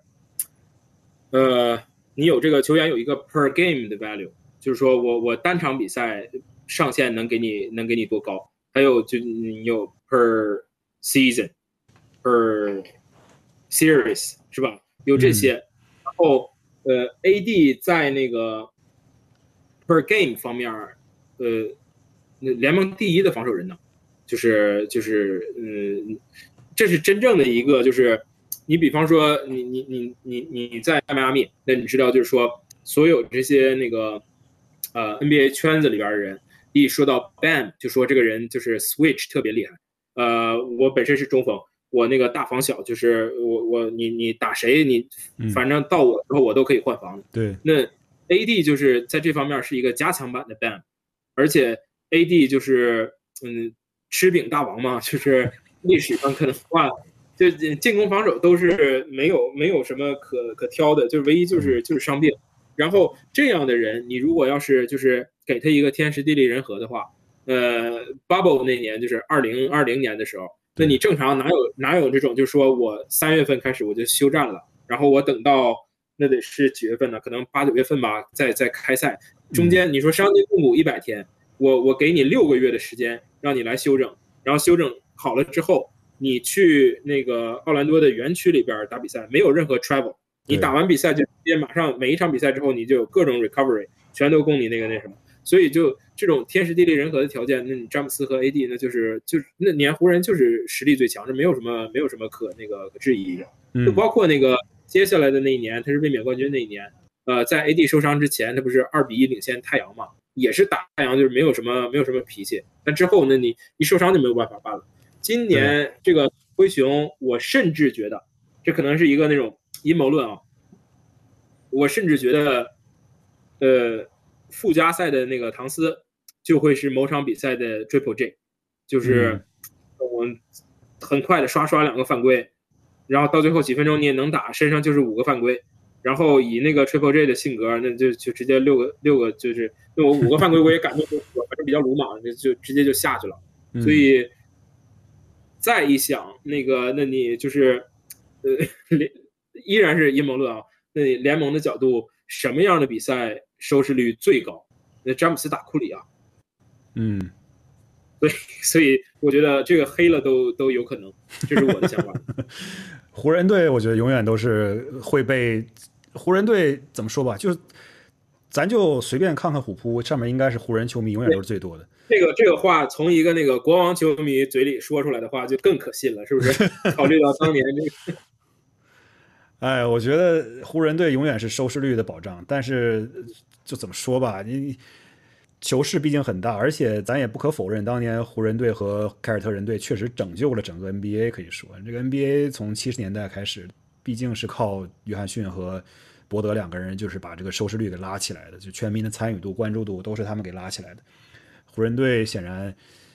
呃，你有这个球员有一个 per game 的 value，就是说我我单场比赛上限能给你能给你多高？还有就你有 per season，per series 是吧？有这些，然后呃，AD 在那个 per game 方面，呃，那联盟第一的防守人呢，就是就是嗯。这是真正的一个，就是你比方说，你你你你你在迈阿密，那你知道，就是说，所有这些那个呃 NBA 圈子里边的人，一说到 Bam，就说这个人就是 Switch 特别厉害。呃，我本身是中锋，我那个大防小，就是我我你你打谁，你反正到我之后我都可以换防。对，那 AD 就是在这方面是一个加强版的 Bam，而且 AD 就是嗯吃饼大王嘛，就是。历史上可能话，就进攻防守都是没有没有什么可可挑的，就是唯一就是就是伤病。然后这样的人，你如果要是就是给他一个天时地利人和的话，呃，Bubble 那年就是二零二零年的时候，那你正常哪有哪有这种，就是说我三月份开始我就休战了，然后我等到那得是几月份呢？可能八九月份吧，再再开赛，中间你说伤筋动骨一百天，我我给你六个月的时间让你来休整，然后休整。好了之后，你去那个奥兰多的园区里边打比赛，没有任何 travel。你打完比赛就直接马上每一场比赛之后，你就有各种 recovery，全都供你那个那什么。所以就这种天时地利人和的条件，那你詹姆斯和 AD 那就是就是那年湖人就是实力最强，这没有什么没有什么可那个可质疑的。就包括那个接下来的那一年，他是卫冕冠军那一年，呃，在 AD 受伤之前，他不是二比一领先太阳嘛，也是打太阳就是没有什么没有什么脾气。但之后呢你一受伤就没有办法办了。今年这个灰熊，我甚至觉得，这可能是一个那种阴谋论啊。我甚至觉得，呃，附加赛的那个唐斯就会是某场比赛的 Triple J，就是我很快的刷刷两个犯规，然后到最后几分钟你也能打，身上就是五个犯规，然后以那个 Triple J 的性格，那就就直接六个六个就是，那我五个犯规我也感动，我反正比较鲁莽，就就直接就下去了，所以。再一想，那个，那你就是，呃，联依然是阴谋论啊。那联盟的角度，什么样的比赛收视率最高？那詹姆斯打库里啊。嗯，所以，所以我觉得这个黑了都都有可能，这是我的想法。<laughs> 湖人队，我觉得永远都是会被湖人队怎么说吧？就咱就随便看看虎扑上面，应该是湖人球迷永远都是最多的。这个这个话从一个那个国王球迷嘴里说出来的话就更可信了，是不是？<laughs> 考虑到当年这个，<laughs> 哎，我觉得湖人队永远是收视率的保障，但是就怎么说吧，你球市毕竟很大，而且咱也不可否认，当年湖人队和凯尔特人队确实拯救了整个 NBA。可以说，这个 NBA 从七十年代开始，毕竟是靠约翰逊和伯德两个人，就是把这个收视率给拉起来的，就全民的参与度、关注度都是他们给拉起来的。湖人队显然。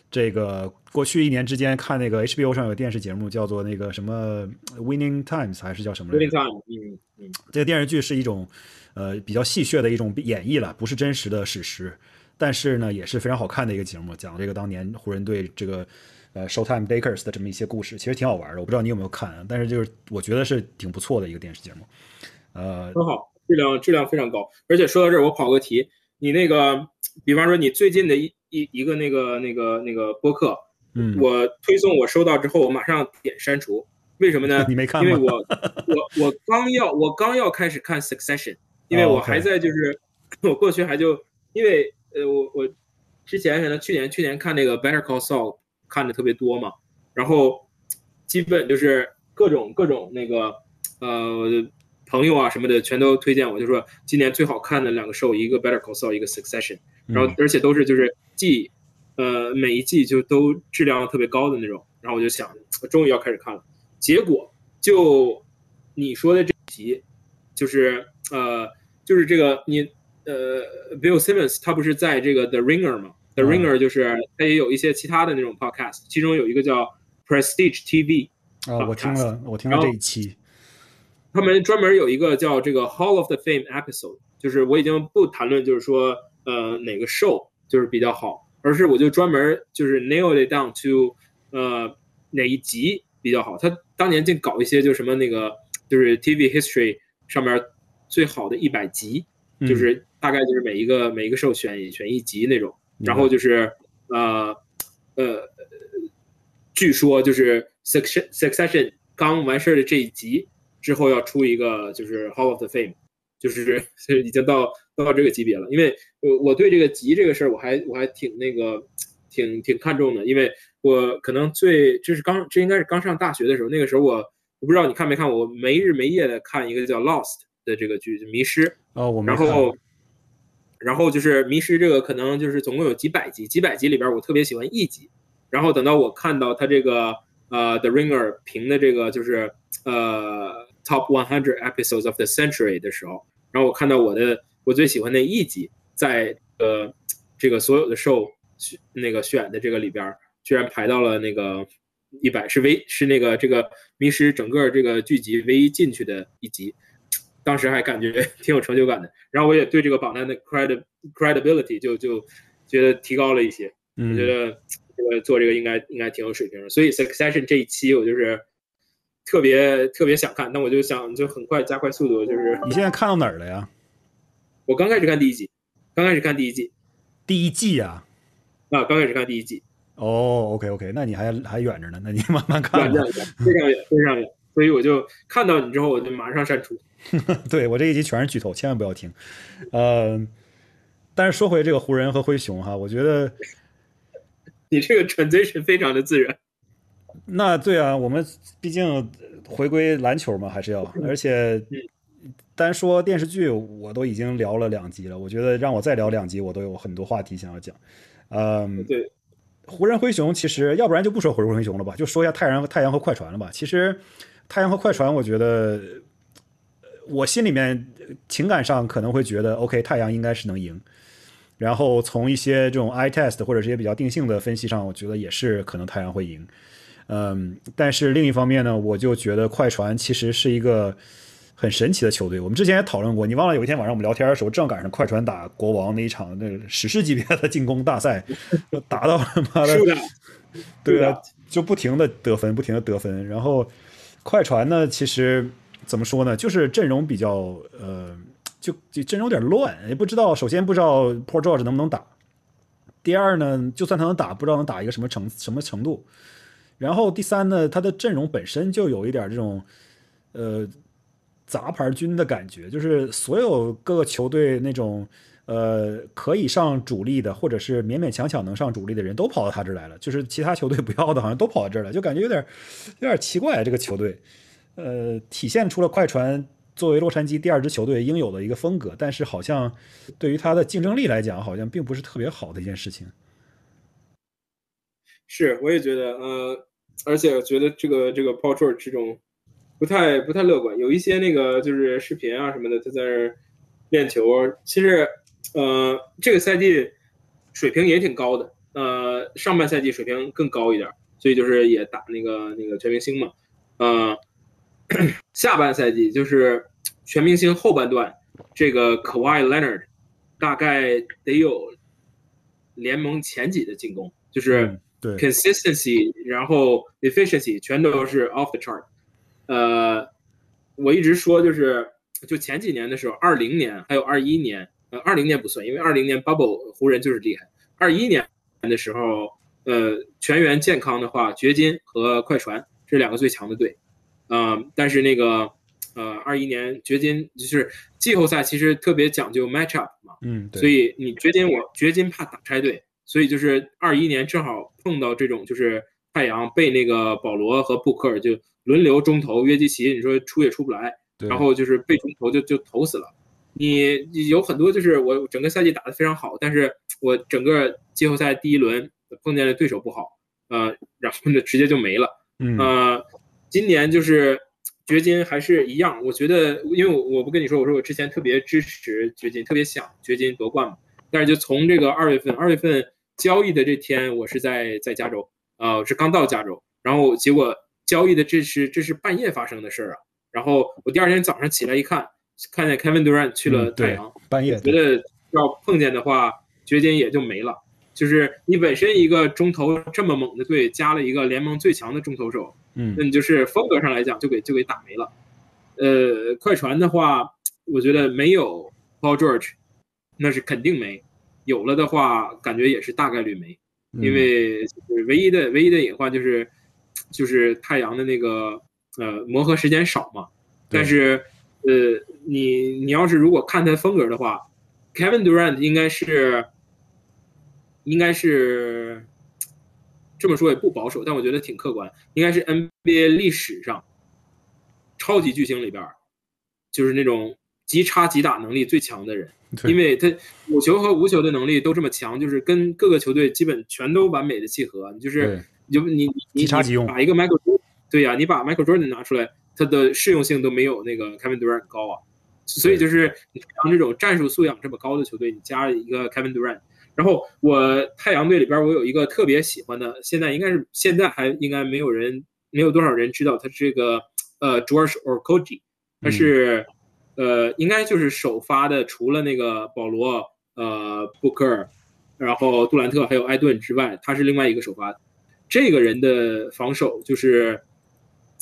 这个过去一年之间看那个 HBO 上有电视节目叫做那个什么 Winning Times 还是叫什么？Winning Times，嗯嗯，这个电视剧是一种呃比较戏谑的一种演绎了，不是真实的史实，但是呢也是非常好看的一个节目，讲这个当年湖人队这个呃 Showtime Lakers 的这么一些故事，其实挺好玩的。我不知道你有没有看，但是就是我觉得是挺不错的一个电视节目，呃，很好，质量质量非常高。而且说到这儿，我跑个题，你那个比方说你最近的一。一一个那个那个那个播客，嗯，我推送我收到之后，我马上点删除，为什么呢？<laughs> 你没看因为我 <laughs> 我我刚要我刚要开始看 Succession，因为我还在就是 <laughs> 我过去还就因为呃我我之前可能去年去年看那个 Better Call Saul 看的特别多嘛，然后基本就是各种各种那个呃朋友啊什么的全都推荐我，就说今年最好看的两个 show，一个 Better Call Saul，一个 Succession，然后而且都是就是。季，呃，每一季就都质量特别高的那种，然后我就想我，终于要开始看了。结果就你说的这集，就是呃，就是这个你呃，Bill Simmons 他不是在这个 The Ringer 吗？The Ringer 就是他也有一些其他的那种 podcast，其中有一个叫 Prestige TV 啊，我听了，我听了这一期。他们专门有一个叫这个 Hall of the Fame episode，就是我已经不谈论就是说呃哪个 show。就是比较好，而是我就专门就是 nail it down to，呃，哪一集比较好？他当年净搞一些就什么那个就是 TV history 上面最好的一百集，就是大概就是每一个每一个 show 选选一集那种，然后就是呃呃，据说就是 succession succession 刚完事儿的这一集之后要出一个就是 Hall of the Fame。就是 <laughs> 已经到到这个级别了，因为我我对这个集这个事儿，我还我还挺那个挺挺看重的，因为我可能最就是刚这应该是刚上大学的时候，那个时候我我不知道你看没看，我没日没夜的看一个叫《Lost》的这个剧，《迷失》哦，我然后然后就是《迷失》这个可能就是总共有几百集，几百集里边我特别喜欢一集，然后等到我看到他这个呃《The Ringer》评的这个就是呃。Top 100 episodes of the century 的时候，然后我看到我的我最喜欢的一集，在呃这个所有的 show 那个选的这个里边，居然排到了那个一百，是唯是那个这个迷失整个这个剧集唯一进去的一集，当时还感觉 <laughs> 挺有成就感的。然后我也对这个榜单的 credit credibility 就就觉得提高了一些，我觉得这个做这个应该应该挺有水平的。所以 Succession 这一期我就是。特别特别想看，那我就想就很快加快速度，就是你现在看到哪儿了呀？<laughs> 我刚开始看第一集，刚开始看第一季，第一季呀，啊，刚开始看第一季。哦，OK OK，那你还还远着呢，那你慢慢看。非常远，非常远，所以我就看到你之后，我就马上删除。<laughs> 对我这一集全是剧透，千万不要听。呃，但是说回这个湖人和灰熊哈，我觉得你这个 transition 非常的自然。那对啊，我们毕竟回归篮球嘛，还是要。而且单说电视剧，我都已经聊了两集了。我觉得让我再聊两集，我都有很多话题想要讲。嗯，对。湖人灰熊，其实要不然就不说湖人灰熊了吧，就说一下太阳太阳和快船了吧。其实太阳和快船，我觉得我心里面情感上可能会觉得，OK，太阳应该是能赢。然后从一些这种 i test 或者这些比较定性的分析上，我觉得也是可能太阳会赢。嗯，但是另一方面呢，我就觉得快船其实是一个很神奇的球队。我们之前也讨论过，你忘了有一天晚上我们聊天的时候，正赶上快船打国王那一场那史诗级别的进攻大赛，<laughs> 打到妈的，对啊，就不停的得分，不停的得分。然后快船呢，其实怎么说呢，就是阵容比较呃，就就阵容有点乱，也不知道。首先不知道 Paul George 能不能打，第二呢，就算他能打，不知道能打一个什么程什么程度。然后第三呢，他的阵容本身就有一点这种，呃，杂牌军的感觉，就是所有各个球队那种，呃，可以上主力的，或者是勉勉强强能上主力的人都跑到他这来了，就是其他球队不要的，好像都跑到这儿了，就感觉有点有点奇怪这个球队。呃，体现出了快船作为洛杉矶第二支球队应有的一个风格，但是好像对于他的竞争力来讲，好像并不是特别好的一件事情。是，我也觉得，呃，而且我觉得这个这个 Pau 这种不太不太乐观，有一些那个就是视频啊什么的，他在那练球，其实，呃，这个赛季水平也挺高的，呃，上半赛季水平更高一点，所以就是也打那个那个全明星嘛，呃，<clears throat> 下半赛季就是全明星后半段，这个 Kawhi Leonard 大概得有联盟前几的进攻，就是。对，consistency，然后 efficiency 全都是 off the chart。呃，我一直说就是，就前几年的时候，二零年还有二一年，呃，二零年不算，因为二零年 bubble 湖人就是厉害。二一年的时候，呃，全员健康的话，掘金和快船这两个最强的队。嗯，但是那个，呃，二一年掘金就是季后赛其实特别讲究 match up 嘛，嗯，所以你掘金我掘金怕打拆队。所以就是二一年正好碰到这种，就是太阳被那个保罗和布克就轮流中投约基奇，你说出也出不来，然后就是被中投就就投死了。你有很多就是我整个赛季打得非常好，但是我整个季后赛第一轮碰见的对手不好，呃，然后呢直接就没了。呃，今年就是掘金还是一样，我觉得因为我我不跟你说，我说我之前特别支持掘金，特别想掘金夺冠嘛，但是就从这个二月份，二月份。交易的这天，我是在在加州，呃，是刚到加州，然后结果交易的这是这是半夜发生的事儿啊，然后我第二天早上起来一看，看见 Kevin Durant 去了太阳，半夜觉得要碰见的话，掘金也就没了。就是你本身一个中投这么猛的队，加了一个联盟最强的中投手，嗯，那你就是风格上来讲就给就给打没了。呃，快船的话，我觉得没有 Paul George，那是肯定没。有了的话，感觉也是大概率没，因为唯一的唯一的隐患就是，就是太阳的那个呃磨合时间少嘛。但是呃，你你要是如果看他风格的话，Kevin Durant 应该是应该是这么说也不保守，但我觉得挺客观，应该是 NBA 历史上超级巨星里边就是那种即插即打能力最强的人。因为他有球和无球的能力都这么强，就是跟各个球队基本全都完美的契合。就是你就你你把一个 Michael 对呀，你把 Michael Jordan 拿出来，他的适用性都没有那个 Kevin Durant 高啊。所以就是你像这种战术素养这么高的球队，你加一个 Kevin Durant，然后我太阳队里边我有一个特别喜欢的，现在应该是现在还应该没有人没有多少人知道他这个呃 George or Koji，他是。呃，应该就是首发的，除了那个保罗、呃布克，然后杜兰特还有艾顿之外，他是另外一个首发。这个人的防守就是，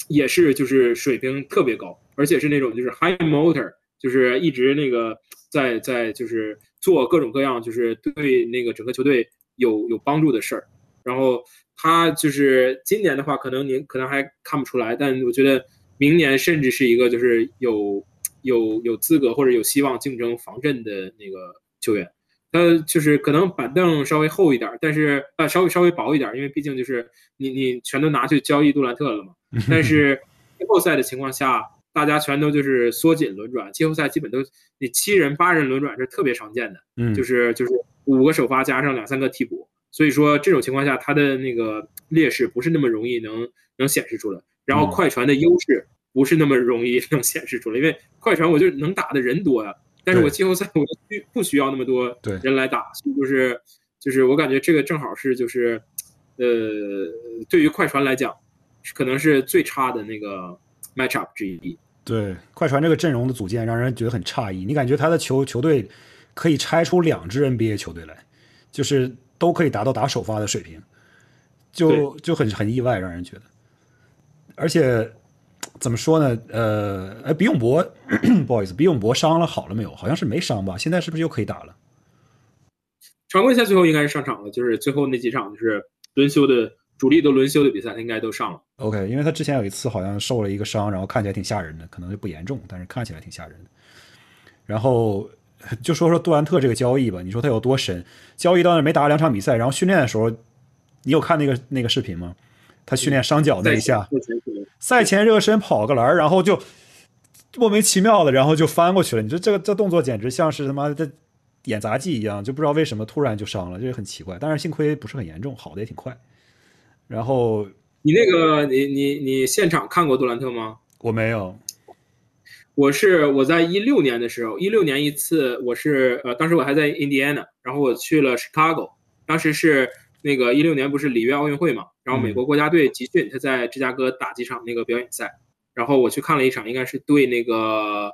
也是就是水平特别高，而且是那种就是 high motor，就是一直那个在在就是做各种各样就是对那个整个球队有有帮助的事儿。然后他就是今年的话，可能您可能还看不出来，但我觉得明年甚至是一个就是有。有有资格或者有希望竞争防阵的那个球员，他就是可能板凳稍微厚一点，但是呃稍微稍微薄一点，因为毕竟就是你你全都拿去交易杜兰特了嘛。但是 <laughs> 季后赛的情况下，大家全都就是缩紧轮转，季后赛基本都你七人八人轮转是特别常见的，嗯，就是就是五个首发加上两三个替补，所以说这种情况下他的那个劣势不是那么容易能能显示出来，然后快船的优势。不是那么容易 <laughs> 能显示出来，因为快船我就能打的人多呀，但是我季后赛我需不需要那么多人来打，所以就是就是我感觉这个正好是就是，呃，对于快船来讲，可能是最差的那个 match up 之一。对，快船这个阵容的组建让人觉得很诧异，你感觉他的球球队可以拆出两支 NBA 球队来，就是都可以达到打首发的水平，就就很很意外，让人觉得，而且。怎么说呢？呃，哎，比永博，<coughs> 不好意思，比永博伤了好了没有？好像是没伤吧？现在是不是又可以打了？常规赛最后应该是上场了，就是最后那几场就是轮休的主力都轮休的比赛，他应该都上了。OK，因为他之前有一次好像受了一个伤，然后看起来挺吓人的，可能就不严重，但是看起来挺吓人的。然后就说说杜兰特这个交易吧，你说他有多神？交易到那没打两场比赛，然后训练的时候，你有看那个那个视频吗？他训练伤脚那一下，赛前热身跑个篮，然后就莫名其妙的，然后就翻过去了。你说这个这动作简直像是他妈的演杂技一样，就不知道为什么突然就伤了，这很奇怪。但是幸亏不是很严重，好的也挺快。然后你那个你你你现场看过杜兰特吗？我没有。我是我在一六年的时候，一六年一次，我是呃，当时我还在 Indiana，，然后我去了 Chicago，当时是那个一六年不是里约奥运会嘛，然后美国国家队集训，他在芝加哥打几场那个表演赛，然后我去看了一场，应该是对那个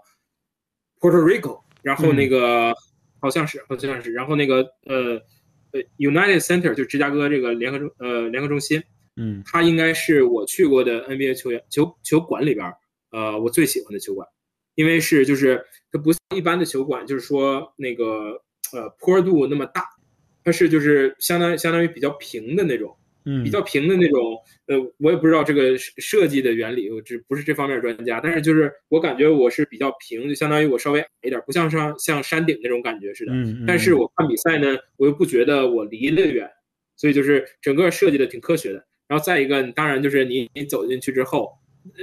Puerto Rico，然后那个好像是好像是，然后那个呃呃 United Center 就芝加哥这个联合中呃联合中心，嗯，它应该是我去过的 NBA 球员球球馆里边呃我最喜欢的球馆。因为是就是它不像一般的球馆，就是说那个呃坡度那么大，它是就是相当相当于比较平的那种，嗯，比较平的那种。呃，我也不知道这个设计的原理，我只不是这方面专家，但是就是我感觉我是比较平，就相当于我稍微矮一点，不像上像山顶那种感觉似的。嗯，但是我看比赛呢，我又不觉得我离得远，所以就是整个设计的挺科学的。然后再一个，当然就是你你走进去之后。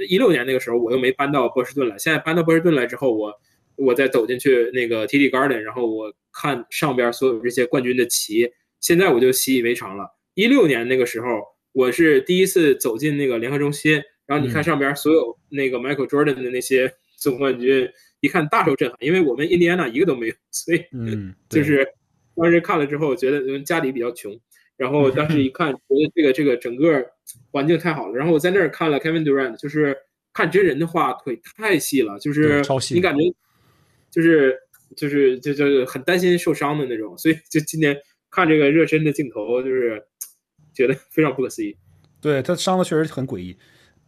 一六年那个时候，我又没搬到波士顿来。现在搬到波士顿来之后，我我再走进去那个 TD Garden，然后我看上边所有这些冠军的旗，现在我就习以为常了。一六年那个时候，我是第一次走进那个联合中心，然后你看上边所有那个 Michael Jordan 的那些 <laughs> 总冠军，一看大受震撼，因为我们印第安纳一个都没有，所以 <laughs> 就是当时看了之后，觉得家里比较穷。然后当时一看，觉得这个这个整个环境太好了。然后我在那儿看了 Kevin Durant，就是看真人的话，腿太细了，就是你感觉就是就是就就很担心受伤的那种。所以就今年看这个热身的镜头，就是觉得非常不可思议。<laughs> 对他伤的确实很诡异。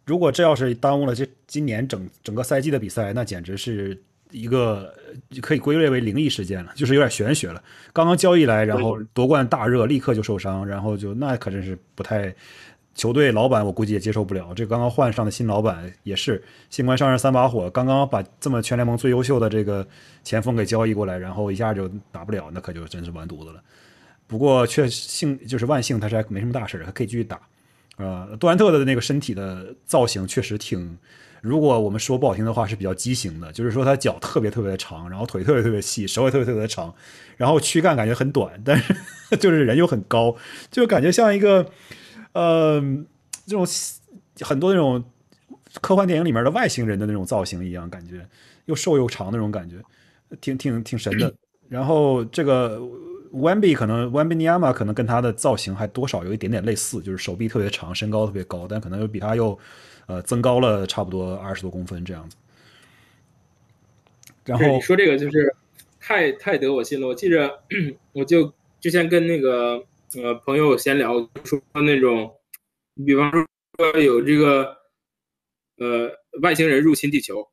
如果这要是耽误了这今年整整个赛季的比赛，那简直是。一个可以归类为灵异事件了，就是有点玄学了。刚刚交易来，然后夺冠大热，立刻就受伤，然后就那可真是不太。球队老板我估计也接受不了。这刚刚换上的新老板也是新官上任三把火，刚刚把这么全联盟最优秀的这个前锋给交易过来，然后一下就打不了，那可就真是完犊子了。不过确幸就是万幸，他是还没什么大事，还可以继续打。呃，杜兰特的那个身体的造型确实挺。如果我们说不好听的话，是比较畸形的，就是说他脚特别特别的长，然后腿特别特别细，手也特别特别的长，然后躯干感觉很短，但是就是人又很高，就感觉像一个呃这种很多那种科幻电影里面的外星人的那种造型一样，感觉又瘦又长那种感觉，挺挺挺神的。然后这个 Wemby 可能 Wemby Nyama 可能跟他的造型还多少有一点点类似，就是手臂特别长，身高特别高，但可能又比他又。呃，增高了差不多二十多公分这样子。然后你说这个就是太太得我心了。我记着，我就之前跟那个呃朋友闲聊，说那种，比方说有这个呃外星人入侵地球，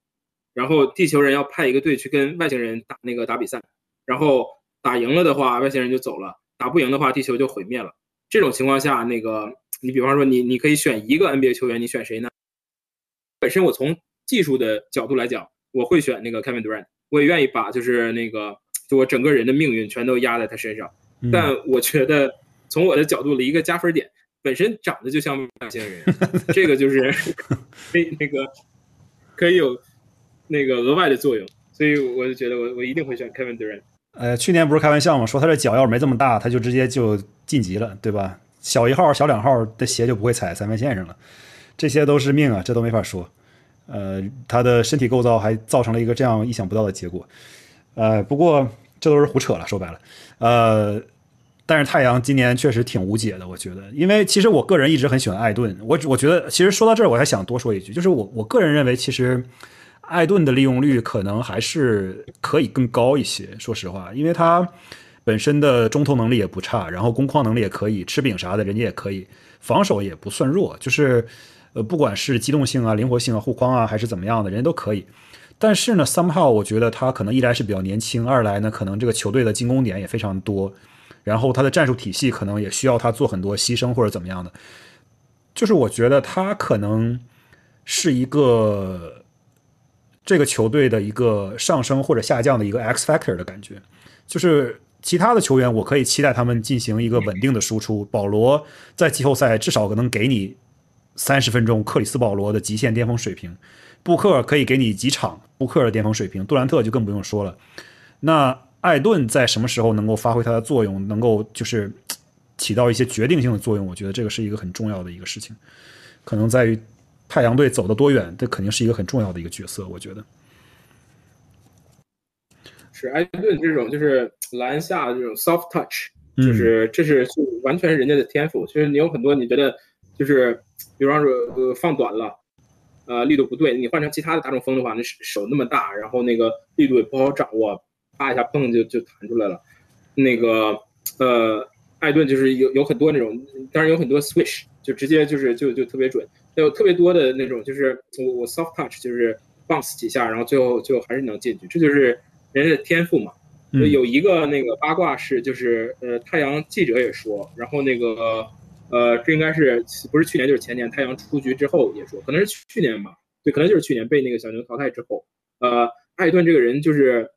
然后地球人要派一个队去跟外星人打那个打比赛，然后打赢了的话，外星人就走了；打不赢的话，地球就毁灭了。这种情况下，那个你比方说你你可以选一个 NBA 球员，你选谁呢？本身我从技术的角度来讲，我会选那个 Kevin Durant，我也愿意把就是那个就我整个人的命运全都压在他身上。但我觉得从我的角度的一个加分点，本身长得就像外星人，<laughs> 这个就是 <laughs> 可以那个可以有那个额外的作用，所以我就觉得我我一定会选 Kevin Durant。呃，去年不是开玩笑吗？说他这脚要是没这么大，他就直接就晋级了，对吧？小一号、小两号的鞋就不会踩三分线上了。这些都是命啊，这都没法说。呃，他的身体构造还造成了一个这样意想不到的结果。呃，不过这都是胡扯了，说白了。呃，但是太阳今年确实挺无解的，我觉得。因为其实我个人一直很喜欢艾顿，我我觉得其实说到这儿，我还想多说一句，就是我我个人认为，其实艾顿的利用率可能还是可以更高一些。说实话，因为他本身的中投能力也不差，然后攻框能力也可以，吃饼啥的人家也可以，防守也不算弱，就是。呃，不管是机动性啊、灵活性啊、护框啊，还是怎么样的，人家都可以。但是呢，somehow 我觉得他可能一来是比较年轻，二来呢，可能这个球队的进攻点也非常多，然后他的战术体系可能也需要他做很多牺牲或者怎么样的。就是我觉得他可能是一个这个球队的一个上升或者下降的一个 X factor 的感觉。就是其他的球员，我可以期待他们进行一个稳定的输出。保罗在季后赛至少可能给你。三十分钟克里斯保罗的极限巅峰水平，布克可以给你几场布克的巅峰水平，杜兰特就更不用说了。那艾顿在什么时候能够发挥他的作用，能够就是起到一些决定性的作用？我觉得这个是一个很重要的一个事情，可能在于太阳队走得多远，这肯定是一个很重要的一个角色。我觉得是艾顿这种就是篮下这种 soft touch，就是这是完全是人家的天赋。其实你有很多你觉得就是，比方说呃放短了，呃力度不对，你换成其他的大中锋的话，那手那么大，然后那个力度也不好掌握。啪一下，砰就就弹出来了。那个呃，艾顿就是有有很多那种，当然有很多 switch，就直接就是就就特别准。有特别多的那种，就是我我 soft touch，就是 bounce 几下，然后最后最后还是能进去。这就是人家的天赋嘛。有一个那个八卦是，就是呃，太阳记者也说，然后那个呃，这应该是不是去年就是前年，太阳出局之后也说，可能是去年吧，对，可能就是去年被那个小牛淘汰之后，呃，艾顿这个人就是。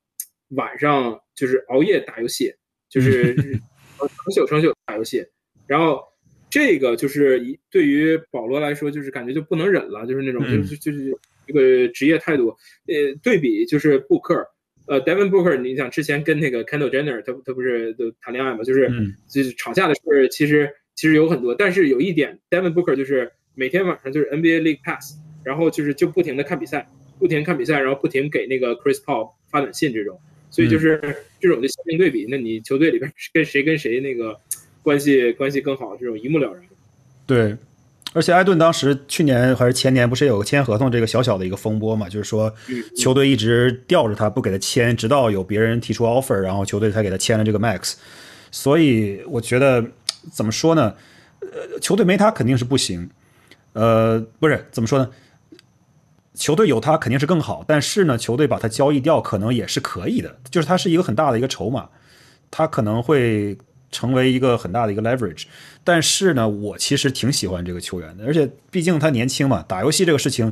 晚上就是熬夜打游戏，就是 <laughs> 成宿成宿打游戏，然后这个就是一对于保罗来说，就是感觉就不能忍了，就是那种就是就是一个职业态度。呃，对比就是布克，呃，Devin Booker，你想之前跟那个 Kendall Jenner，他他不是都谈恋爱嘛，就是就是吵架的事儿，其实其实有很多，但是有一点，Devin Booker 就是每天晚上就是 NBA League Pass，然后就是就不停的看比赛，不停看比赛，然后不停给那个 Chris Paul 发短信这种。所以就是这种的鲜明对比，那你球队里边跟谁跟谁那个关系关系更好，这种一目了然。对，而且艾顿当时去年还是前年不是有个签合同这个小小的一个风波嘛？就是说球队一直吊着他不给他签，直到有别人提出 offer，然后球队才给他签了这个 max。所以我觉得怎么说呢？呃，球队没他肯定是不行。呃，不是怎么说呢？球队有他肯定是更好，但是呢，球队把他交易掉可能也是可以的，就是他是一个很大的一个筹码，他可能会成为一个很大的一个 leverage。但是呢，我其实挺喜欢这个球员的，而且毕竟他年轻嘛，打游戏这个事情，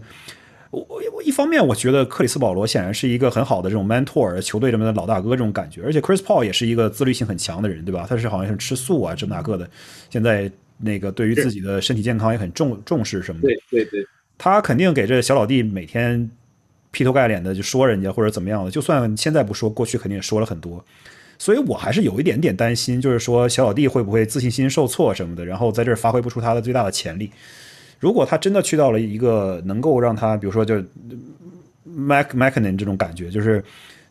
我我一方面我觉得克里斯保罗显然是一个很好的这种 mentor，球队这边的老大哥这种感觉，而且 Chris Paul 也是一个自律性很强的人，对吧？他是好像是吃素啊这么大个的，现在那个对于自己的身体健康也很重重视什么的。对对对。他肯定给这小老弟每天劈头盖脸的就说人家或者怎么样的，就算现在不说，过去肯定也说了很多，所以我还是有一点点担心，就是说小老弟会不会自信心受挫什么的，然后在这儿发挥不出他的最大的潜力。如果他真的去到了一个能够让他，比如说就 Mac Macnin 这种感觉，就是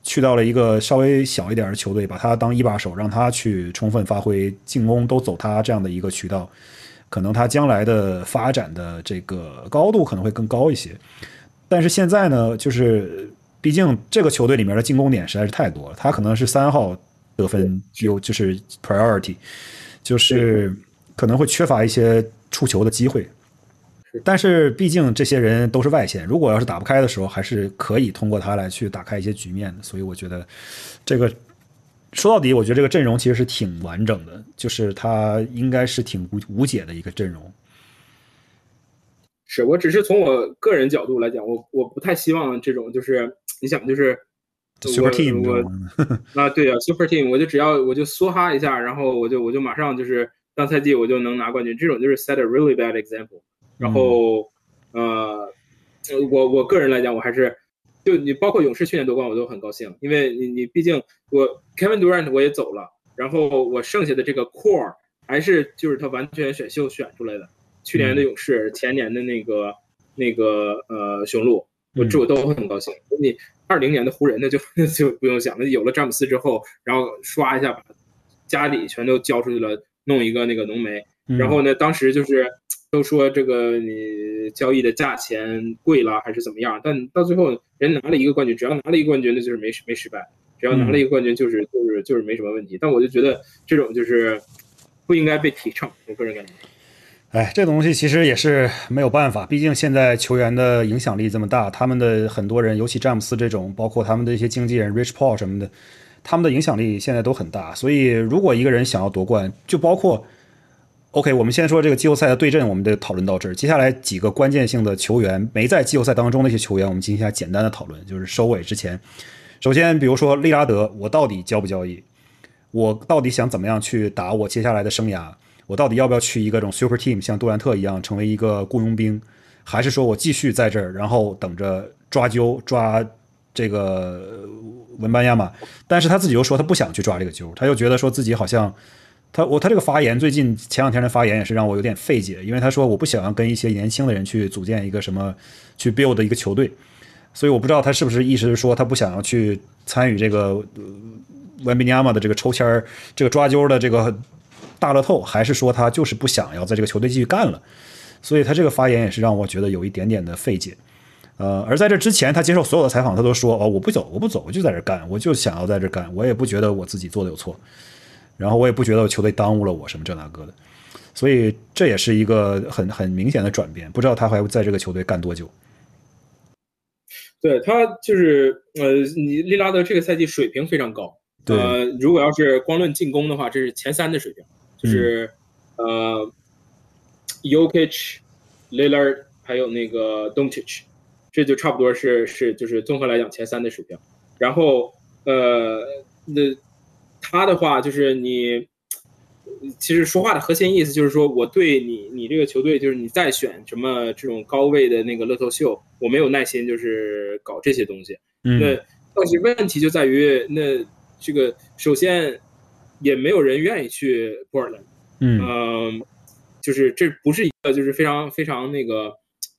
去到了一个稍微小一点的球队，把他当一把手，让他去充分发挥进攻都走他这样的一个渠道。可能他将来的发展的这个高度可能会更高一些，但是现在呢，就是毕竟这个球队里面的进攻点实在是太多了，他可能是三号得分有就是 priority，就是可能会缺乏一些出球的机会。但是毕竟这些人都是外线，如果要是打不开的时候，还是可以通过他来去打开一些局面的。所以我觉得这个。说到底，我觉得这个阵容其实是挺完整的，就是他应该是挺无无解的一个阵容。是我只是从我个人角度来讲，我我不太希望这种就是你想就是 super team 我 <laughs> 啊对啊 super team 我就只要我就梭哈一下，然后我就我就马上就是当赛季我就能拿冠军，这种就是 set a really bad example。然后呃，我我个人来讲，我还是。就你包括勇士去年夺冠，我都很高兴，因为你你毕竟我 Kevin Durant 我也走了，然后我剩下的这个 core 还是就是他完全选秀选出来的。去年的勇士，前年的那个那个呃雄鹿，我这我都很高兴。你二零年的湖人那就 <laughs> 就不用想了，有了詹姆斯之后，然后刷一下把家底全都交出去了，弄一个那个浓眉，然后呢，当时就是。都说这个你交易的价钱贵了还是怎么样？但到最后人拿了一个冠军，只要拿了一个冠军，那就是没没失败。只要拿了一个冠军，就是就是就是没什么问题。但我就觉得这种就是不应该被提倡，我个人感觉。哎，这东西其实也是没有办法，毕竟现在球员的影响力这么大，他们的很多人，尤其詹姆斯这种，包括他们的一些经纪人 Rich Paul 什么的，他们的影响力现在都很大。所以如果一个人想要夺冠，就包括。OK，我们先说这个季后赛的对阵，我们的讨论到这儿。接下来几个关键性的球员没在季后赛当中的一些球员，我们进行一下简单的讨论，就是收尾之前。首先，比如说利拉德，我到底交不交易？我到底想怎么样去打我接下来的生涯？我到底要不要去一个这种 super team，像杜兰特一样成为一个雇佣兵，还是说我继续在这儿，然后等着抓阄抓这个文班亚马？但是他自己又说他不想去抓这个阄，他又觉得说自己好像他我他这个发言最近前两天的发言也是让我有点费解，因为他说我不想要跟一些年轻的人去组建一个什么去 build 一个球队，所以我不知道他是不是意思是说他不想要去参与这个呃文班亚马的这个抽签儿这个抓阄的这个。大乐透，还是说他就是不想要在这个球队继续干了？所以他这个发言也是让我觉得有一点点的费解。呃，而在这之前，他接受所有的采访，他都说：“哦，我不走，我不走，我就在这干，我就想要在这干，我也不觉得我自己做的有错，然后我也不觉得球队耽误了我什么这那个的。”所以这也是一个很很明显的转变。不知道他还会在这个球队干多久？对他就是呃，你利拉德这个赛季水平非常高。呃，如果要是光论进攻的话，这是前三的水平。就是呃，Yokich、Lillard 还有那个 Doncic，这就差不多是是就是综合来讲前三的水平。然后呃，那他的话就是你其实说话的核心意思就是说我对你你这个球队就是你再选什么这种高位的那个乐透秀，我没有耐心就是搞这些东西。那但是问题就在于那这个首先。也没有人愿意去波尔兰，嗯，就是这不是一个就是非常非常那个，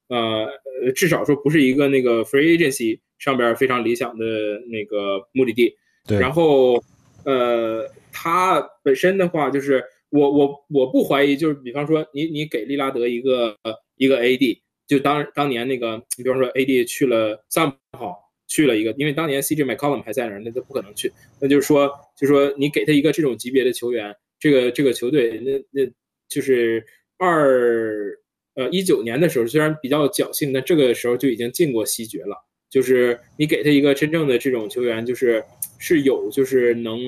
呃，至少说不是一个那个 free agency 上边非常理想的那个目的地。对。然后，呃，他本身的话，就是我我我不怀疑，就是比方说你你给利拉德一个一个 AD，就当当年那个，你比方说 AD 去了三号。去了一个，因为当年 CJ McCollum 还在那儿，那他不可能去。那就是说，就是说，你给他一个这种级别的球员，这个这个球队，那那就是二呃一九年的时候，虽然比较侥幸，但这个时候就已经进过西决了。就是你给他一个真正的这种球员，就是是有，就是能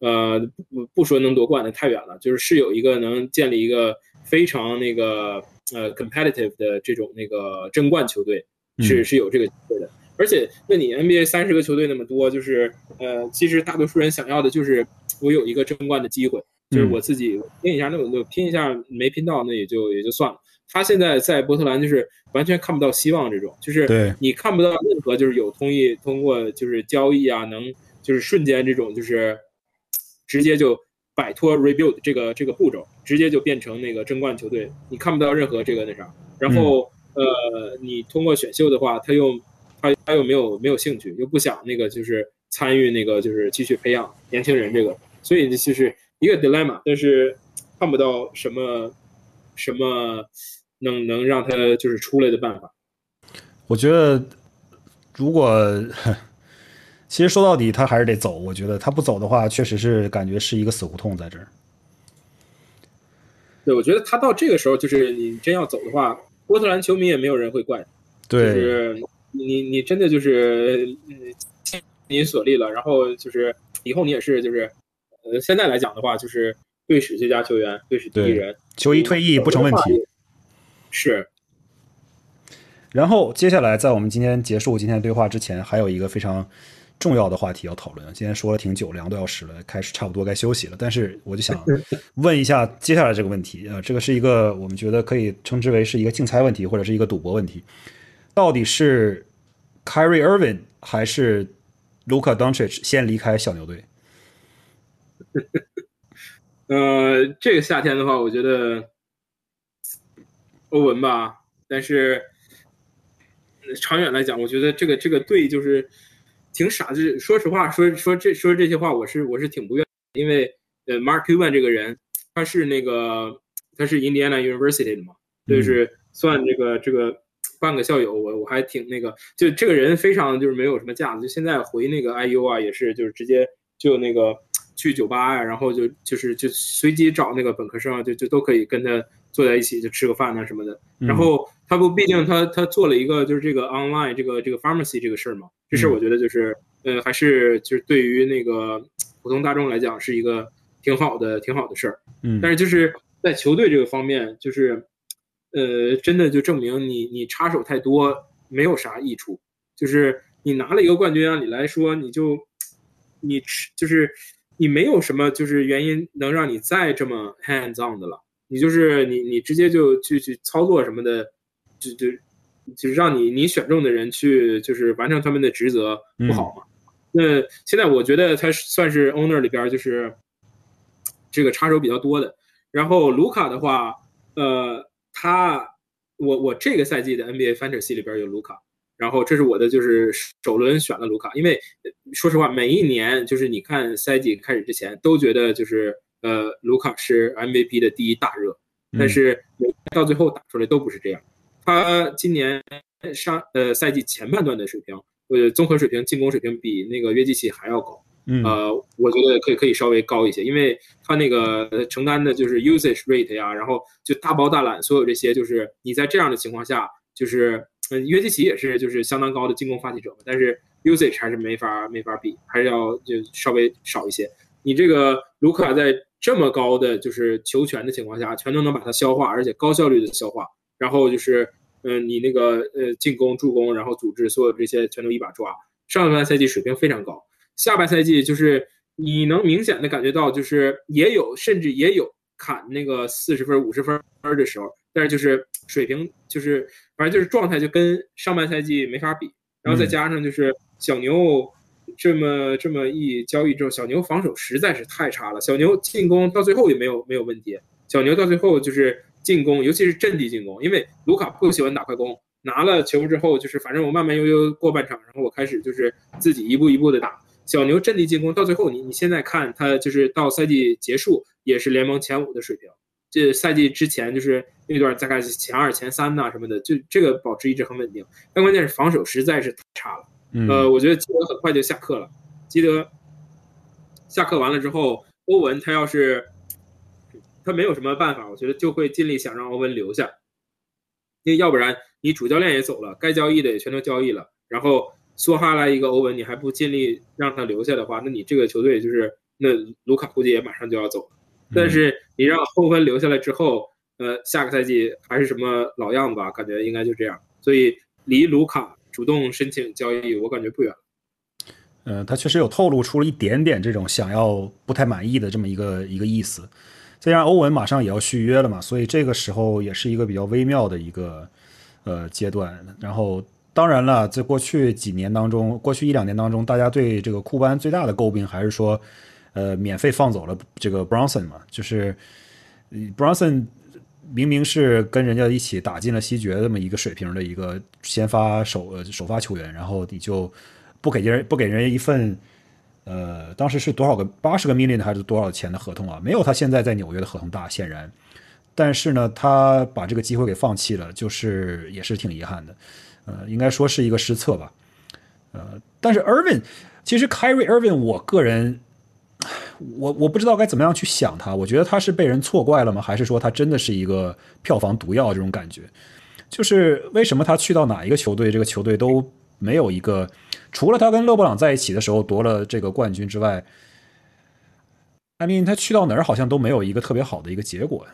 呃不不说能夺冠的太远了，就是是有一个能建立一个非常那个呃 competitive 的这种那个争冠球队，是是有这个机会的。而且，那你 NBA 三十个球队那么多，就是呃，其实大多数人想要的就是我有一个争冠的机会，就是我自己拼一下，那我就拼一下，没拼到那也就也就算了。他现在在波特兰就是完全看不到希望，这种就是你看不到任何就是有通意通过就是交易啊，能就是瞬间这种就是直接就摆脱 rebuild 这个这个步骤，直接就变成那个争冠球队，你看不到任何这个那啥。然后呃，你通过选秀的话，他又。他他又没有没有兴趣，又不想那个就是参与那个就是继续培养年轻人这个，所以就是一个 dilemma，但是看不到什么什么能能让他就是出来的办法。我觉得如果其实说到底他还是得走，我觉得他不走的话，确实是感觉是一个死胡同在这儿。对，我觉得他到这个时候，就是你真要走的话，波特兰球迷也没有人会怪，对。就是。你你真的就是尽你所力了，然后就是以后你也是就是，呃，现在来讲的话，就是队史最佳球员，队史第一人，球衣退役不成问题。是。然后接下来在我们今天结束今天的对话之前，还有一个非常重要的话题要讨论。今天说了挺久，两个多小时了，开始差不多该休息了。但是我就想 <laughs> 问一下接下来这个问题呃，这个是一个我们觉得可以称之为是一个竞猜问题，或者是一个赌博问题。到底是 Kyrie Irving 还是 Luka Doncic 先离开小牛队？<laughs> 呃，这个夏天的话，我觉得欧文吧。但是长远来讲，我觉得这个这个队就是挺傻。就是说实话，说说这说这些话，我是我是挺不愿，因为呃，Mark Cuban 这个人，他是那个他是 Indiana University 的嘛，就是算这个这个。半个校友，我我还挺那个，就这个人非常就是没有什么架子。就现在回那个 IU 啊，也是就是直接就那个去酒吧呀，然后就就是就随机找那个本科生啊，就就都可以跟他坐在一起就吃个饭啊什么的。然后他不，毕竟他他做了一个就是这个 online 这个这个 pharmacy 这个事儿嘛，这事儿我觉得就是呃还是就是对于那个普通大众来讲是一个挺好的挺好的事儿。嗯，但是就是在球队这个方面就是。呃，真的就证明你你插手太多没有啥益处，就是你拿了一个冠军，按理来说你就你就是你没有什么就是原因能让你再这么 hands on 的了。你就是你你直接就去去操作什么的，就就就是让你你选中的人去就是完成他们的职责不好吗？那现在我觉得他算是 owner 里边就是这个插手比较多的。然后卢卡的话，呃，他我我这个赛季的 NBA Fantasy 里边有卢卡。然后这是我的就是首轮选了卢卡，因为说实话，每一年就是你看赛季开始之前都觉得就是呃卢卡是 MVP 的第一大热，但是到最后打出来都不是这样。他今年上呃赛季前半段的水平，呃综合水平、进攻水平比那个约基奇还要高，呃我觉得可以可以稍微高一些，因为他那个承担的就是 usage rate 呀，然后就大包大揽，所有这些就是你在这样的情况下就是。嗯，约基奇也是，就是相当高的进攻发起者，但是 usage 还是没法没法比，还是要就稍微少一些。你这个卢卡在这么高的就是球权的情况下，全都能把它消化，而且高效率的消化。然后就是，嗯，你那个呃进攻、助攻，然后组织，所有这些全都一把抓。上半赛季水平非常高，下半赛季就是你能明显的感觉到，就是也有甚至也有砍那个四十分、五十分的时候。但是就是水平就是反正就是状态就跟上半赛季没法比，然后再加上就是小牛这么这么一交易之后，小牛防守实在是太差了。小牛进攻到最后也没有没有问题，小牛到最后就是进攻，尤其是阵地进攻，因为卢卡不喜欢打快攻，拿了球之后就是反正我慢慢悠悠过半场，然后我开始就是自己一步一步的打。小牛阵地进攻到最后，你你现在看他就是到赛季结束也是联盟前五的水平。这赛季之前就是那段大概是前二、前三呐什么的，就这个保持一直很稳定。但关键是防守实在是太差了。呃，我觉得基德很快就下课了。基德下课完了之后，欧文他要是他没有什么办法，我觉得就会尽力想让欧文留下。因为要不然你主教练也走了，该交易的也全都交易了，然后梭哈来一个欧文，你还不尽力让他留下的话，那你这个球队就是那卢卡估计也马上就要走了。但是你让后分留下来之后，呃，下个赛季还是什么老样子吧？感觉应该就这样。所以离卢卡主动申请交易，我感觉不远。呃，他确实有透露出了一点点这种想要不太满意的这么一个一个意思。再加上欧文马上也要续约了嘛，所以这个时候也是一个比较微妙的一个呃阶段。然后当然了，在过去几年当中，过去一两年当中，大家对这个库班最大的诟病还是说。呃，免费放走了这个 Bronson 嘛，就是 Bronson 明明是跟人家一起打进了西决这么一个水平的一个先发首首发球员，然后你就不给人不给人一份呃，当时是多少个八十个 million 还是多少钱的合同啊？没有他现在在纽约的合同大，显然。但是呢，他把这个机会给放弃了，就是也是挺遗憾的。呃，应该说是一个失策吧。呃，但是 Irvin 其实 Kyrie Irving，我个人。我我不知道该怎么样去想他，我觉得他是被人错怪了吗？还是说他真的是一个票房毒药这种感觉？就是为什么他去到哪一个球队，这个球队都没有一个，除了他跟勒布朗在一起的时候夺了这个冠军之外，I mean 他去到哪儿好像都没有一个特别好的一个结果。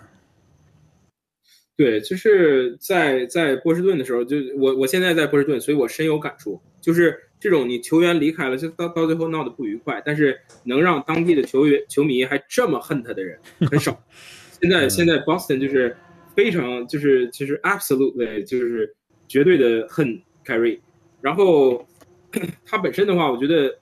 对，就是在在波士顿的时候，就我我现在在波士顿，所以我深有感触。就是这种你球员离开了，就到到最后闹得不愉快，但是能让当地的球员球迷还这么恨他的人很少。<laughs> 现在现在 Boston 就是非常就是其实 absolutely 就是绝对的恨 Carry。然后 <clears throat> 他本身的话，我觉得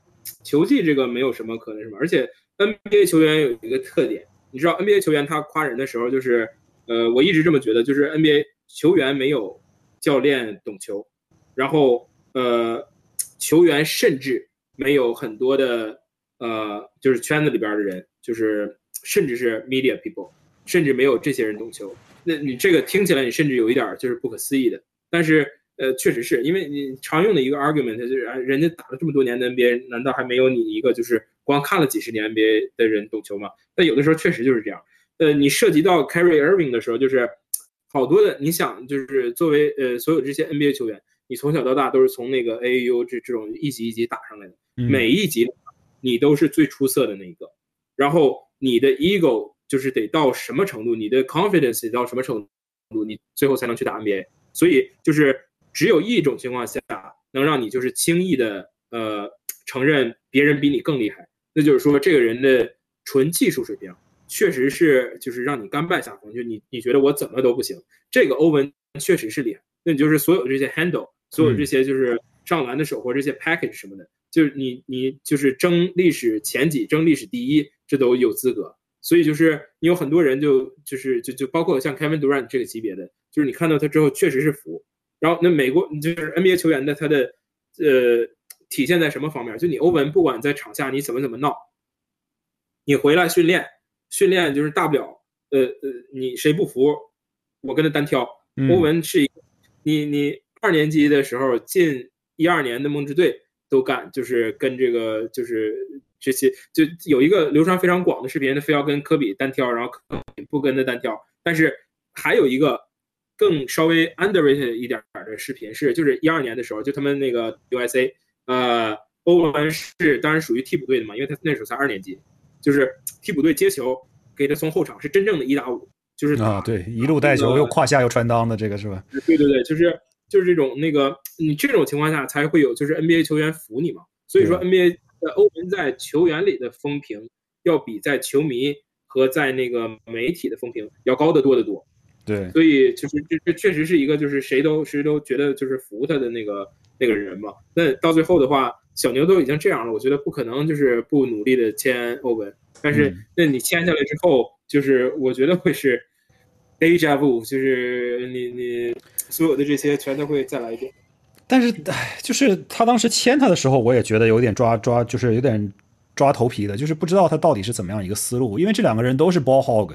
球技这个没有什么可那什么，而且 NBA 球员有一个特点，你知道 NBA 球员他夸人的时候就是。呃，我一直这么觉得，就是 NBA 球员没有教练懂球，然后呃，球员甚至没有很多的呃，就是圈子里边的人，就是甚至是 media people，甚至没有这些人懂球。那你这个听起来，你甚至有一点就是不可思议的。但是呃，确实是因为你常用的一个 argument 就是人家打了这么多年的 NBA，难道还没有你一个就是光看了几十年 NBA 的人懂球吗？但有的时候确实就是这样。呃，你涉及到 Carry Irving 的时候，就是好多的。你想，就是作为呃所有这些 NBA 球员，你从小到大都是从那个 AAU 这这种一级一级打上来的，每一级你都是最出色的那一个。然后你的 ego 就是得到什么程度，你的 confidence 得到什么程度，你最后才能去打 NBA。所以就是只有一种情况下能让你就是轻易的呃承认别人比你更厉害，那就是说这个人的。纯技术水平，确实是就是让你甘拜下风，就你你觉得我怎么都不行。这个欧文确实是厉害，那你就是所有这些 handle，所有这些就是上篮的手或这些 package 什么的，就是你你就是争历史前几，争历史第一，这都有资格。所以就是你有很多人就就是就就包括像 Kevin Durant 这个级别的，就是你看到他之后确实是服。然后那美国就是 NBA 球员的他的呃体现在什么方面？就你欧文不管在场下你怎么怎么闹，你回来训练训练就是大不了呃呃你谁不服我跟他单挑。欧文是一你你二年级的时候进一二年的梦之队都敢就是跟这个就是这些就有一个流传非常广的视频，他非要跟科比单挑，然后科比不跟他单挑。但是还有一个。更稍微 underrated 一点的视频是，就是一二年的时候，就他们那个 USA，呃，欧文是当然属于替补队的嘛，因为他那时候才二年级，就是替补队接球给他从后场是真正的一打五，就是啊，对，一路带球又胯下又穿裆的这个是吧？对对对，就是就是这种那个你这种情况下才会有就是 NBA 球员服你嘛，所以说 NBA 的欧文在球员里的风评要比在球迷和在那个媒体的风评要高得多得多。对，所以就是这这确实是一个就是谁都谁都觉得就是服他的那个那个人嘛。那到最后的话，小牛都已经这样了，我觉得不可能就是不努力的签欧文。但是那你签下来之后，就是我觉得会是 A 加 V，就是你你所有的这些全都会再来一遍。但是唉，就是他当时签他的时候，我也觉得有点抓抓，就是有点抓头皮的，就是不知道他到底是怎么样一个思路。因为这两个人都是 ball hog，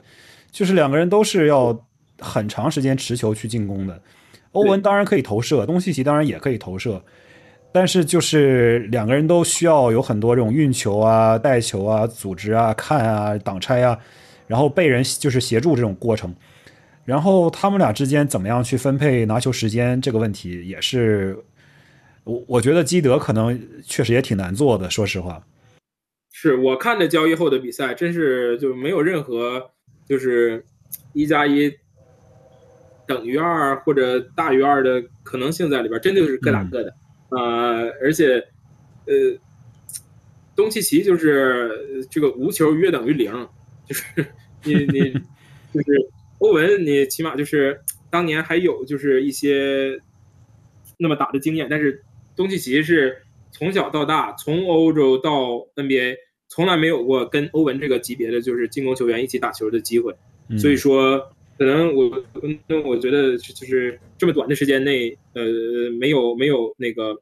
就是两个人都是要。很长时间持球去进攻的，欧文当然可以投射，东契奇当然也可以投射，但是就是两个人都需要有很多这种运球啊、带球啊、组织啊、看啊、挡拆啊，然后被人就是协助这种过程，然后他们俩之间怎么样去分配拿球时间这个问题，也是我我觉得基德可能确实也挺难做的，说实话。是我看的交易后的比赛，真是就没有任何就是一加一。等于二或者大于二的可能性在里边，真的就是各打各的，呃，而且，呃，东契奇就是这个无球约等于零，就是你你 <laughs> 就是欧文，你起码就是当年还有就是一些那么打的经验，但是东契奇是从小到大，从欧洲到 NBA，从来没有过跟欧文这个级别的就是进攻球员一起打球的机会，所以说。可能我那我觉得就是这么短的时间内，呃，没有没有那个，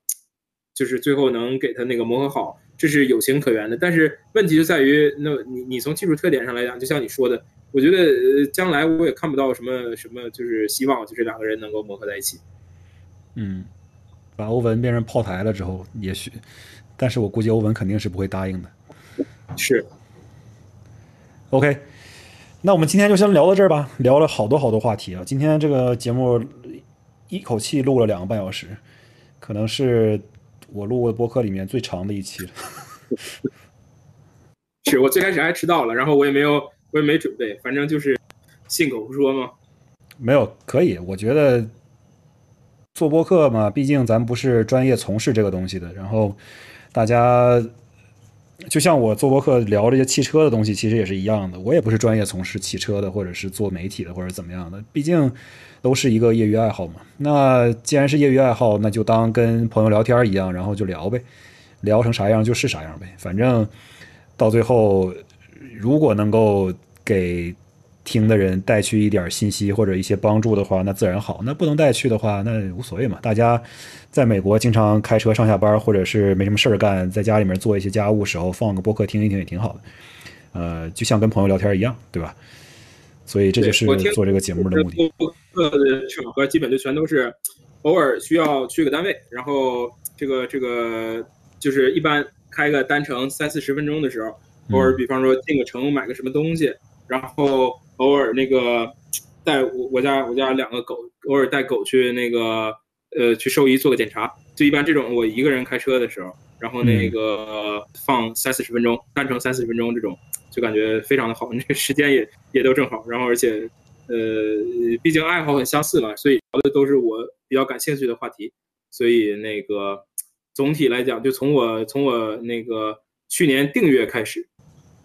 就是最后能给他那个磨合好，这是有情可原的。但是问题就在于，那你你从技术特点上来讲，就像你说的，我觉得将来我也看不到什么什么，就是希望就是两个人能够磨合在一起。嗯，把欧文变成炮台了之后，也许，但是我估计欧文肯定是不会答应的。是。OK。那我们今天就先聊到这儿吧，聊了好多好多话题啊！今天这个节目一口气录了两个半小时，可能是我录过播客里面最长的一期了。<laughs> 是我最开始还迟到了，然后我也没有，我也没准备，反正就是信口胡说嘛。没有，可以，我觉得做播客嘛，毕竟咱不是专业从事这个东西的，然后大家。就像我做博客聊这些汽车的东西，其实也是一样的。我也不是专业从事汽车的，或者是做媒体的，或者怎么样的。毕竟都是一个业余爱好嘛。那既然是业余爱好，那就当跟朋友聊天一样，然后就聊呗，聊成啥样就是啥样呗。反正到最后，如果能够给。听的人带去一点信息或者一些帮助的话，那自然好；那不能带去的话，那无所谓嘛。大家在美国经常开车上下班，或者是没什么事儿干，在家里面做一些家务时候，放个播客听一听也挺好的。呃，就像跟朋友聊天一样，对吧？所以这就是做这个节目的目的。播客的场合基本就全都是偶尔需要去个单位，然后这个这个就是一般开个单程三四十分钟的时候，偶尔比方说进个城买个什么东西，然后。偶尔那个带我我家我家两个狗，偶尔带狗去那个呃去兽医做个检查，就一般这种我一个人开车的时候，然后那个放三四十分钟，单程三四十分钟这种，就感觉非常的好，那 <laughs> 个时间也也都正好，然后而且呃毕竟爱好很相似嘛，所以聊的都是我比较感兴趣的话题，所以那个总体来讲，就从我从我那个去年订阅开始。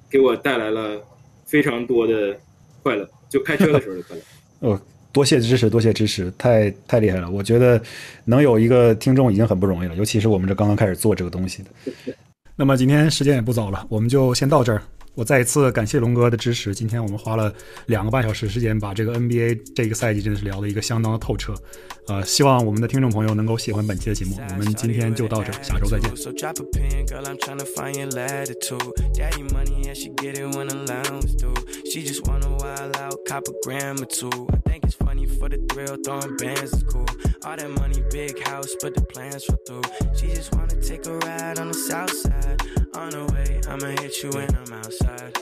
给我带来了非常多的快乐，就开车的时候就快乐。<laughs> 哦，多谢支持，多谢支持，太太厉害了！我觉得能有一个听众已经很不容易了，尤其是我们这刚刚开始做这个东西的。<laughs> 那么今天时间也不早了，我们就先到这儿。我再一次感谢龙哥的支持。今天我们花了两个半小时时间，把这个 NBA 这个赛季真的是聊了一个相当的透彻。呃，希望我们的听众朋友能够喜欢本期的节目。我们今天就到这儿，下周再见。On the south side. On the way, I'ma hit you when I'm outside.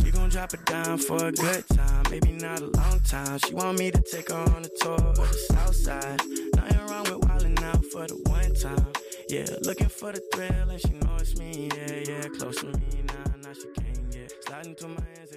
She gon' drop it down for a good time, maybe not a long time. She want me to take her on a tour of the south side. Nothing wrong with wildin' out for the one time. Yeah, looking for the thrill, and she know it's me. Yeah, yeah, close to me now, now she can't get sliding through my hands.